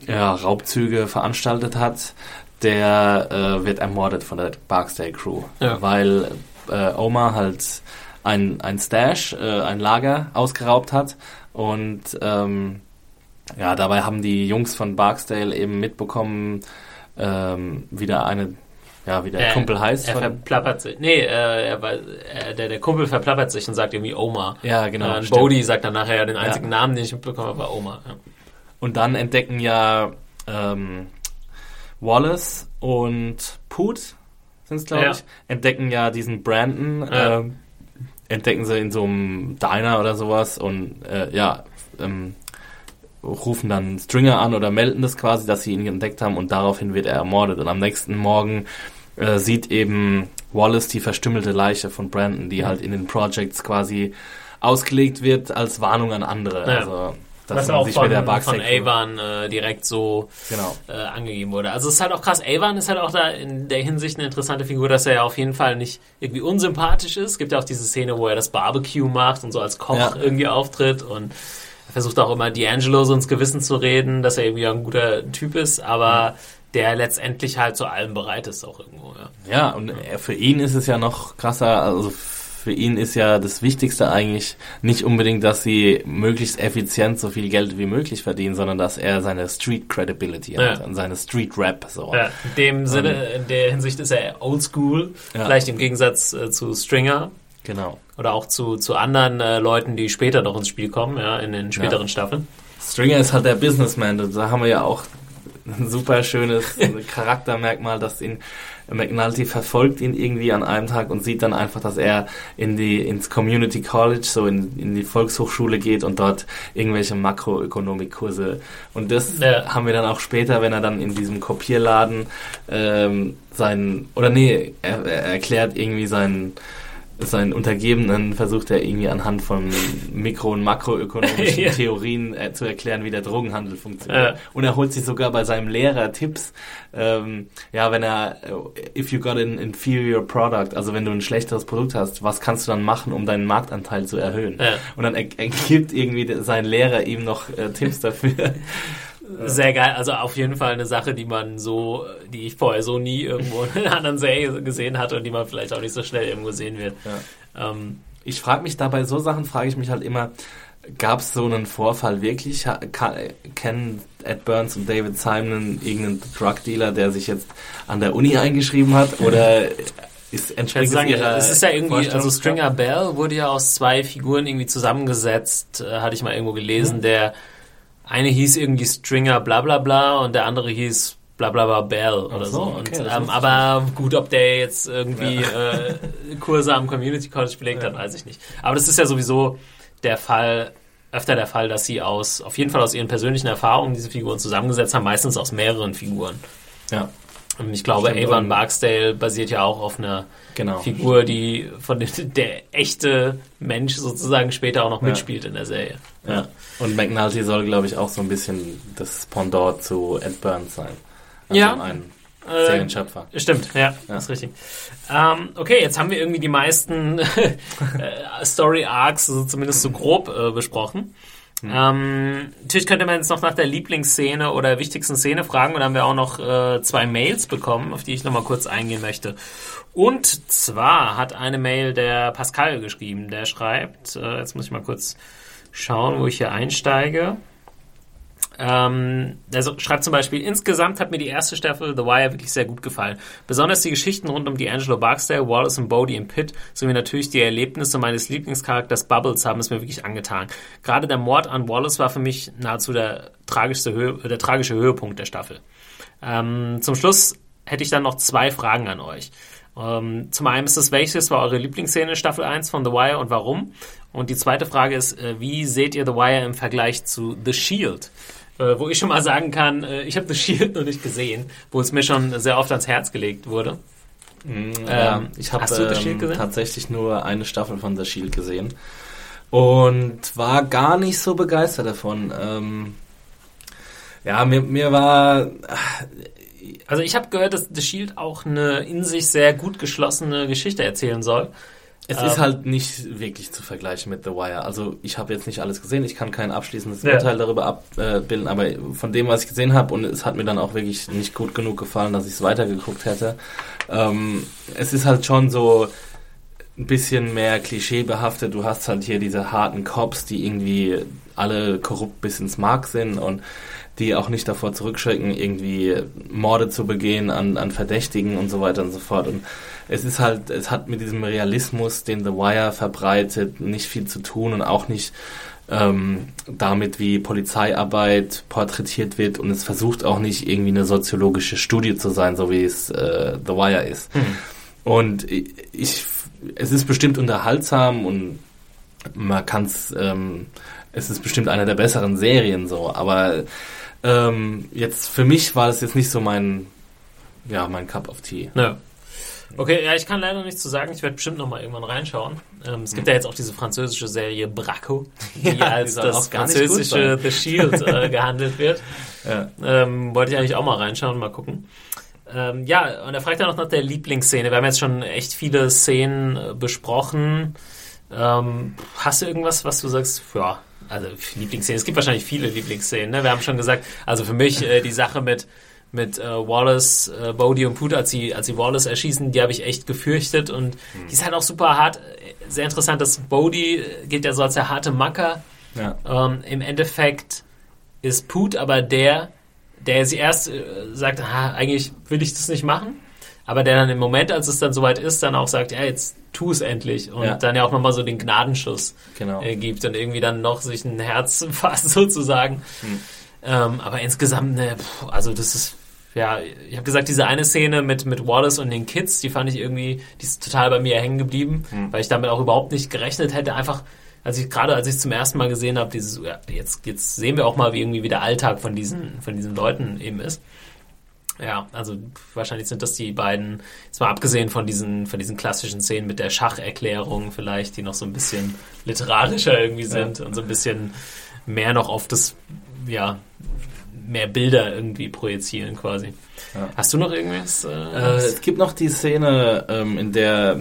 C: ja, Raubzüge veranstaltet hat, der äh, wird ermordet von der Barksdale Crew, weil äh, Oma halt ein, ein Stash, äh, ein Lager ausgeraubt hat und ähm, ja, dabei haben die Jungs von Barksdale eben mitbekommen, ähm, wieder eine ja, wie der äh, Kumpel heißt.
B: Er verplappert sich. Nee, äh, er äh, der, der Kumpel verplappert sich und sagt irgendwie Oma.
C: Ja, genau.
B: Äh, Bodhi sagt dann nachher ja den einzigen ja. Namen, den ich mitbekommen habe, war Oma. Ja.
C: Und dann entdecken ja ähm, Wallace und Put, sind es, glaube ich, entdecken ja diesen Brandon, ja. äh, entdecken sie in so einem Diner oder sowas und äh, ja, ähm, rufen dann Stringer an oder melden das quasi, dass sie ihn entdeckt haben und daraufhin wird er ermordet. Und am nächsten Morgen äh, sieht eben Wallace die verstümmelte Leiche von Brandon, die mhm. halt in den Projects quasi ausgelegt wird als Warnung an andere. Ja. Also
B: dass Was auch von, von Avon äh, direkt so genau. äh, angegeben wurde. Also es ist halt auch krass. Avon ist halt auch da in der Hinsicht eine interessante Figur, dass er ja auf jeden Fall nicht irgendwie unsympathisch ist. Es gibt ja auch diese Szene, wo er das Barbecue macht und so als Koch ja. irgendwie auftritt und er versucht auch immer D'Angelo so ins Gewissen zu reden, dass er irgendwie ein guter Typ ist, aber mhm. der letztendlich halt zu allem bereit ist auch irgendwo.
C: Ja, ja und für ihn ist es ja noch krasser, also für ihn ist ja das Wichtigste eigentlich nicht unbedingt, dass sie möglichst effizient so viel Geld wie möglich verdienen, sondern dass er seine Street Credibility ja. hat und seine Street Rap. So.
B: Ja, in dem Sinne, in der Hinsicht ist er oldschool, ja. vielleicht im Gegensatz äh, zu Stringer.
C: Genau.
B: Oder auch zu, zu anderen äh, Leuten, die später noch ins Spiel kommen, ja, in den späteren Staffeln.
C: Stringer ist halt der Businessman, da haben wir ja auch ein super schönes Charaktermerkmal, dass ihn McNulty verfolgt ihn irgendwie an einem Tag und sieht dann einfach, dass er in die ins Community College, so in, in die Volkshochschule geht und dort irgendwelche Makroökonomikkurse. Und das ja. haben wir dann auch später, wenn er dann in diesem Kopierladen ähm, sein oder nee, er, er erklärt irgendwie seinen seinen Untergebenen versucht er irgendwie anhand von Mikro- und Makroökonomischen
B: Ja.
C: Theorien äh, zu erklären, wie der Drogenhandel funktioniert.
B: Ja.
C: Und er holt sich sogar bei seinem Lehrer Tipps, ähm, ja, wenn er, äh, if you got an inferior product, also wenn du ein schlechteres Produkt hast, was kannst du dann machen, um deinen Marktanteil zu erhöhen?
B: Ja.
C: Und dann er, er gibt irgendwie sein Lehrer ihm noch äh, Tipps dafür.
B: Sehr geil, also auf jeden Fall eine Sache, die man so, die ich vorher so nie irgendwo in einer anderen Serie gesehen hatte und die man vielleicht auch nicht so schnell irgendwo sehen wird. Ähm,
C: Ich frage mich da bei so Sachen, frage ich mich halt immer, gab es so einen Vorfall wirklich? Kennen Ed Burns und David Simon irgendeinen Drug Dealer, der sich jetzt an der Uni eingeschrieben hat? Oder ist entspringt
B: sagen,
C: es ihrer
B: es ist ja irgendwie, also? Stringer Bell wurde ja aus zwei Figuren irgendwie zusammengesetzt, äh, hatte ich mal irgendwo gelesen. Der eine hieß irgendwie Stringer bla bla bla und der andere hieß bla bla bla Bell oder
C: so,
B: so.
C: okay,
B: Und, ähm, aber gut, ob der jetzt irgendwie äh, Kurse am Community College belegt hat, weiß ich nicht. Aber das ist ja sowieso der Fall, öfter der Fall, dass sie aus, auf jeden Fall aus ihren persönlichen Erfahrungen diese Figuren zusammengesetzt haben, meistens aus mehreren Figuren.
C: Ja,
B: ich glaube,
C: Stimmt,
B: Avon Barksdale basiert ja auch auf einer
C: genau.
B: Figur, die von dem, der echte Mensch sozusagen später auch noch
C: Ja.
B: mitspielt in der Serie.
C: Ja. Und McNulty soll, glaube ich, auch so ein bisschen das Pendant zu Ed Burns sein. Also
B: Ja.
C: ein
B: Äh,
C: Serienschöpfer.
B: Stimmt, ja,
C: Ja.
B: ist richtig. Ähm, okay, jetzt haben wir irgendwie die meisten äh, Story Arcs, also zumindest so grob äh, besprochen. Ähm, natürlich könnte man jetzt noch nach der Lieblingsszene oder wichtigsten Szene fragen und dann haben wir auch noch äh, zwei Mails bekommen, auf die ich nochmal kurz eingehen möchte. Und zwar hat eine Mail der Pascal geschrieben, der schreibt, äh, jetzt muss ich mal kurz schauen, wo ich hier einsteige. Ähm, also schreibt zum Beispiel, insgesamt hat mir die erste Staffel The Wire wirklich sehr gut gefallen. Besonders die Geschichten rund um die Angelo Barksdale, Wallace und Bodie im Pit, sowie natürlich die Erlebnisse meines Lieblingscharakters Bubbles haben es mir wirklich angetan. Gerade der Mord an Wallace war für mich nahezu der, tragischste Höhe, der tragische Höhepunkt der Staffel. Ähm, zum Schluss hätte ich dann noch zwei Fragen an euch. Ähm, zum einen ist es, welches war eure Lieblingsszene in Staffel 1 von The Wire und warum? Und die zweite Frage ist, äh, wie seht ihr The Wire im Vergleich zu The Shield? Äh, wo ich schon mal sagen kann, äh, ich habe The Shield noch nicht gesehen, wo es mir schon sehr oft ans Herz gelegt wurde.
C: Ja,
B: Ähm,
C: ich habe
B: hast du The Shield
C: ähm, tatsächlich nur eine Staffel von The Shield gesehen und war gar nicht so begeistert davon. Ähm, ja, mir, mir war
B: Also ich habe gehört, dass The Shield auch eine in sich sehr gut geschlossene Geschichte erzählen soll.
C: Es
B: Ähm,
C: ist halt nicht wirklich zu vergleichen mit The Wire. Also ich habe jetzt nicht alles gesehen, ich kann kein abschließendes
B: Ja.
C: Urteil darüber abbilden, aber von dem, was ich gesehen habe, und es hat mir dann auch wirklich nicht gut genug gefallen, dass ich es weitergeguckt hätte. Ähm, es ist halt schon so ein bisschen mehr klischeebehaftet. Du hast halt hier diese harten Cops, die irgendwie alle korrupt bis ins Mark sind und die auch nicht davor zurückschrecken, irgendwie Morde zu begehen an, an Verdächtigen und so weiter und so fort. Und es ist halt, es hat mit diesem Realismus, den The Wire verbreitet, nicht viel zu tun und auch nicht ähm, damit, wie Polizeiarbeit porträtiert wird und es versucht auch nicht irgendwie eine soziologische Studie zu sein, so wie es äh, The Wire ist. Und ich, ich, es ist bestimmt unterhaltsam und man kann es, ähm, es ist bestimmt eine der besseren Serien so, aber ähm, jetzt für mich war das jetzt nicht so mein, ja, mein Cup of Tea.
B: Ja. Okay, ja, ich kann leider nichts zu sagen. Ich werde bestimmt noch mal irgendwann reinschauen. Ähm, es gibt ja jetzt auch diese französische Serie Braco, die
C: Ja,
B: als das
C: gut
B: französische. The Shield äh, gehandelt wird.
C: Ja.
B: Ähm, wollte ich eigentlich auch mal reinschauen, mal gucken. Ähm, ja, und er fragt ja noch nach der Lieblingsszene. Wir haben jetzt schon echt viele Szenen äh, besprochen. Ähm, hast du irgendwas, was du sagst? Ja, also Lieblingsszenen. Es gibt wahrscheinlich viele Lieblingsszenen. Ne? Wir haben schon gesagt, also für mich äh, die Sache mit mit äh, Wallace, äh, Bodie und Put, als sie, als sie Wallace erschießen, die habe ich echt gefürchtet und die ist halt auch super hart. Äh, Sehr interessant, dass Bodie äh, gilt ja so als der harte Macker.
C: Ja.
B: Ähm, Im Endeffekt ist Put aber der, der sie erst äh, sagt, ah, eigentlich will ich das nicht machen, aber der dann im Moment, als es dann soweit ist, dann auch sagt, ja, jetzt tu es endlich und
C: Ja.
B: dann ja auch nochmal so den Gnadenschuss
C: Genau.
B: äh, gibt und irgendwie dann noch sich ein Herz fasst sozusagen. Ähm, aber insgesamt, ne, pff, also das ist, ja, ich habe gesagt, diese eine Szene mit, mit Wallace und den Kids, die fand ich irgendwie, die ist total bei mir hängen geblieben, weil ich damit auch überhaupt nicht gerechnet hätte. Einfach, als ich gerade als ich zum ersten Mal gesehen habe, dieses, ja, jetzt, jetzt sehen wir auch mal, wie irgendwie wie der Alltag von diesen, von diesen Leuten eben ist. Ja, also wahrscheinlich sind das die beiden, jetzt mal abgesehen von diesen, von diesen klassischen Szenen mit der Schacherklärung vielleicht, die noch so ein bisschen literarischer irgendwie sind ja. und so ein bisschen mehr noch auf das, ja, mehr Bilder irgendwie projizieren quasi. Ja. Hast du noch irgendwas? Äh,
C: äh, es gibt noch die Szene, ähm, in der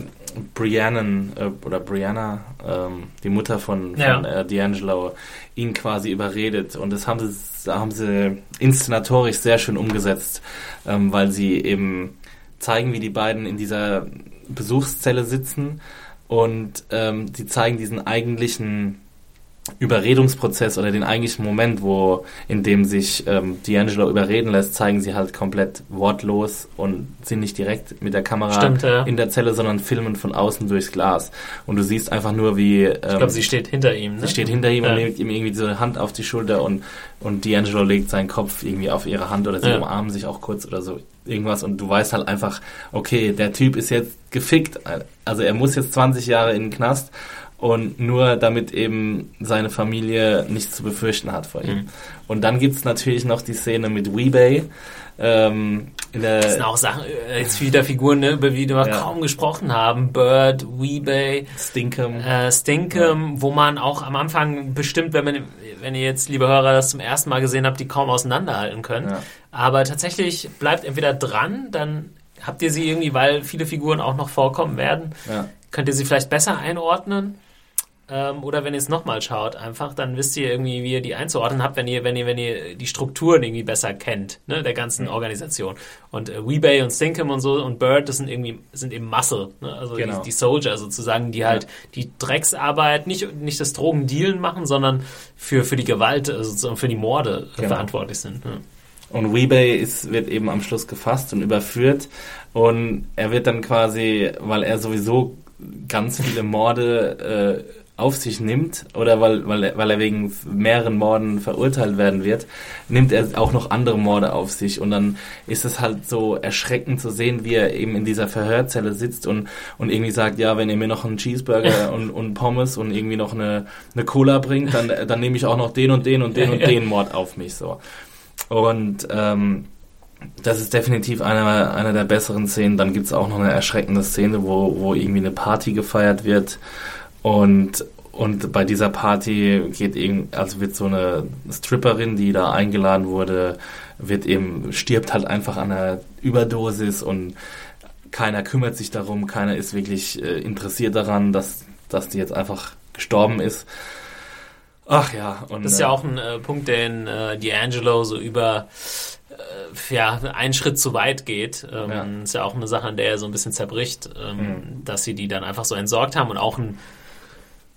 C: Brianna äh, oder Brianna, ähm, die Mutter von, von ja. äh, D'Angelo, ihn quasi überredet. Und das haben sie, haben sie inszenatorisch sehr schön umgesetzt, ähm, weil sie eben zeigen, wie die beiden in dieser Besuchszelle sitzen und ähm, sie zeigen diesen eigentlichen Überredungsprozess oder den eigentlichen Moment, wo in dem sich ähm, D'Angelo überreden lässt, zeigen sie halt komplett wortlos und sind nicht direkt mit der Kamera
B: Stimmt, ja.
C: in der Zelle, sondern filmen von außen durchs Glas. Und du siehst einfach nur, wie ähm,
B: ich glaube, sie steht hinter ihm. Ne?
C: Sie steht hinter ihm ja. und nimmt ihm irgendwie so eine Hand auf die Schulter und und D'Angelo legt seinen Kopf irgendwie auf ihre Hand oder sie ja. umarmen sich auch kurz oder so irgendwas und du weißt halt einfach, okay, der Typ ist jetzt gefickt, also er muss jetzt 20 Jahre in den Knast und nur damit eben seine Familie nichts zu befürchten hat vor ihm. Mhm. Und dann gibt es natürlich noch die Szene mit Weebay. Ähm,
B: das sind auch Sachen, äh, jetzt wieder Figuren, ne, über die wir ja. kaum gesprochen haben. Bird, Weebay,
C: Stinkum.
B: Äh, Stinkum, ja. wo man auch am Anfang bestimmt, wenn man, wenn ihr jetzt, liebe Hörer, das zum ersten Mal gesehen habt, die kaum auseinanderhalten können. Ja. Aber tatsächlich bleibt entweder dran, dann habt ihr sie irgendwie, weil viele Figuren auch noch vorkommen werden, könnt ihr sie vielleicht besser einordnen. Ähm, oder wenn ihr es nochmal schaut, einfach, dann wisst ihr irgendwie, wie ihr die einzuordnen habt, wenn ihr, wenn ihr, wenn ihr die Strukturen irgendwie besser kennt, ne, der ganzen Organisation. Und äh, Weebay und Stinkham und so und Bird, das sind irgendwie, sind eben Muscle, ne? also genau. die, die, Soldier sozusagen, die halt ja. die Drecksarbeit, nicht, nicht das Drogendealen machen, sondern für, für die Gewalt, also für die Morde genau. verantwortlich sind. Ne?
C: Und Weebay ist, wird eben am Schluss gefasst und überführt. Und er wird dann quasi, weil er sowieso ganz viele Morde äh, auf sich nimmt oder weil, weil, er, weil er wegen mehreren Morden verurteilt werden wird, nimmt er auch noch andere Morde auf sich und dann ist es halt so erschreckend zu sehen, wie er eben in dieser Verhörzelle sitzt und, und irgendwie sagt, ja, wenn ihr mir noch einen Cheeseburger und, und Pommes und irgendwie noch eine, eine Cola bringt, dann, dann nehme ich auch noch den und den und den und den Mord auf mich so. Und ähm, das ist definitiv einer, einer der besseren Szenen. Dann gibt's auch noch eine erschreckende Szene, wo, wo irgendwie eine Party gefeiert wird und, und bei dieser Party geht eben, also wird so eine Stripperin, die da eingeladen wurde, wird eben, stirbt halt einfach an einer Überdosis und keiner kümmert sich darum, keiner ist wirklich äh, interessiert daran, dass, dass die jetzt einfach gestorben ist. Ach ja.
B: Und, das ist ja äh, auch ein äh, Punkt, den äh, D'Angelo so über äh, ja, einen Schritt zu weit geht. Ähm, ja. Ist ja auch eine Sache, an der er so ein bisschen zerbricht, ähm, mhm. dass sie die dann einfach so entsorgt haben und auch ein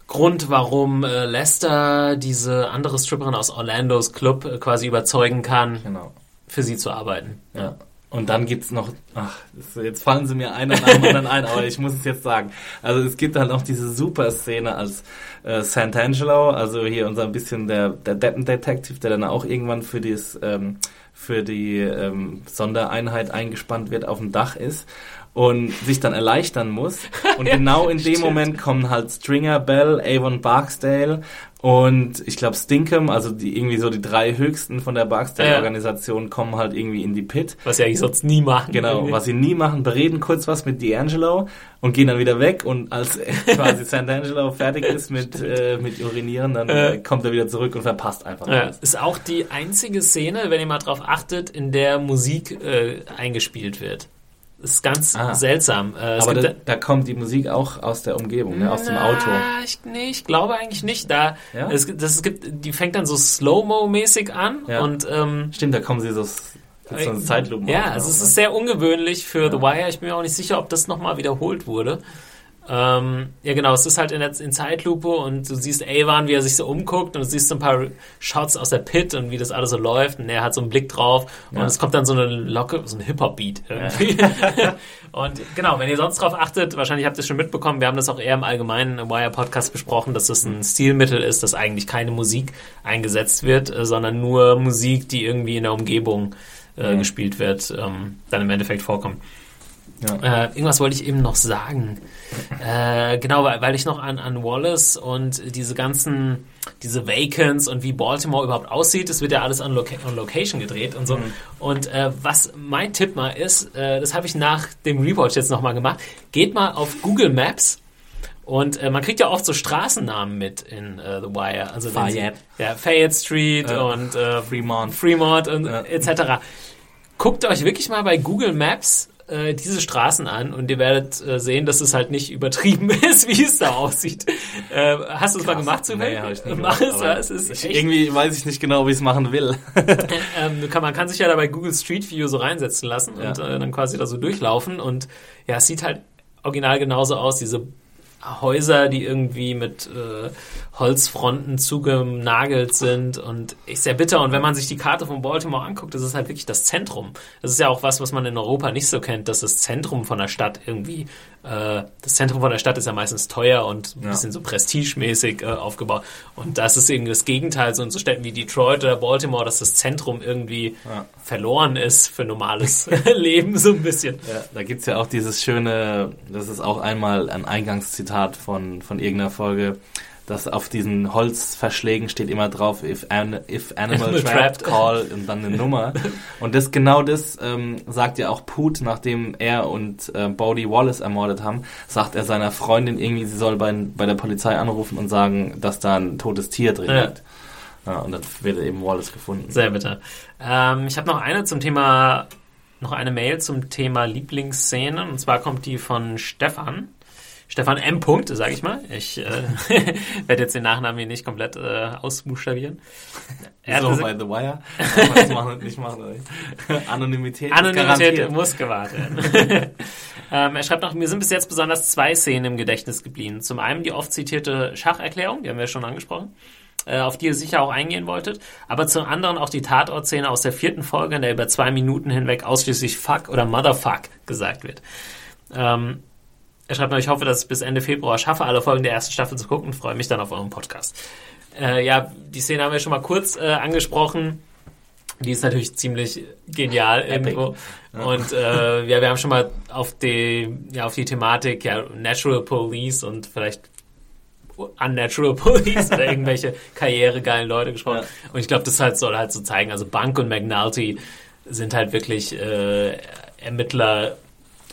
B: Grund, warum äh, Lester diese andere Stripperin aus Orlandos Club äh, quasi überzeugen kann, genau. für sie zu arbeiten.
C: Ja. Und dann gibt's noch, ach, jetzt fallen sie mir einer nach dem anderen ein, aber ich muss es jetzt sagen. Also es gibt dann noch diese super Szene als äh, Sant'Angelo, also hier unser ein bisschen der, der Deppen Detective, der dann auch irgendwann für dieses, ähm, für die ähm, Sondereinheit eingespannt wird, auf dem Dach ist und sich dann erleichtern muss. Und genau in dem Moment kommen halt Stringer Bell, Avon Barksdale und ich glaube Stinkham, also die irgendwie so die drei höchsten von der Barksdale-Organisation ja. kommen halt irgendwie in die Pit.
B: Was sie eigentlich sonst nie machen.
C: Genau, irgendwie. was sie nie machen, bereden kurz was mit D'Angelo und gehen dann wieder weg und als quasi Sant'Angelo fertig ist mit, äh, mit Urinieren, dann äh. kommt er wieder zurück und verpasst einfach
B: ja. alles. Ist auch die einzige Szene, wenn ihr mal drauf achtet, in der Musik äh, eingespielt wird. Das ist ganz ah. seltsam.
C: Äh, Aber da, da, kommt die Musik auch aus der Umgebung, ne? aus dem Auto.
B: Ich, nee, ich glaube eigentlich nicht. Da, ja? es, das, es gibt, die fängt dann so Slow-Mo-mäßig an. Ja. Und, ähm,
C: Stimmt, da kommen sie so, so eine Zeitlupe.
B: Ja, also es ist sehr ungewöhnlich für ja. The Wire. Ich bin mir auch nicht sicher, ob das nochmal wiederholt wurde. Ähm, ja, genau, es ist halt in, der, in Zeitlupe und du siehst Avon, wie er sich so umguckt und du siehst so ein paar Shots aus der Pit und wie das alles so läuft und er hat so einen Blick drauf und ja. es kommt dann so eine Locke, so ein Hip-Hop-Beat irgendwie. Ja. und genau, wenn ihr sonst drauf achtet, wahrscheinlich habt ihr es schon mitbekommen, wir haben das auch eher im allgemeinen Wire-Podcast besprochen, dass das ein Stilmittel ist, dass eigentlich keine Musik eingesetzt wird, äh, sondern nur Musik, die irgendwie in der Umgebung äh, mhm. gespielt wird, ähm, dann im Endeffekt vorkommt. Ja. Äh, irgendwas wollte ich eben noch sagen. Äh, genau, weil, weil ich noch an, an Wallace und diese ganzen, diese Vacants und wie Baltimore überhaupt aussieht, das wird ja alles on, Loca on Location gedreht und so. Mhm. Und äh, was mein Tipp mal ist, äh, das habe ich nach dem Rewatch jetzt nochmal gemacht, geht mal auf Google Maps und äh, man kriegt ja oft so Straßennamen mit in äh, The Wire. Also
C: Fayette.
B: Ja, Fayette Street und
C: Fremont.
B: Fremont und etc. Guckt euch wirklich mal bei Google Maps äh, diese Straßen an und ihr werdet äh, sehen, dass es halt nicht übertrieben ist, wie es da aussieht. Äh, hast du es mal gemacht, zu
C: Nee, ich nicht
B: Mach
C: gemacht,
B: es, ja, es ist echt,
C: irgendwie weiß ich nicht genau, wie ich es machen will.
B: ähm, kann, man kann sich ja da bei Google Street View so reinsetzen lassen
C: Ja.
B: und äh, dann quasi da so durchlaufen und ja, es sieht halt original genauso aus, diese Häuser, die irgendwie mit äh, Holzfronten zugenagelt sind und ist sehr bitter. Und wenn man sich die Karte von Baltimore anguckt, das ist halt wirklich das Zentrum. Das ist ja auch was, was man in Europa nicht so kennt, dass das Zentrum von der Stadt irgendwie, das Zentrum von der Stadt ist ja meistens teuer und ein
C: Ja.
B: bisschen so prestigemäßig äh, aufgebaut. Und das ist irgendwie das Gegenteil, so in so Städten wie Detroit oder Baltimore, dass das Zentrum irgendwie
C: Ja.
B: verloren ist für normales Leben, so ein bisschen.
C: Ja, da gibt's ja auch dieses schöne, das ist auch einmal ein Eingangszitat von, von irgendeiner Folge, dass auf diesen Holzverschlägen steht immer drauf, if, an, if animal
B: Animal
C: trapped,
B: trapped.
C: call und dann eine Nummer. Und das genau das ähm, sagt ja auch Put, nachdem er und äh, Bodie Wallace ermordet haben, sagt er seiner Freundin irgendwie, sie soll bei, bei der Polizei anrufen und sagen, dass da ein totes Tier drin
B: Ja.
C: liegt. Ja, und dann wird eben Wallace gefunden.
B: Sehr bitter. Ähm, ich habe noch eine zum Thema, noch eine Mail zum Thema Lieblingsszenen. Und zwar kommt die von Stefan. Stefan M. Punkt, sage ich mal. Ich äh, werde jetzt den Nachnamen hier nicht komplett äh, ausbuchstabieren. Er
C: so bei The Wire. Das machen, nicht machen. Anonymität,
B: Anonymität muss gewahrt werden. ähm, er schreibt noch, mir sind bis jetzt besonders zwei Szenen im Gedächtnis geblieben. Zum einen die oft zitierte Schacherklärung, die haben wir schon angesprochen, äh, auf die ihr sicher auch eingehen wolltet. Aber zum anderen auch die Tatortszene aus der vierten Folge, in der über zwei Minuten hinweg ausschließlich Fuck oder Motherfuck gesagt wird. Ähm, er schreibt noch, ich hoffe, dass ich bis Ende Februar schaffe, alle Folgen der ersten Staffel zu gucken und freue mich dann auf euren Podcast. Äh, ja, die Szene haben wir schon mal kurz äh, angesprochen. Die ist natürlich ziemlich genial irgendwo. Und äh, ja, wir haben schon mal auf die, ja, auf die Thematik ja, Natural Police und vielleicht Unnatural Police oder irgendwelche karrieregeilen Leute gesprochen.
C: Ja.
B: Und ich glaube, das halt soll halt so zeigen, also Bank und McNulty sind halt wirklich äh, Ermittler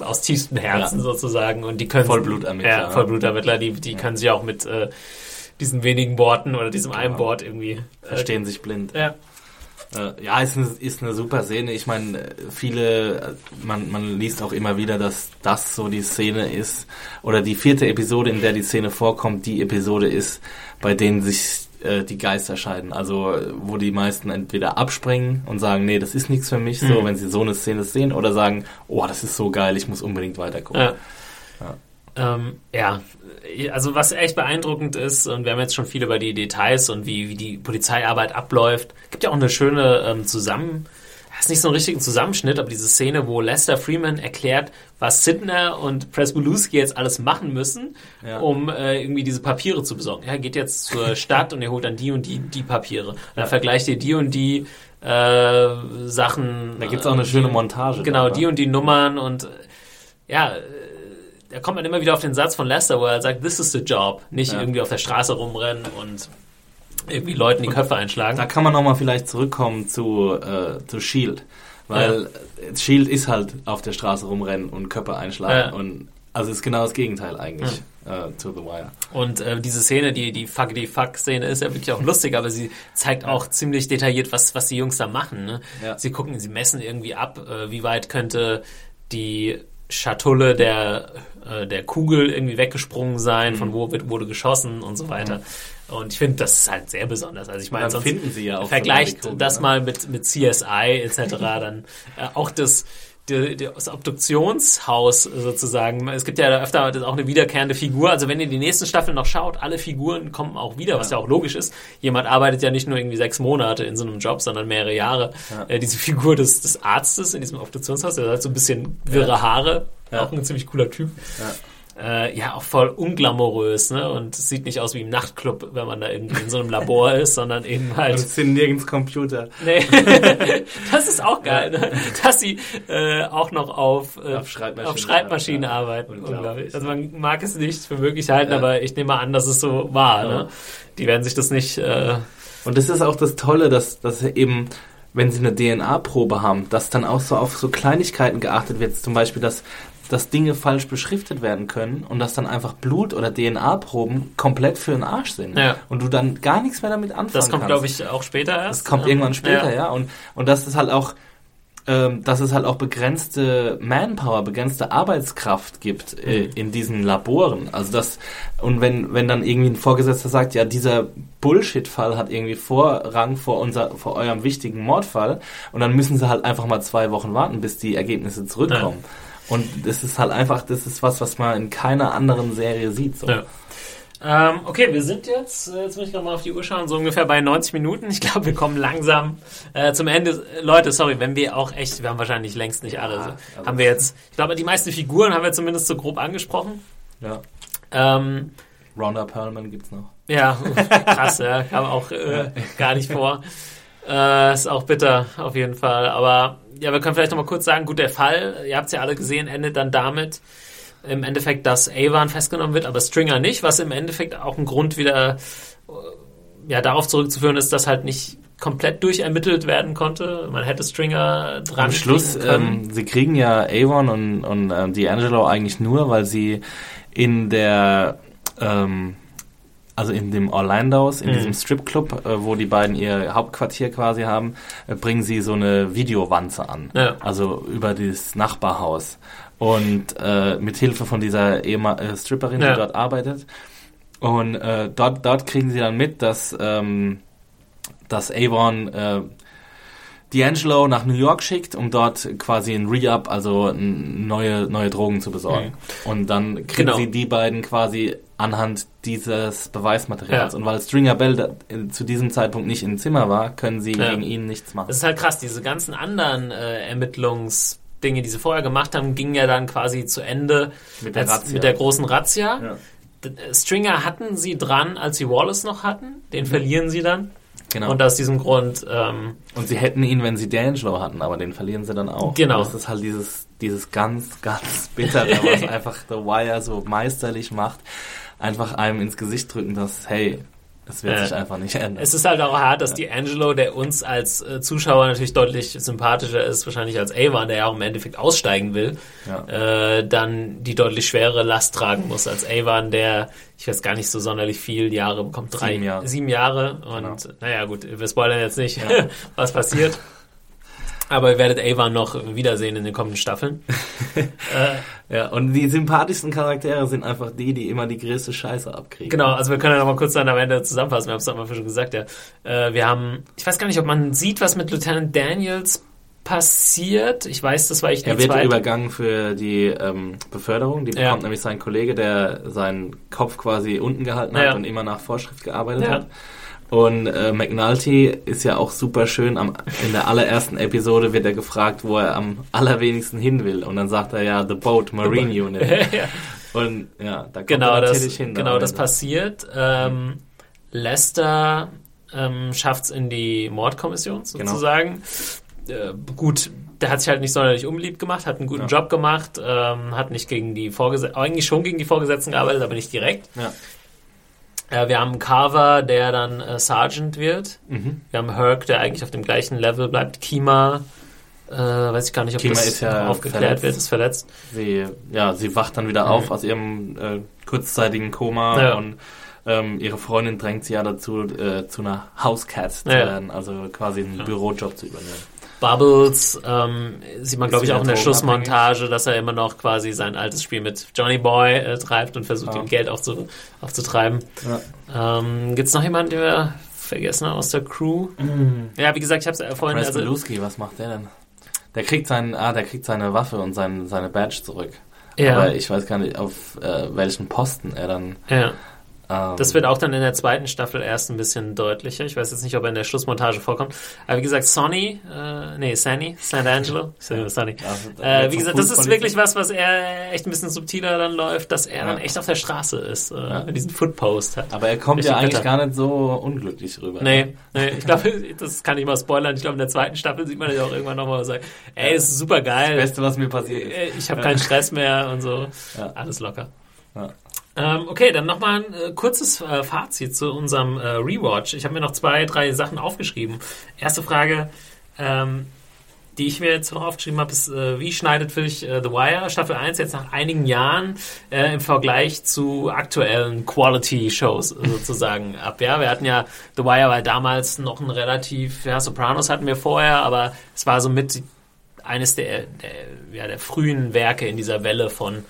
B: aus tiefstem Herzen
C: Ja.
B: sozusagen und die können
C: Vollblutermittler,
B: Ja,
C: ja.
B: Vollblutermittler, die, die können sich auch mit äh, diesen wenigen Worten oder diesem einen Wort irgendwie äh,
C: Verstehen sich blind.
B: Ja.
C: Äh, ja, ist eine, ist eine super Szene. Ich meine, viele, man, man liest auch immer wieder, dass das so die Szene ist, oder die vierte Episode, in der die Szene vorkommt, die Episode ist, bei denen sich äh, die Geister scheiden. Also, wo die meisten entweder abspringen und sagen, nee, das ist nichts für mich, so,
B: Mhm.
C: wenn sie so eine Szene sehen, oder sagen, oh, das ist so geil, ich muss unbedingt weitergucken.
B: Ja. Ähm, ja, also was echt beeindruckend ist, und wir haben jetzt schon viel über die Details und wie, wie die Polizeiarbeit abläuft, gibt ja auch eine schöne ähm, Zusammen... Ist nicht so ein richtigen Zusammenschnitt, aber diese Szene, wo Lester Freeman erklärt, was Sidner und Presboluski jetzt alles machen müssen,
C: Ja.
B: um äh, irgendwie diese Papiere zu besorgen. Er geht jetzt zur Stadt und er holt dann die und die, die Papiere. Und dann vergleicht ihr die und die äh, Sachen.
C: Da gibt's auch eine
B: äh,
C: schöne Montage.
B: Genau,
C: da,
B: die und die Nummern und äh, ja, äh, da kommt man immer wieder auf den Satz von Lester, wo er sagt, this is the job. Nicht
C: Ja.
B: irgendwie auf der Straße rumrennen und irgendwie Leuten die Köpfe einschlagen.
C: Da kann man nochmal vielleicht zurückkommen zu, äh, zu Shield. Weil äh, Shield ist halt auf der Straße rumrennen und Köpfe einschlagen.
B: Ja.
C: Und also ist genau das Gegenteil eigentlich äh, zu The Wire.
B: Und äh, diese Szene, die, die Fuckity Fuck-Szene ist ja wirklich auch lustig, aber sie zeigt auch ziemlich detailliert, was, was die Jungs da machen. Ne?
C: Ja.
B: Sie gucken, sie messen irgendwie ab, äh, wie weit könnte die Schatulle der, äh, der Kugel irgendwie weggesprungen sein, von wo wird, wurde geschossen und so weiter. Und ich finde, das ist halt sehr besonders. Also ich meine, sonst
C: finden sie ja auch
B: vergleicht
C: die Kugel,
B: das
C: ne?
B: mal mit, mit CSI etc. dann äh, auch das die, die, das Obduktionshaus sozusagen. Es gibt ja öfter auch eine wiederkehrende Figur. Also wenn ihr die nächsten Staffeln noch schaut, alle Figuren kommen auch wieder, was ja auch logisch ist. Jemand arbeitet ja nicht nur irgendwie sechs Monate in so einem Job, sondern mehrere Jahre. Äh, diese Figur des, des Arztes in diesem Obduktionshaus, der hat so ein bisschen wirre Haare,
C: Ja.
B: auch ein ziemlich cooler Typ. Äh, ja auch voll unglamourös, ne? Und es sieht nicht aus wie im Nachtclub, wenn man da irgendwie in so einem Labor ist, sondern eben halt.
C: Es sind nirgends Computer.
B: Nee. das ist auch geil, ne? dass sie äh, auch noch auf, äh,
C: Auf Schreibmaschinen
B: auf Schreibmaschinen
C: ja.
B: arbeiten.
C: Unglaublich.
B: Also man mag es nicht für möglich halten,
C: Ja.
B: aber ich nehme an, dass es so war.
C: Ja.
B: Ne? Die werden sich das nicht. Äh,
C: Und das ist auch das Tolle, dass, dass eben, wenn sie eine DNA-Probe haben, dass dann auch so auf so Kleinigkeiten geachtet wird. Zum Beispiel, dass, dass Dinge falsch beschriftet werden können und dass dann einfach Blut- oder DNA-Proben komplett für den Arsch sind.
B: Ja.
C: Und du dann gar nichts mehr damit anfangen
B: das kommt,
C: kannst.
B: glaube ich, auch später erst.
C: Das kommt
B: Ähm,
C: irgendwann später, ja. Und, und das ist halt auch, ähm, dass es halt auch begrenzte Manpower, begrenzte Arbeitskraft gibt äh, in diesen Laboren. Also das, und wenn, wenn dann irgendwie ein Vorgesetzter sagt, ja, dieser Bullshit-Fall hat irgendwie Vorrang vor unser, vor eurem wichtigen Mordfall, und dann müssen sie halt einfach mal zwei Wochen warten, bis die Ergebnisse zurückkommen. Und das ist halt einfach, das ist was, was man in keiner anderen Serie sieht. So.
B: Ja. Ähm, okay, wir sind jetzt, äh, jetzt muss ich gerade mal auf die Uhr schauen, so ungefähr bei 90 Minuten. Ich glaube, wir kommen langsam äh, zum Ende. Leute, sorry, wenn wir auch echt, wir haben wahrscheinlich längst nicht alle.
C: Ja,
B: haben wir jetzt, ich glaube, die meisten Figuren haben wir zumindest so grob angesprochen.
C: Ja.
B: Ähm,
C: Rhonda Perlman gibt's noch.
B: ja, krass, ja, kam auch äh, gar nicht vor. Äh, ist auch bitter, auf jeden Fall. Aber ja, wir können vielleicht noch mal kurz sagen, gut, der Fall, ihr habt es ja alle gesehen, endet dann damit, im Endeffekt, dass Avon festgenommen wird, aber Stringer nicht, was im Endeffekt auch ein Grund wieder äh, ja, darauf zurückzuführen ist, dass halt nicht komplett durchermittelt werden konnte. Man hätte Stringer dran
C: Am Schluss, ähm, sie kriegen ja Avon und, und äh, D'Angelo eigentlich nur, weil sie in der, ähm, also in dem Orlandos, in
B: Mhm.
C: diesem Stripclub, äh, wo die beiden ihr Hauptquartier quasi haben, äh, bringen sie so eine Videowanze an.
B: Ja.
C: Also über dieses Nachbarhaus. Und äh, mit Hilfe von dieser Ehema äh, Stripperin,
B: Ja.
C: die dort arbeitet. Und äh, dort, dort kriegen sie dann mit, dass, ähm, dass Avon äh, D'Angelo nach New York schickt, um dort quasi ein Re-Up, also neue, neue Drogen zu besorgen. Und dann kriegen
B: Genau.
C: sie die beiden quasi anhand dieses Beweismaterials.
B: Ja.
C: Und weil Stringer Bell da, in, zu diesem Zeitpunkt nicht im Zimmer war, können sie
B: Ja.
C: gegen ihn nichts machen.
B: Das ist halt krass, diese ganzen anderen äh, Ermittlungsdinge, die sie vorher gemacht haben, gingen ja dann quasi zu Ende
C: Mit der
B: als- mit der großen Razzia.
C: Ja.
B: Äh, Stringer hatten sie dran, als sie Wallace noch hatten. Den verlieren sie dann.
C: Genau.
B: Und aus diesem Grund, ähm,
C: Und sie hätten ihn, wenn sie D'Angelo hatten, aber den verlieren sie dann auch.
B: Genau.
C: Das ist halt dieses, dieses ganz, ganz bittere, was einfach The Wire so meisterlich macht. Einfach einem ins Gesicht drücken, dass, hey, das wird
B: Ja.
C: sich einfach nicht ändern.
B: es ist halt auch hart, dass die Angelo, der uns als äh, Zuschauer natürlich deutlich sympathischer ist, wahrscheinlich als Avon, der ja auch im Endeffekt aussteigen will,
C: Ja.
B: äh, dann die deutlich schwere Last tragen muss als Avon, der, ich weiß gar nicht so sonderlich viel Jahre bekommt, drei,
C: Sieben Jahre.
B: sieben Jahre und
C: Genau.
B: naja gut, wir spoilern jetzt nicht, was passiert. Aber ihr werdet Avon noch wiedersehen in den kommenden Staffeln. äh,
C: Ja, und die sympathischsten Charaktere sind einfach die, die immer die größte Scheiße abkriegen.
B: Genau, also wir können ja noch mal kurz dann am Ende zusammenfassen. Wir haben es am Anfang schon gesagt, ja. Äh, wir haben, ich weiß gar nicht, ob man sieht, was mit Lieutenant Daniels passiert. Ich weiß, das war ich
C: Er
B: die
C: wird
B: zweite.
C: übergangen für die ähm, Beförderung. Die
B: Ja.
C: bekommt nämlich sein Kollege, der seinen Kopf quasi unten gehalten
B: Ja.
C: hat und immer nach Vorschrift gearbeitet
B: Ja.
C: hat. Und äh, McNulty ist ja auch super schön. Am, in der allerersten Episode wird er gefragt, wo er am allerwenigsten hin will. Und dann sagt er ja, The Boat Marine Unit.
B: ja.
C: Und ja, da kommt
B: Genau,
C: er
B: das,
C: natürlich hin.
B: genau das passiert. Ähm, Lester ähm, schafft es in die Mordkommission
C: Genau.
B: sozusagen. Äh, gut, der hat sich halt nicht sonderlich unbeliebt gemacht, hat einen guten
C: Ja.
B: Job gemacht, ähm, hat nicht gegen die Vorgesetzten, eigentlich schon gegen die Vorgesetzten gearbeitet, aber nicht direkt.
C: Ja.
B: Äh, wir haben Carver, der dann äh, Sergeant wird.
C: Mhm.
B: Wir haben Herc, der eigentlich auf dem gleichen Level bleibt. Kima, äh, weiß ich gar nicht, ob
C: Kima
B: das
C: ist ja
B: aufgeklärt
C: verletzt.
B: wird, ist verletzt.
C: Sie, ja, sie wacht dann wieder
B: Mhm.
C: auf aus ihrem äh, kurzzeitigen Koma
B: Ja.
C: und ähm, ihre Freundin drängt sie ja dazu, äh, zu einer Housecat zu
B: Ja.
C: werden, also quasi einen Bürojob zu übernehmen.
B: Bubbles ähm, sieht man, glaube ich, auch in der. Schlussmontage, dass er immer noch quasi sein altes Spiel mit Johnny Boy äh, treibt und versucht,
C: Ja.
B: ihm Geld aufzu aufzutreiben.
C: Ja.
B: Ähm, Gibt es noch jemanden, den wir vergessen haben aus der Crew? Ja, wie gesagt, ich habe es ja vorhin...
C: Chris
B: Also,
C: Beluski, was macht der denn? Der kriegt seinen, ah, der kriegt seine Waffe und sein, seine Badge zurück.
B: ja,
C: Aber ich weiß gar nicht, auf äh, welchen Posten er dann
B: ja. Ähm, das wird auch dann in der zweiten Staffel erst ein bisschen deutlicher. Ich weiß jetzt nicht, ob er in der Schlussmontage vorkommt. Aber wie gesagt, Sonny, äh, nee, Sunny, Sant'Angelo, ja. Sonny. äh, wie gesagt, das ist wirklich was, was er echt ein bisschen subtiler dann läuft, dass er ja. dann echt auf der Straße ist, äh, ja. diesen Footpost hat.
C: Aber er kommt ja eigentlich Bitter. gar nicht so unglücklich rüber.
B: Nee, ne? nee ich glaube, das kann ich mal spoilern. Ich glaube, in der zweiten Staffel sieht man ja auch irgendwann nochmal und sagt, ey, das ist super geil.
C: Das Beste, was mir passiert ist.
B: Äh, ich habe keinen Stress mehr und so. Alles locker. Ja. Ähm, okay, dann nochmal ein äh, kurzes äh, Fazit zu unserem äh, Rewatch. Ich habe mir noch zwei, drei Sachen aufgeschrieben. Erste Frage, ähm, die ich mir jetzt noch aufgeschrieben habe, ist, äh, wie schneidet für dich äh, The Wire Staffel 1 jetzt nach einigen Jahren äh, im Vergleich zu aktuellen Quality-Shows sozusagen ab? Ja, wir hatten ja The Wire war damals noch ein relativ, ja, Sopranos hatten wir vorher, aber es war so mit eines der, der, ja, der frühen Werke in dieser Welle von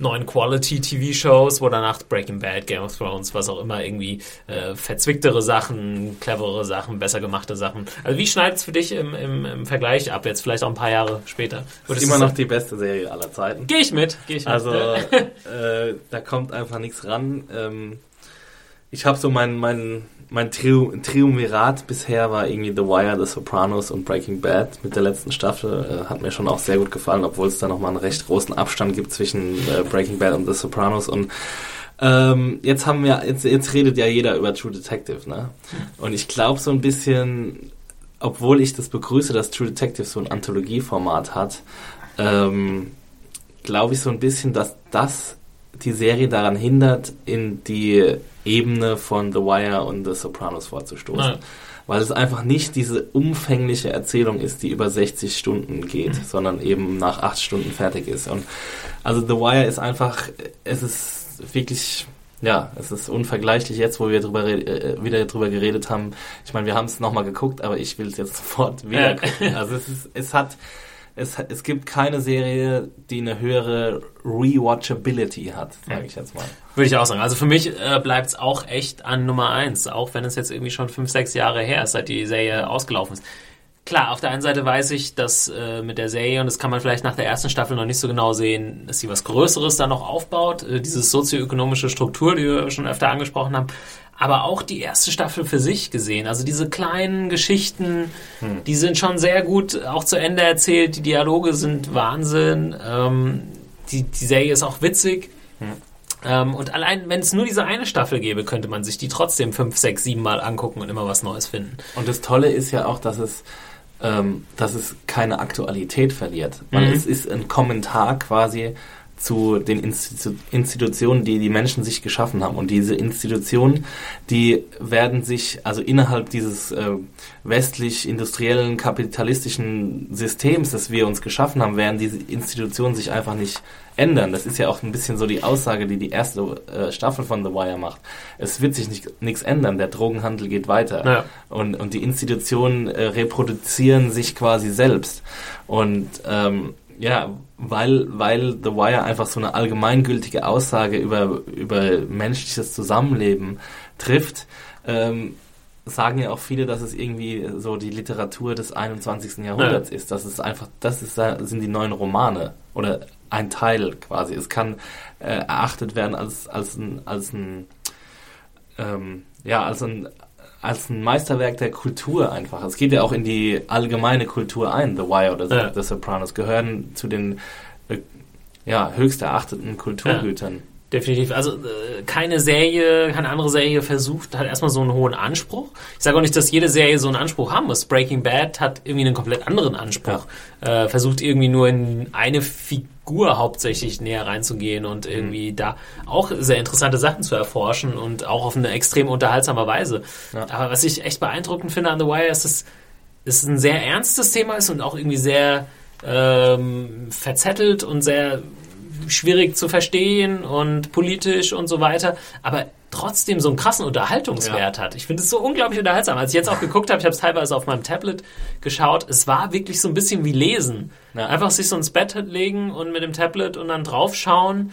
B: neuen Quality-TV-Shows, wo danach Breaking Bad, Game of Thrones, was auch immer, irgendwie äh, verzwicktere Sachen, cleverere Sachen, besser gemache Sachen. Also wie schneidet es für dich im, im, im, Vergleich ab, jetzt vielleicht auch ein paar Jahre später?
C: Ist immer noch die beste Serie aller Zeiten.
B: Gehe ich mit, gehe ich
C: mit. Also äh, da kommt einfach nichts ran. Ähm, ich habe so mein, mein mein Triu Triumvirat bisher war irgendwie The Wire, The Sopranos und Breaking Bad mit der letzten Staffel. Äh, hat mir schon auch sehr gut gefallen, obwohl es da nochmal einen recht großen Abstand gibt zwischen äh, Breaking Bad und The Sopranos. Und ähm, jetzt haben wir, jetzt, jetzt redet ja jeder über True Detective, ne? Und ich glaube so ein bisschen, obwohl ich das begrüße, dass True Detective so ein Anthologieformat hat, ähm, glaube ich so ein bisschen, dass das die Serie daran hindert, in die Ebene von The Wire und The Sopranos vorzustoßen. Nein. Weil es einfach nicht diese umfängliche Erzählung ist, die über 60 Stunden geht, mhm. sondern eben nach 8 Stunden fertig ist. Und also The Wire ist einfach, es ist wirklich ja, es ist unvergleichlich jetzt, wo wir drüber, äh, wieder drüber geredet haben. Ich meine, wir haben es nochmal geguckt, aber ich will es jetzt sofort wieder gucken. Also es, ist, es hat es, es gibt keine Serie, die eine höhere Rewatchability hat, sage ich jetzt mal.
B: Würde ich auch sagen. Also für mich äh, bleibt es auch echt an Nummer eins, auch wenn es jetzt irgendwie schon fünf, sechs Jahre her ist, seit die Serie ausgelaufen ist. Klar, auf der einen Seite weiß ich, dass äh, mit der Serie, und das kann man vielleicht nach der ersten Staffel noch nicht so genau sehen, dass sie was Größeres da noch aufbaut, äh, diese sozioökonomische Struktur, die wir schon öfter angesprochen haben, aber auch die erste Staffel für sich gesehen. Also diese kleinen Geschichten, hm. die sind schon sehr gut auch zu Ende erzählt. Die Dialoge sind Wahnsinn. Ähm, die, die Serie ist auch witzig. Hm. Ähm, und allein, wenn es nur diese eine Staffel gäbe, könnte man sich die trotzdem fünf, sechs, sieben Mal angucken und immer was Neues finden.
C: Und das Tolle ist ja auch, dass es ähm, dass es keine Aktualität verliert. Weil mhm. es ist ein Kommentar quasi zu den Institu Institutionen, die die Menschen sich geschaffen haben. Und diese Institutionen, die werden sich, also innerhalb dieses äh, westlich-industriellen, kapitalistischen Systems, das wir uns geschaffen haben, werden diese Institutionen sich einfach nicht ändern. Das ist ja auch ein bisschen so die Aussage, die die erste äh, Staffel von The Wire macht. Es wird sich nichts ändern. Der Drogenhandel geht weiter. Ja. Und, und die Institutionen äh, reproduzieren sich quasi selbst. Und ähm, ja, weil, weil The Wire einfach so eine allgemeingültige Aussage über, über menschliches Zusammenleben trifft, ähm, sagen ja auch viele, dass es irgendwie so die Literatur des 21. Jahrhunderts ja. ist. Das ist einfach, das ist, sind die neuen Romane oder ein Teil quasi. Es kann äh, erachtet werden als, als ein, als ein, ähm, ja, als ein als ein Meisterwerk der Kultur einfach. Es geht ja auch in die allgemeine Kultur ein. The Wire oder ja. The Sopranos gehören zu den äh, ja, höchst erachteten Kulturgütern. Ja.
B: Definitiv. Also äh, keine Serie, keine andere Serie versucht, hat erstmal so einen hohen Anspruch. Ich sage auch nicht, dass jede Serie so einen Anspruch haben muss. Breaking Bad hat irgendwie einen komplett anderen Anspruch. Ja. Äh, versucht irgendwie nur in eine Figur hauptsächlich näher reinzugehen und irgendwie mhm. da auch sehr interessante Sachen zu erforschen und auch auf eine extrem unterhaltsame Weise. Ja. Aber was ich echt beeindruckend finde an The Wire ist, dass es ein sehr ernstes Thema ist und auch irgendwie sehr ähm, verzettelt und sehr schwierig zu verstehen und politisch und so weiter, aber trotzdem so einen krassen Unterhaltungswert ja. hat. Ich finde es so unglaublich unterhaltsam. Als ich jetzt auch geguckt habe, ich habe es teilweise auf meinem Tablet geschaut, es war wirklich so ein bisschen wie Lesen. Ja. Einfach sich so ins Bett legen und mit dem Tablet und dann draufschauen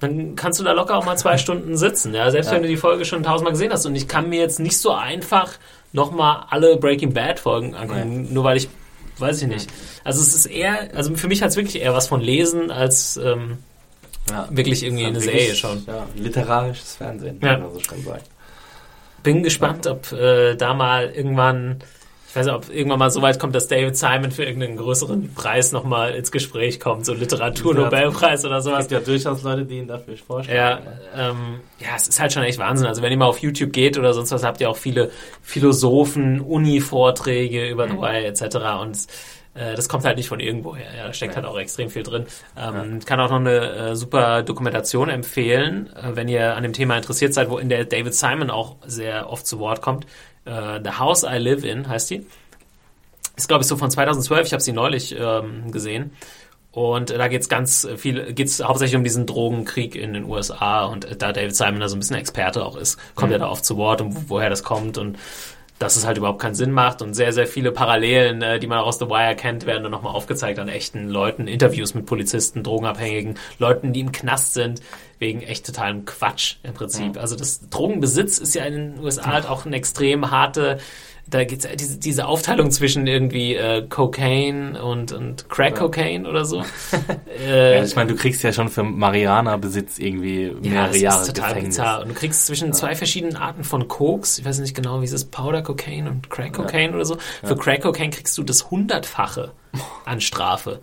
B: dann kannst du da locker auch mal zwei Stunden sitzen. Ja, selbst ja. wenn du die Folge schon tausendmal gesehen hast. Und ich kann mir jetzt nicht so einfach nochmal alle Breaking Bad Folgen angucken, ja. nur weil ich, weiß ich nicht. Also es ist eher, also für mich hat es wirklich eher was von Lesen als ähm,
C: Ja.
B: wirklich irgendwie eine
C: Dann
B: Serie
C: wirklich,
B: schon.
C: Ja, literarisches Fernsehen,
B: Ja.
C: kann man so schon sagen.
B: Bin gespannt, ob äh, da mal irgendwann, ich weiß nicht, ob irgendwann mal so weit kommt, dass David Simon für irgendeinen größeren Preis nochmal ins Gespräch kommt, so Literatur-Nobelpreis oder
C: Es
B: sowas.
C: gibt ja durchaus Leute, die ihn dafür vorstellen.
B: Ja, ähm, ja, es ist halt schon echt Wahnsinn. Also wenn ihr mal auf YouTube geht oder sonst was, habt ihr auch viele Philosophen, Uni-Vorträge über The Wire etc. Und äh, das kommt halt nicht von irgendwoher. Ja, da steckt halt auch extrem viel drin. Ähm, Kann auch noch eine äh, super Dokumentation empfehlen, äh, wenn ihr an dem Thema interessiert seid, wo in der David Simon auch sehr oft zu Wort kommt. Äh, The House I Live In heißt die. Ist, glaube ich, so von 2012. Ich habe sie neulich ähm, gesehen. Und äh, da geht's ganz viel, geht's hauptsächlich um diesen Drogenkrieg in den USA. Und äh, da David Simon da so ein bisschen Experte auch ist, kommt er da oft zu Wort und wo, woher das kommt und dass es halt überhaupt keinen Sinn macht. Und sehr, sehr viele Parallelen, äh, die man auch aus The Wire kennt, werden dann nochmal aufgezeigt an echten Leuten. Interviews mit Polizisten, Drogenabhängigen, Leuten, die im Knast sind, wegen echt totalem Quatsch im Prinzip. Also das Drogenbesitz ist ja in den USA halt auch eine extrem harte da gibt's ja diese, diese Aufteilung zwischen irgendwie äh, Cocaine und, und Crack Cocaine oder so. äh,
C: Ja, ich meine, du kriegst ja schon für Mariana-Besitz irgendwie
B: ja,
C: mehrere
B: das
C: Jahre
B: ist total
C: Gefängnis.
B: bizarr. Und du kriegst zwischen zwei verschiedenen Arten von Koks, ich weiß nicht genau, wie es ist, Powder Cocaine und Crack Cocaine oder so. Für Crack Cocaine kriegst du das Hundertfache an Strafe.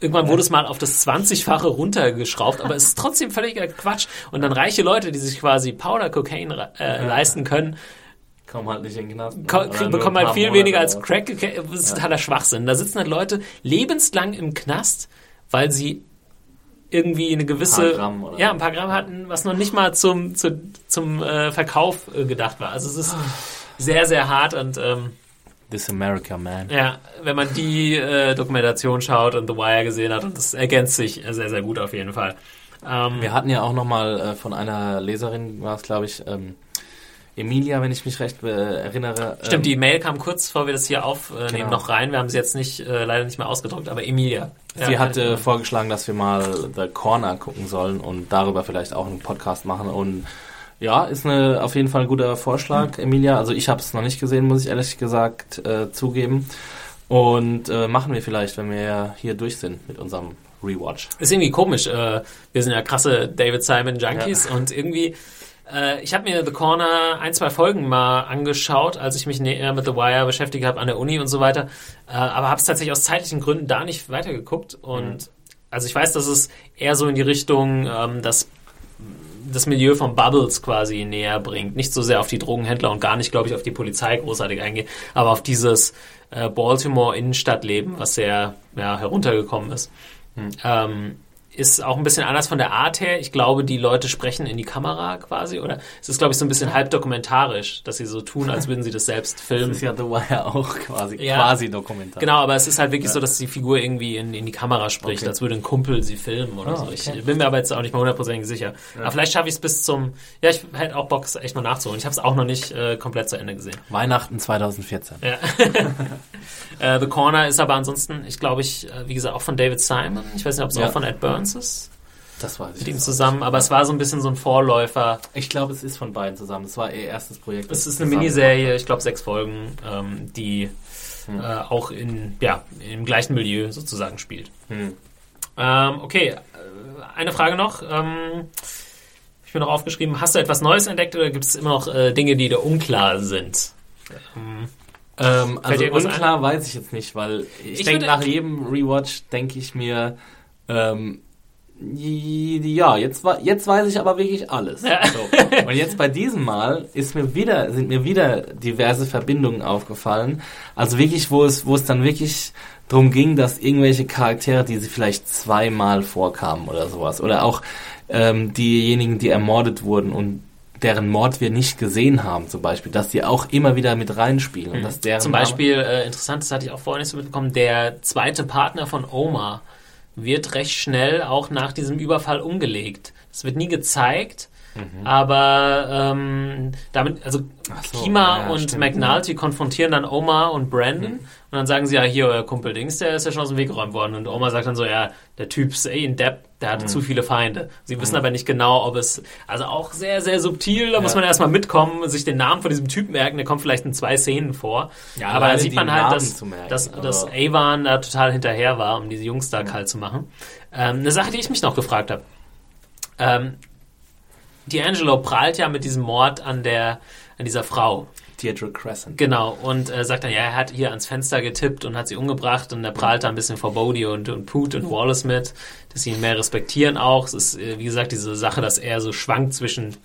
B: Irgendwann wurde es mal auf das 20-fache runtergeschraubt, aber es ist trotzdem völliger Quatsch. Und dann reiche Leute, die sich quasi Powder Cocaine äh, leisten können,
C: Kommen halt nicht in den Knast. ne?
B: bekommen halt viel
C: Monate
B: weniger als. Crack. Das ist totaler Schwachsinn. Da sitzen halt Leute lebenslang im Knast, weil sie irgendwie eine gewisse,
C: Ein paar Gramm oder
B: ja, ein paar Gramm hatten, was noch nicht mal zum, zu, zum äh, Verkauf äh, gedacht war. Also es ist sehr, sehr hart und ähm,
C: This America, man.
B: ja, wenn man die äh, Dokumentation schaut und The Wire gesehen hat, und das ergänzt sich sehr, sehr gut auf jeden Fall. Ähm,
C: Wir hatten ja auch nochmal äh, von einer Leserin, war es glaube ich, ähm, Emilia, wenn ich mich recht äh, erinnere.
B: Stimmt,
C: ähm,
B: die Mail kam kurz, bevor wir das hier aufnehmen,
C: Genau.
B: noch rein. Wir haben sie jetzt nicht, äh, leider nicht mehr ausgedruckt, aber Emilia.
C: Sie
B: Ja,
C: hat äh, vorgeschlagen, dass wir mal The Corner gucken sollen und darüber vielleicht auch einen Podcast machen. Und ja, ist eine, auf jeden Fall ein guter Vorschlag, Emilia. Also ich habe es noch nicht gesehen, muss ich ehrlich gesagt äh, zugeben. Und äh, machen wir vielleicht, wenn wir hier durch sind mit unserem Rewatch.
B: Ist irgendwie komisch. Äh, wir sind ja krasse David Simon Junkies und irgendwie, äh, ich habe mir The Corner ein, zwei Folgen mal angeschaut, als ich mich näher mit The Wire beschäftigt habe an der Uni und so weiter. Äh, aber habe es tatsächlich aus zeitlichen Gründen da nicht weitergeguckt. Und also ich weiß, dass es eher so in die Richtung, ähm, dass das Milieu von Bubbles quasi näher bringt. Nicht so sehr auf die Drogenhändler und gar nicht, glaube ich, auf die Polizei großartig eingeht, aber auf dieses äh, Baltimore Innenstadtleben, was sehr ja, heruntergekommen ist. Ähm, ist auch ein bisschen anders von der Art her. Ich glaube, die Leute sprechen in die Kamera quasi, oder es ist, glaube ich, so ein bisschen halb dokumentarisch, dass sie so tun, als würden sie das selbst
C: Das
B: filmen.
C: ist ja The Wire auch quasi,
B: Ja.
C: quasi Dokumentar.
B: Genau, aber es ist halt wirklich so, dass die Figur irgendwie in, in die Kamera spricht,
C: Okay.
B: als würde ein Kumpel sie filmen oder
C: Ah,
B: so.
C: okay.
B: Ich bin mir aber jetzt auch nicht mal hundertprozentig sicher. Aber vielleicht schaffe ich es bis zum. Ja, ich hätte auch Bock, es echt mal nachzuholen. Ich habe es auch noch nicht äh, komplett zu Ende gesehen.
C: Weihnachten 2014.
B: Ja. äh, The Corner ist aber ansonsten, ich glaube, ich, äh, wie gesagt, auch von David Simon. Ich weiß nicht, ob es
C: Ja.
B: auch von Ed Burns ist,
C: Das weiß ich.
B: mit ihm zusammen, aber es war so ein bisschen so ein Vorläufer.
C: Ich glaube, es ist von beiden zusammen. Es war ihr erstes Projekt.
B: Es ist eine Miniserie, ich glaube sechs Folgen, ähm, die
C: Hm.
B: äh, auch in, ja, im gleichen Milieu sozusagen spielt.
C: Hm.
B: Ähm, okay, äh, eine Frage noch. Ähm, ich bin noch aufgeschrieben, hast du etwas Neues entdeckt oder gibt es immer noch äh, Dinge, die dir unklar sind? Ähm,
C: Ähm, also unklar weiß ich jetzt nicht, weil ich,
B: Ich
C: denke, nach jedem Rewatch denke ich mir, ähm, ja, jetzt, jetzt weiß ich aber wirklich alles.
B: Ja.
C: So. Und jetzt bei diesem Mal ist mir wieder, sind mir wieder diverse Verbindungen aufgefallen. Also wirklich, wo es, wo es dann wirklich drum ging, dass irgendwelche Charaktere, die sie vielleicht zweimal vorkamen oder sowas, oder auch ähm, diejenigen, die ermordet wurden und deren Mord wir nicht gesehen haben, zum Beispiel, dass die auch immer wieder mit reinspielen. Und dass deren
B: Mhm. Zum Beispiel, äh, interessant, das hatte ich auch vorher nicht so mitbekommen, der zweite Partner von Omar wird recht schnell auch nach diesem Überfall umgelegt. Das wird nie gezeigt, aber ähm, damit, also
C: so,
B: Kima
C: ja,
B: und
C: stimmt,
B: McNulty konfrontieren dann Omar und Brandon und dann sagen sie ja, hier, euer Kumpel Dings, der ist ja schon aus dem Weg geräumt worden und Omar sagt dann so, ja, der Typ ist eh ein Depp, der hatte zu viele Feinde. Sie wissen aber nicht genau, ob es, also auch sehr, sehr subtil, da muss man erstmal mitkommen, sich den Namen von diesem Typ merken, der kommt vielleicht in zwei Szenen vor.
C: Ja,
B: aber da sieht man halt, dass,
C: merken,
B: dass, dass Avon da total hinterher war, um diese Jungs da kalt zu machen. Ähm, eine Sache, die ich mich noch gefragt habe. Ähm, D'Angelo prahlt ja mit diesem Mord an der an dieser Frau.
C: Deirdre Crescent.
B: Genau, und äh, sagt dann, ja, er hat hier ans Fenster getippt und hat sie umgebracht und er prahlt da ein bisschen vor Bodie und, und Poot und Wallace mit, dass sie ihn mehr respektieren auch. Es ist, äh, wie gesagt, diese Sache, dass er so schwankt zwischen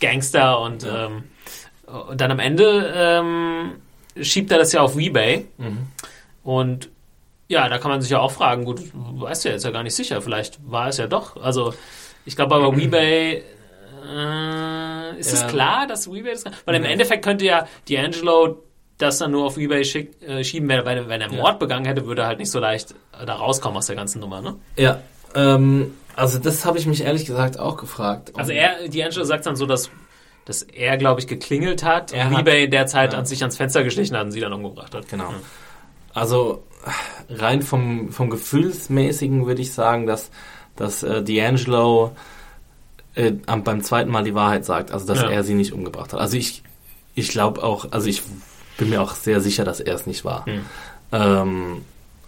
B: Gangster und,
C: Ja.
B: ähm, und dann am Ende ähm, schiebt er das ja auf Rebay und ja, da kann man sich ja auch fragen, gut, weißt du ja jetzt ja gar nicht sicher, vielleicht war es ja doch. Also ich glaube aber Rebay äh, ist es
C: Ja.
B: klar, dass Rebay das kann? Weil im
C: Ja.
B: Endeffekt könnte ja D'Angelo das dann nur auf Rebay schick, äh, schieben, wenn, wenn er
C: Ja.
B: Mord begangen hätte, würde er halt nicht so leicht äh, da rauskommen aus der ganzen Nummer, ne?
C: Ja, ähm, also das habe ich mich ehrlich gesagt auch gefragt.
B: Also er, D'Angelo sagt dann so, dass, dass er, glaube ich, geklingelt hat
C: Er
B: und
C: hat-
B: Rebay in der Zeit
C: ja.
B: an sich ans Fenster geschlichen hat und sie dann umgebracht hat.
C: Genau. Also rein vom, vom Gefühlsmäßigen würde ich sagen, dass, dass äh, D'Angelo äh, beim zweiten Mal die Wahrheit sagt, also dass
B: Ja.
C: er sie nicht umgebracht hat. Also ich, ich glaube auch, also ich bin mir auch sehr sicher, dass er es nicht war.
B: Hm.
C: Ähm,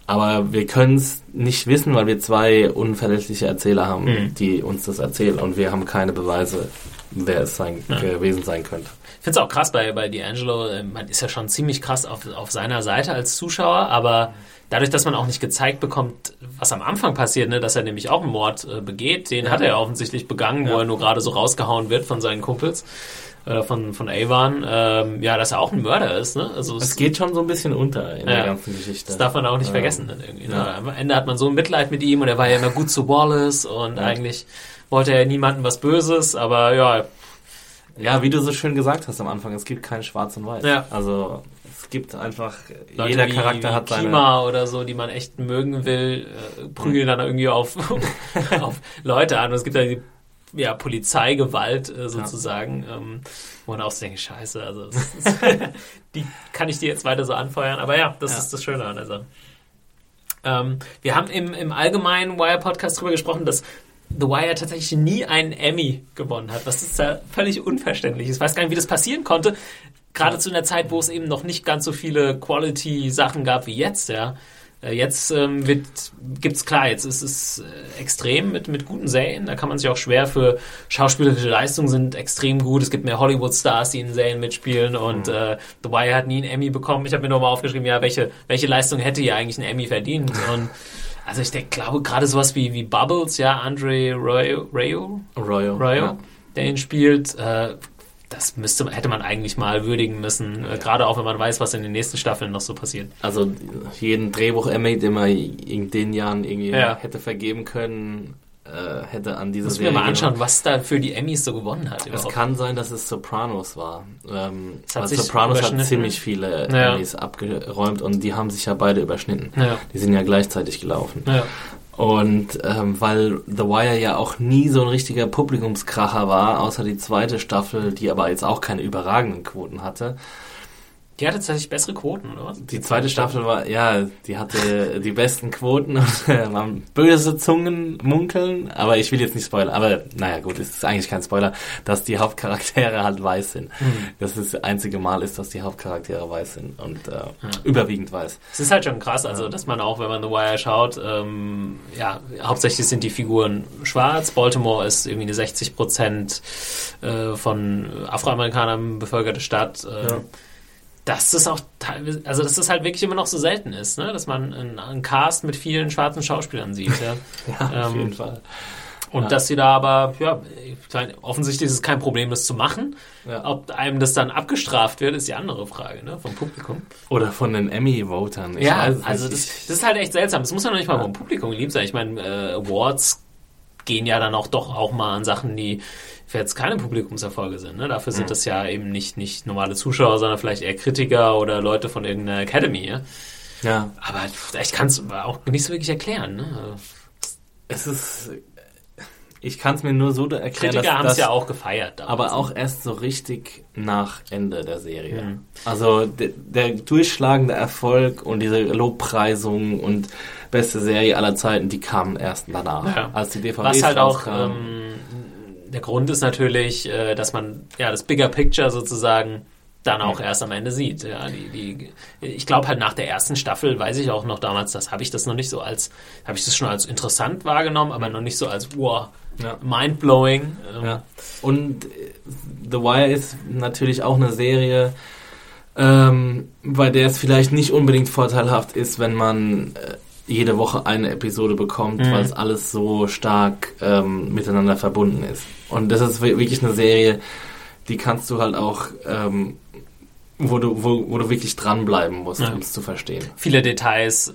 C: aber wir können es nicht wissen, weil wir zwei unverlässliche Erzähler haben,
B: Hm.
C: die uns das erzählen und wir haben keine Beweise, wer es sein,
B: Ja.
C: gewesen sein könnte.
B: Ich finde es auch krass bei, bei D'Angelo, äh, man ist ja schon ziemlich krass auf, auf seiner Seite als Zuschauer, aber dadurch, dass man auch nicht gezeigt bekommt, was am Anfang passiert, ne, dass er nämlich auch einen Mord äh, begeht, den
C: Ja.
B: hat er ja offensichtlich begangen, wo
C: Ja.
B: er nur gerade so rausgehauen wird von seinen Kumpels, äh, von, von Avon, ähm, ja, dass er auch ein Mörder ist, ne? Also
C: Es geht schon so ein bisschen unter in
B: Ja.
C: der ganzen Geschichte.
B: Das darf man auch nicht vergessen dann irgendwie. Ne?
C: ja.
B: Am Ende hat man so ein Mitleid mit ihm und er war ja immer gut zu Wallace und
C: Ja.
B: eigentlich wollte er niemandem was Böses, aber ja,
C: Ja, wie du so schön gesagt hast am Anfang, es gibt kein Schwarz und Weiß.
B: Ja.
C: Also es gibt einfach,
B: Leute
C: jeder
B: wie,
C: Charakter
B: wie
C: hat seine...
B: Kima oder so, die man echt mögen will, äh, prügeln dann irgendwie auf, auf Leute an. Und es gibt ja die ja, Polizeigewalt äh, sozusagen, ähm, wo man auch so denkt, scheiße, also das ist, die kann ich dir jetzt weiter so anfeuern. Aber ja, das
C: Ja.
B: ist das Schöne an der Sache. Ähm, wir haben im, im allgemeinen Wire-Podcast darüber gesprochen, dass The Wire tatsächlich nie einen Emmy gewonnen hat. Was ist ja völlig unverständlich. ist. Ich weiß gar nicht, wie das passieren konnte. Gerade zu einer Zeit, wo es eben noch nicht ganz so viele Quality-Sachen gab wie jetzt, ja. Äh, Jetzt ähm, wird, gibt's klar, jetzt ist es äh, extrem mit, mit guten Serien. Da kann man sich auch schwer für schauspielerische Leistungen sind extrem gut. Es gibt mehr Hollywood-Stars, die in Serien mitspielen und äh, The Wire hat nie einen Emmy bekommen. Ich habe mir nur mal aufgeschrieben, ja, welche, welche Leistung hätte hier eigentlich einen Emmy verdient? Und also ich denke, glaube gerade sowas wie, wie Bubbles, ja, Andre Royo, Rayo,
C: Royal.
B: Rayo
C: Ja.
B: der ihn spielt, äh, das müsste, hätte man eigentlich mal würdigen müssen. Äh, gerade auch, wenn man weiß, was in den nächsten Staffeln noch so passiert.
C: Also jeden Drehbuch-Emmy, den man in den Jahren irgendwie
B: Ja.
C: hätte vergeben können, äh, hätte an diese
B: Muss mir
C: Serie
B: mal anschauen, was da für die Emmys so gewonnen hat.
C: Es
B: überhaupt.
C: kann sein, dass es Sopranos war. Ähm,
B: Es hat sich
C: Sopranos hat ziemlich viele
B: Ja.
C: Emmys abgeräumt und die haben sich ja beide überschnitten.
B: Ja.
C: Die sind ja gleichzeitig gelaufen.
B: Ja.
C: Und ähm, weil The Wire ja auch nie so ein richtiger Publikumskracher war, außer die zweite Staffel, die aber jetzt auch keine überragenden Quoten hatte.
B: Die hatte tatsächlich bessere Quoten, oder was?
C: Die zweite Staffel war, ja, die hatte die besten Quoten und äh, waren böse Zungen munkeln, aber ich will jetzt nicht spoilern. Aber naja, gut, es ist eigentlich kein Spoiler, dass die Hauptcharaktere halt weiß sind. Das ist das einzige Mal ist, dass die Hauptcharaktere weiß sind und äh, überwiegend weiß.
B: Es ist halt schon krass, also dass man auch, wenn man The Wire schaut, ähm, ja, hauptsächlich sind die Figuren schwarz. Baltimore ist irgendwie eine 60 Prozent äh, von Afroamerikanern bevölkerte Stadt. Äh,
C: Ja.
B: Dass das auch teilweise, also dass das halt wirklich immer noch so selten ist, ne? dass man einen, einen Cast mit vielen schwarzen Schauspielern sieht. Ja?
C: Ja, auf
B: Ähm,
C: jeden Fall.
B: Und
C: Ja.
B: dass sie da aber, ja, meine, offensichtlich ist es kein Problem, das zu machen.
C: Ja.
B: Ob einem das dann abgestraft wird, ist die andere Frage, ne? Vom Publikum.
C: Oder von den Emmy-Votern.
B: Ja, also das, das ist halt echt seltsam. Das muss ja noch nicht mal vom Publikum lieb sein. Ich meine, äh, Awards gehen ja dann auch doch auch mal an Sachen, die jetzt keine Publikumserfolge sind. Ne? Dafür sind
C: Mhm.
B: das ja eben nicht, nicht normale Zuschauer, sondern vielleicht eher Kritiker oder Leute von irgendeiner Academy. Ja?
C: ja,
B: Aber ich kann es auch nicht so wirklich erklären. Ne?
C: es ist. Ich kann es mir nur so erklären,
B: Kritiker haben es ja auch gefeiert. damals.
C: aber auch erst so richtig nach Ende der Serie.
B: Mhm.
C: Also de, der durchschlagende Erfolg und diese Lobpreisung und beste Serie aller Zeiten, die kamen erst danach,
B: Ja.
C: als die DVDs
B: Was halt auch ähm, der Grund ist natürlich, äh, dass man ja das Bigger Picture sozusagen dann auch erst am Ende sieht. Ja, die, die, ich glaube halt nach der ersten Staffel weiß ich auch noch damals, das habe ich das noch nicht so als, habe ich das schon als interessant wahrgenommen, aber noch nicht so als wow,
C: Ja.
B: mindblowing. Ähm,
C: Ja. Und äh, The Wire ist natürlich auch eine Serie, ähm, bei der es vielleicht nicht unbedingt vorteilhaft ist, wenn man äh, jede Woche eine Episode bekommt, weil es alles so stark ähm, miteinander verbunden ist. Und das ist wi- wirklich eine Serie, die kannst du halt auch, ähm, wo du, wo, wo du wirklich dranbleiben musst,
B: Ja.
C: um es zu verstehen.
B: Viele Details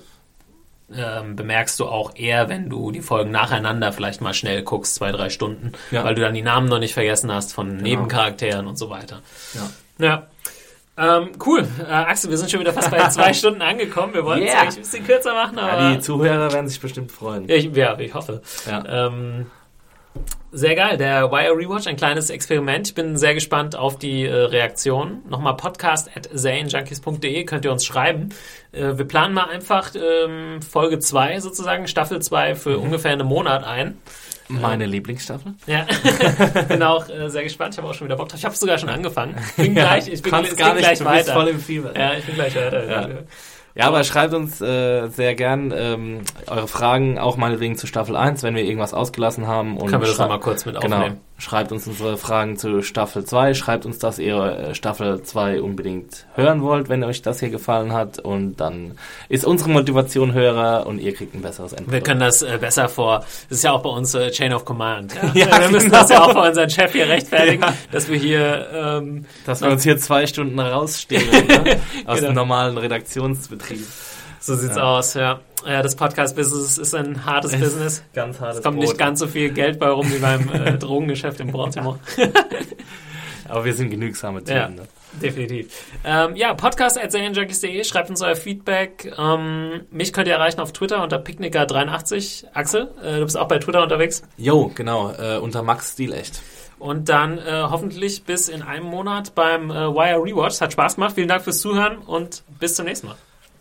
B: ähm, bemerkst du auch eher, wenn du die Folgen nacheinander vielleicht mal schnell guckst, zwei, drei Stunden,
C: Ja.
B: weil du dann die Namen noch nicht vergessen hast von Nebencharakteren und so weiter.
C: Ja.
B: Ja. Ähm, cool. Äh, Axel, wir sind schon wieder fast bei zwei Stunden angekommen. Wir wollten es
C: Yeah.
B: eigentlich ein bisschen kürzer machen, aber.
C: Ja, die Zuhörer werden sich bestimmt freuen.
B: Ja, ich, ja, ich hoffe.
C: Ja.
B: Ähm, sehr geil. Der Wire Rewatch, ein kleines Experiment. Ich bin sehr gespannt auf die äh, Reaktion. Nochmal podcast at zanejunkies.de könnt ihr uns schreiben. Äh, wir planen mal einfach ähm, Folge 2 sozusagen, Staffel 2 für
C: Mhm.
B: ungefähr einen Monat ein.
C: Meine Lieblingsstaffel?
B: Ja, bin auch äh, sehr gespannt. Ich habe auch schon wieder Bock drauf. Ich habe sogar schon angefangen. Bin gleich, ich bin,
C: Kannst
B: es
C: gar nicht,
B: gleich weiter.
C: voll im Fieber.
B: ja, ich bin gleich weiter.
C: Ja. Ja, aber schreibt uns äh, sehr gern ähm, eure Fragen, auch meinetwegen zu Staffel 1, wenn wir irgendwas ausgelassen haben. Und
B: Können wir das nochmal kurz mit
C: Genau. Schreibt uns unsere Fragen zu Staffel 2. Schreibt uns, dass ihr äh, Staffel 2 unbedingt hören wollt, wenn euch das hier gefallen hat. Und dann ist unsere Motivation höher und ihr kriegt ein besseres
B: Wir
C: Endprodukt.
B: können das äh, besser vor. Das ist ja auch bei uns äh, Chain of Command. Ja?
C: Ja,
B: wir müssen
C: genau.
B: das ja auch vor unserem Chef hier rechtfertigen, dass wir hier. Ähm,
C: Dass wir uns hier zwei Stunden rausstehlen ne? aus
B: Genau.
C: dem normalen Redaktionsbetrieb.
B: So sieht's
C: Ja.
B: aus. Ja, ja das Podcast-Business ist ein hartes Business.
C: Ganz hartes
B: Es kommt
C: Brot.
B: nicht ganz so viel Geld bei rum wie beim äh, Drogengeschäft in Baltimore.
C: Aber wir sind genügsame Typen.
B: Ja.
C: Ne?
B: Definitiv. Ähm, ja, podcast at schreibt uns euer Feedback. Ähm, mich könnt ihr erreichen auf Twitter unter Picknicker83. Axel, äh, du bist auch bei Twitter unterwegs.
C: Jo, genau, äh, unter Max Stil echt.
B: Und dann äh, hoffentlich bis in einem Monat beim äh, Wire Rewatch. Hat Spaß gemacht. Vielen Dank fürs Zuhören und bis zum nächsten Mal.